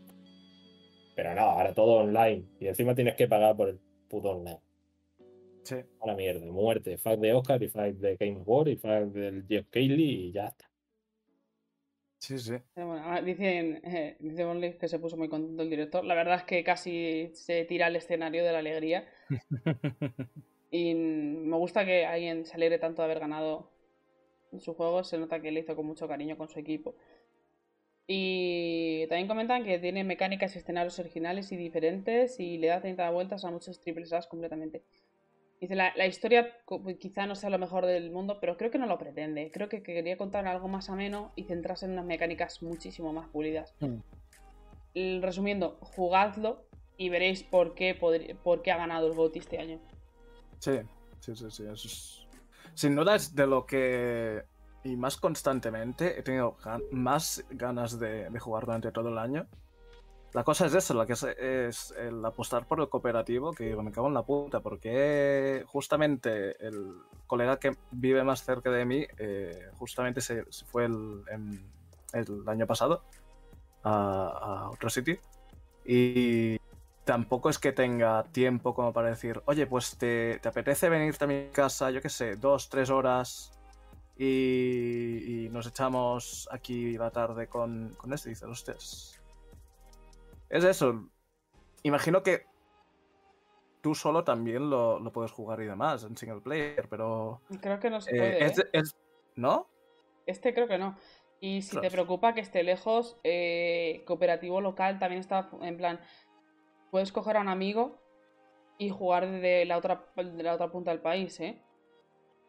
Pero no, ahora todo online. Y encima tienes que pagar por el puto online. Sí. A la mierda, muerte. Fuck de Oscar y fuck de Game War y fuck del Jeff Keighley y ya está. Sí, sí. Bueno, ah, dicen, eh, dice que se puso muy contento el director. La verdad es que casi se tira al escenario de la alegría. Y me gusta que alguien se alegre tanto de haber ganado en su juego. Se nota que le hizo con mucho cariño con su equipo. Y también comentan que tiene mecánicas y escenarios originales y diferentes y le da 30 vueltas a muchos triples A's completamente. Dice, la, la historia co- quizá no sea lo mejor del mundo, pero creo que no lo pretende. Creo que quería contar algo más ameno y centrarse en unas mecánicas muchísimo más pulidas. Mm. Y Resumiendo, jugadlo y veréis por qué, por qué ha ganado el GOTY este año. Sí, sí, sí, sí. eso es- Sin duda es de lo que. Y más constantemente he tenido gan- más ganas de, de jugar durante todo el año. La cosa es eso, la que es, es el apostar por el cooperativo, que me cago en la puta, porque justamente el colega que vive más cerca de mí, eh, justamente se, fue el, año pasado a, otro sitio. Y tampoco es que tenga tiempo como para decir, oye, pues te, te apetece venirte a mi casa, yo qué sé, dos, tres horas y, nos echamos aquí la tarde con, con este. Y. Es eso. Imagino que tú solo también lo, lo puedes jugar y demás en single player, pero. Creo que no se eh, puede. es, ¿eh? es- ¿No? Este creo que no. Y si te preocupa que esté lejos, eh, cooperativo local también está en plan. Puedes coger a un amigo y jugar de la otra, de la otra punta del país, ¿eh?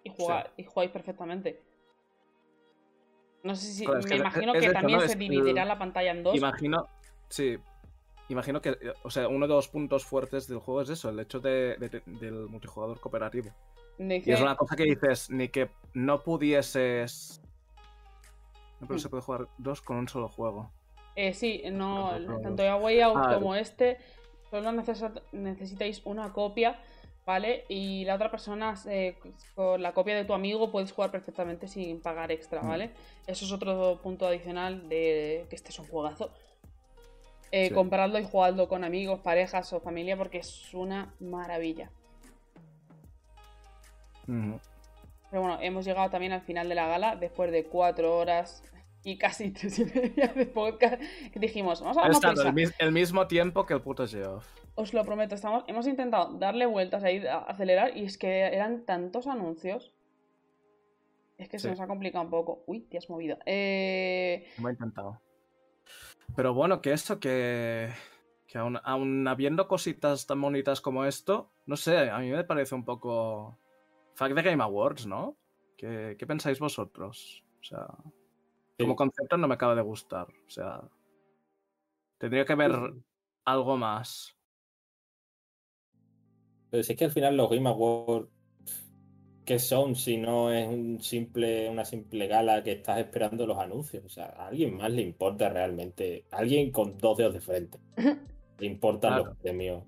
Y, jugar, y jugáis perfectamente. No sé si. Claro, me que imagino es que eso, también ¿no? se dividirá el- la pantalla en dos. Imagino, sí. Imagino que, eh, o sea, uno de los puntos fuertes del juego es eso, el hecho de, de- del multijugador cooperativo. Y es una cosa que dices, ni que no pudieses... No, pero Mm. se puede jugar dos con un solo juego. Eh, sí, no, tanto ya Way Out Ah, como este, solo necesitáis una copia, ¿vale? Y la otra persona, eh, con la copia de tu amigo, puedes jugar perfectamente sin pagar extra, Mm. ¿vale? Eso es otro punto adicional de que este es un juegazo. Eh, Sí. Compradlo y jugadlo con amigos, parejas o familia porque es una maravilla. Pero bueno, hemos llegado también al final de la gala después de cuatro horas y casi tres y media de podcast. Que dijimos, vamos a dar estado el, el mismo tiempo que el puto Geoff. Os lo prometo, estamos, hemos intentado darle vueltas ahí, a- acelerar, y es que eran tantos anuncios. Es que se nos ha complicado un poco. Uy, te has movido. Eh, Lo he intentado. Pero bueno, que eso, que, que aún, aún habiendo cositas tan bonitas como esto, no sé, a mí me parece un poco... Fact de Game Awards, ¿no? ¿Qué, qué pensáis vosotros? O sea, como concepto no me acaba de gustar. O sea, tendría que haber algo más. Pero si es que al final los Game Awards, ¿qué son si no es un simple, una simple gala que estás esperando los anuncios? O sea, a alguien más le importa realmente, a alguien con dos dedos de frente, le importan Claro. los premios.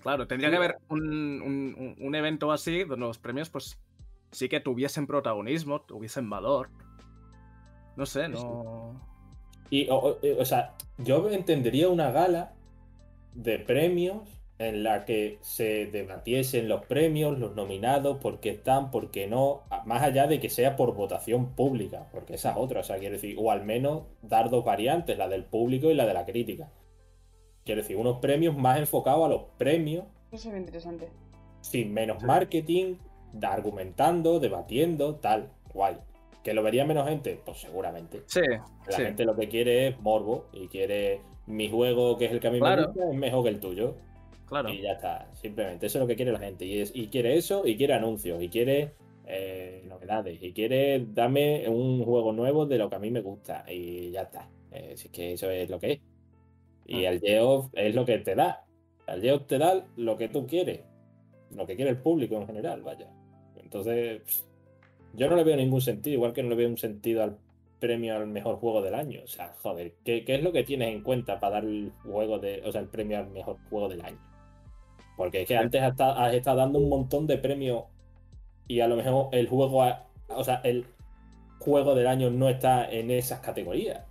Claro, tendría que haber un, un- un- un evento así donde los premios, pues, sí que tuviesen protagonismo, tuviesen valor. No sé, no. Y, o, o- o sea, yo entendería una gala de premios en la que se debatiesen los premios, los nominados, por qué están, por qué no, más allá de que sea por votación pública, porque esa es otra, o sea, quiero decir, o al menos dar dos variantes, la del público y la de la crítica. Quiero decir, unos premios más enfocados a los premios, eso es interesante. sin menos Sí. marketing, argumentando, debatiendo, tal, guay. ¿Que lo vería menos gente? Pues seguramente. Sí, La sí. gente lo que quiere es morbo y quiere mi juego, que es el que a mí me gusta, es mejor que el tuyo. Claro. Y ya está, simplemente. Eso es lo que quiere la gente. Y, es, y quiere eso, y quiere anuncios, y quiere eh, novedades, y quiere darme un juego nuevo de lo que a mí me gusta. Y ya está. Eh, si es que eso es lo que es. Y Ah. el Geoff es lo que te da. El Geoff te da lo que tú quieres. Lo que quiere el público en general, vaya. Entonces, pff, yo no le veo ningún sentido, igual que no le veo un sentido al premio al mejor juego del año. O sea, joder, ¿qué, qué es lo que tienes en cuenta para dar el juego de, o sea, el premio al mejor juego del año? Porque es que antes has, esta- has estado dando un montón de premios y a lo mejor el juego, ha- o sea, el juego del año no está en esas categorías.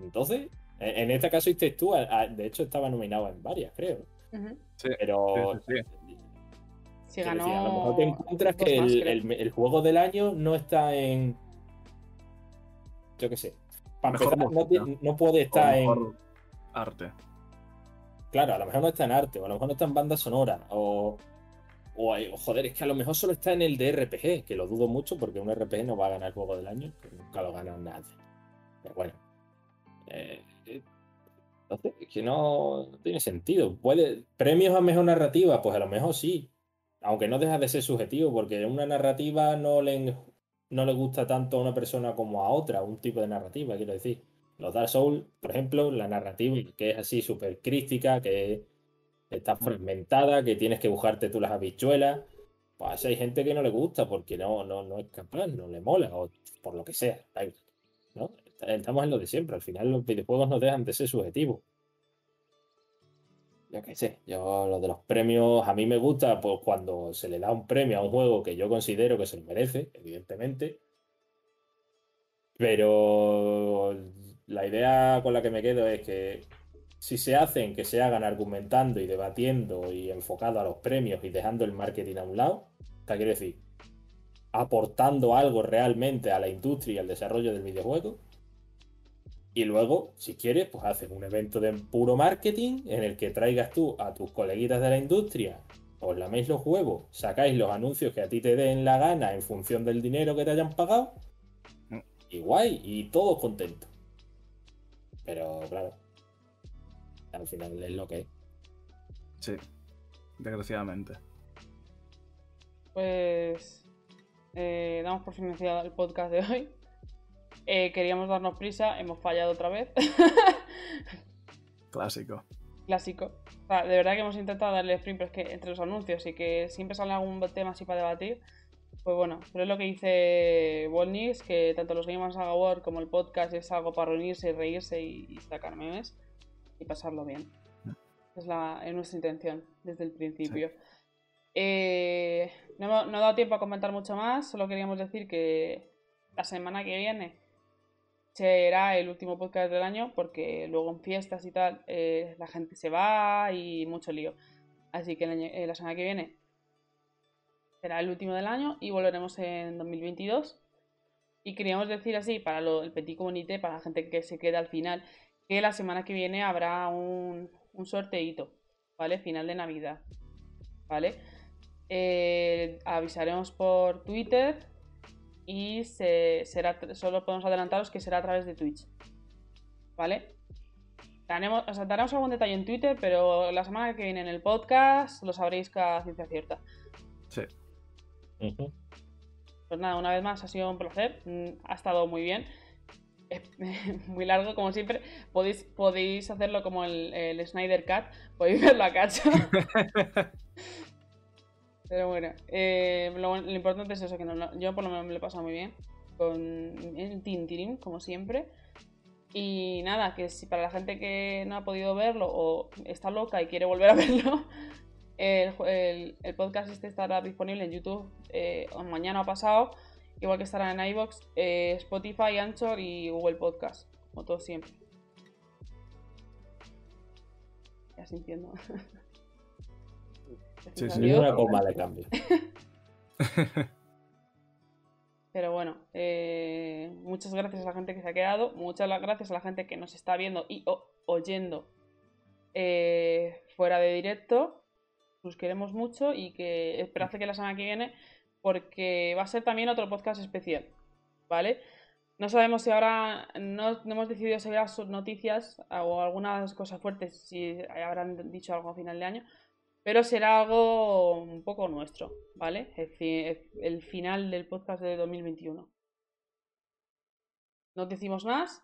Entonces, en, en este caso, a- a- de hecho, estaba nominado en varias, creo. Sí, Pero sí, sí. Si ganó. decir, a lo mejor te encuentras que más, el, creo. el- el juego del año no está en. Yo qué sé. Para Mejor empezar, no, música. ti- no puede estar en. arte. Claro, a lo mejor no está en arte, o a lo mejor no está en banda sonora, o. O, o, joder, es que a lo mejor solo está en el de RPG, que lo dudo mucho porque un RPG no va a ganar juego del año, que nunca lo gana nadie. Pero bueno. Eh, eh, entonces, es que no tiene sentido. Puede, ¿Premios a mejor narrativa? Pues a lo mejor sí. Aunque no deja de ser subjetivo, porque una narrativa no le, no le gusta tanto a una persona como a otra, un tipo de narrativa, quiero decir. Los Dark Souls, por ejemplo, la narrativa que es así súper crística, que está fragmentada, que tienes que buscarte tú las habichuelas. Pues hay gente que no le gusta porque no, no, no es capaz, no le mola, o por lo que sea. ¿no? Estamos en lo de siempre. Al final los videojuegos no dejan de ser subjetivos. Yo qué sé, yo lo de los premios, a mí me gusta pues, cuando se le da un premio a un juego que yo considero que se lo merece, evidentemente. Pero la idea con la que me quedo es que si se hacen, que se hagan argumentando y debatiendo y enfocado a los premios y dejando el marketing a un lado, o sea, quiero decir, aportando algo realmente a la industria y al desarrollo del videojuego. Y luego, si quieres, pues haces un evento de puro marketing en el que traigas tú a tus coleguitas de la industria, os laméis los huevos, sacáis los anuncios que a ti te den la gana en función del dinero que te hayan pagado, y guay, y todos contentos. Pero claro, al final es lo que es. Sí. Desgraciadamente. Pues. eh, damos por financiado el podcast de hoy. Eh, queríamos darnos prisa, hemos fallado otra vez. Clásico. Clásico. O sea, de verdad que hemos intentado darle sprint, pero es que entre los anuncios y que siempre sale algún tema así para debatir, pues bueno, pero es lo que dice Wolnix, que tanto los Gamers Award como el podcast es algo para reunirse y reírse y, y sacar memes y pasarlo bien. Es, la, es nuestra intención desde el principio. Eh, no, he dado tiempo a comentar mucho más, solo queríamos decir que la semana que viene será el último podcast del año porque luego en fiestas y tal eh, la gente se va y mucho lío. Así que eh, la semana que viene será el último del año y volveremos en 2022. Y queríamos decir así, para el Petit Communité, para la gente que se queda al final, que la semana que viene habrá un, un sorteíto, ¿vale? Final de Navidad, ¿vale? Eh, avisaremos por Twitter y se, será, solo podemos adelantaros que será a través de Twitch, ¿vale? Daremos, o sea, daremos algún detalle en Twitter, pero la semana que viene en el podcast lo sabréis a ciencia cierta. Sí. Pues nada, una vez más ha sido un placer. Mm, Ha estado muy bien. Es muy largo, como siempre. Podéis, podéis hacerlo como el, el Snyder Cut. Podéis verlo a cacho. Pero bueno, eh, lo, lo importante es eso, que no- yo por lo menos me lo he pasado muy bien con el Tintirín, como siempre. Y nada, que si para la gente que no ha podido verlo o está loca y quiere volver a verlo, el, ju- el- el podcast este estará disponible en YouTube eh, mañana o pasado, igual que estará en iVoox, eh, Spotify, Anchor y Google Podcast, como todo siempre. Ya sintiendo. Sí, sí. Una coma de cambio. Pero bueno, eh, muchas gracias a la gente que se ha quedado, muchas gracias a la gente que nos está viendo y oyendo eh, fuera de directo. Os queremos mucho y que esperad que la semana que viene, porque va a ser también otro podcast especial, ¿vale? No sabemos si ahora no, no hemos decidido habrá sus noticias o algunas cosas fuertes, si habrán dicho algo a final de año, pero será algo un poco nuestro, ¿vale? El, fi- el final del podcast de 2021. No decimos más.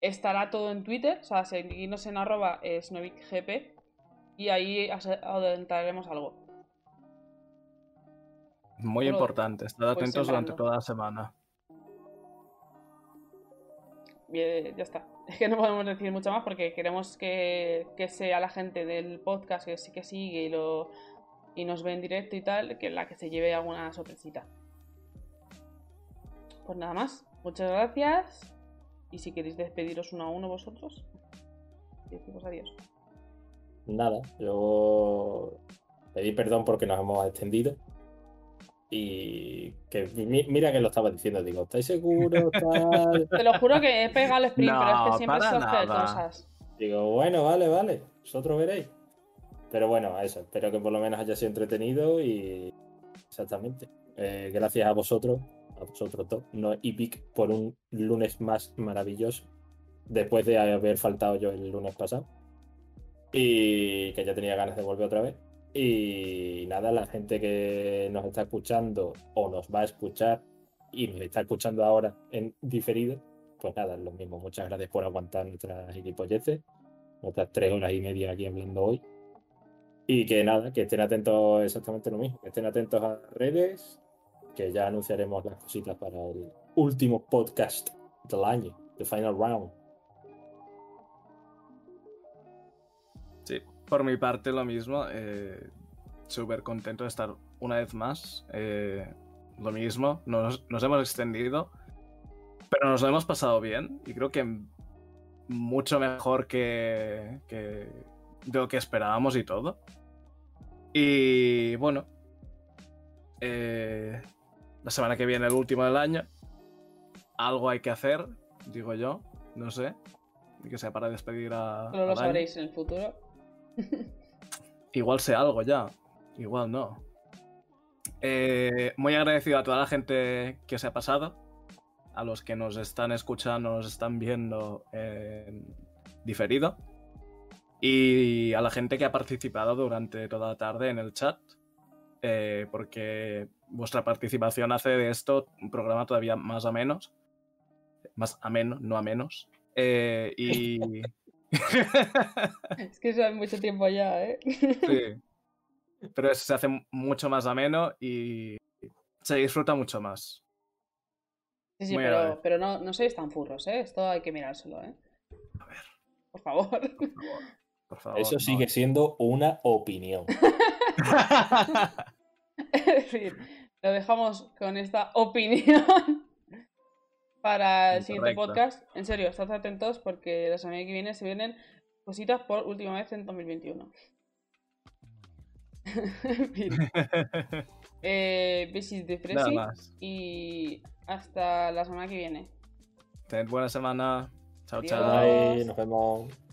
Estará todo en Twitter, o sea, seguidnos en arroba y ahí adelantaremos algo. Muy importante. Estad voy atentos durante toda la semana. Bien, ya está. Es que no podemos decir mucho más porque queremos que, que sea la gente del podcast que sí que sigue y, lo, y nos ve en directo y tal, que la que se lleve alguna sorpresita. Pues nada más. Muchas gracias. Y si queréis despediros uno a uno vosotros, decimos adiós. Nada, yo pedí perdón porque nos hemos extendido. Y que mi- mira que lo estaba diciendo, digo, ¿estáis seguros? Tal? Te lo juro que he pegado el sprint, pero es No, que siempre cosas. Digo, bueno, vale, vale, vosotros veréis. Pero bueno, eso, espero que por lo menos haya sido entretenido y exactamente. Eh, gracias a vosotros, a vosotros dos, no Epic, por un lunes más maravilloso, después de haber faltado yo el lunes pasado. Y que ya tenía ganas de volver otra vez. Y nada, la gente que nos está escuchando o nos va a escuchar y nos está escuchando ahora en diferido, pues nada, es lo mismo. Muchas gracias por aguantar nuestras gilipolleces, nuestras tres horas y media aquí hablando hoy. Y que nada, que estén atentos exactamente lo mismo, que estén atentos a redes, que ya anunciaremos las cositas para el último podcast del año, The Final Round. Por mi parte lo mismo. eh, Súper contento de estar una vez más. eh, lo mismo, nos, nos hemos extendido, pero nos lo hemos pasado bien y creo que mucho mejor que, que de lo que esperábamos y todo. Y bueno, eh, la semana que viene, el último del año, algo hay que hacer, digo yo, no sé, que sea para despedir a... Solo lo sabréis en el futuro. Igual sé algo ya, igual no. Eh, muy agradecido a toda la gente que se ha pasado, a los que nos están escuchando, nos están viendo en diferido, y a la gente que ha participado durante toda la tarde en el chat, eh, porque vuestra participación hace de esto un programa todavía más a menos. Más ameno, no a menos. Eh, y. Es que eso hace mucho tiempo ya, ¿eh? sí. Pero se hace mucho más ameno y se disfruta mucho más. Sí, sí, Muy pero, pero no, no sois tan furros, ¿eh? Esto hay que mirárselo, ¿eh? A ver, Por favor. por favor. Por favor Eso no. sigue siendo una opinión. Es decir, lo dejamos con esta opinión para el siguiente podcast. En serio, estad atentos porque la semana que viene se vienen cositas por última vez en 2021. en fin, eh, besis de Fresi más. y hasta la semana que viene. Tened buena semana. Chao, chao. Nos vemos.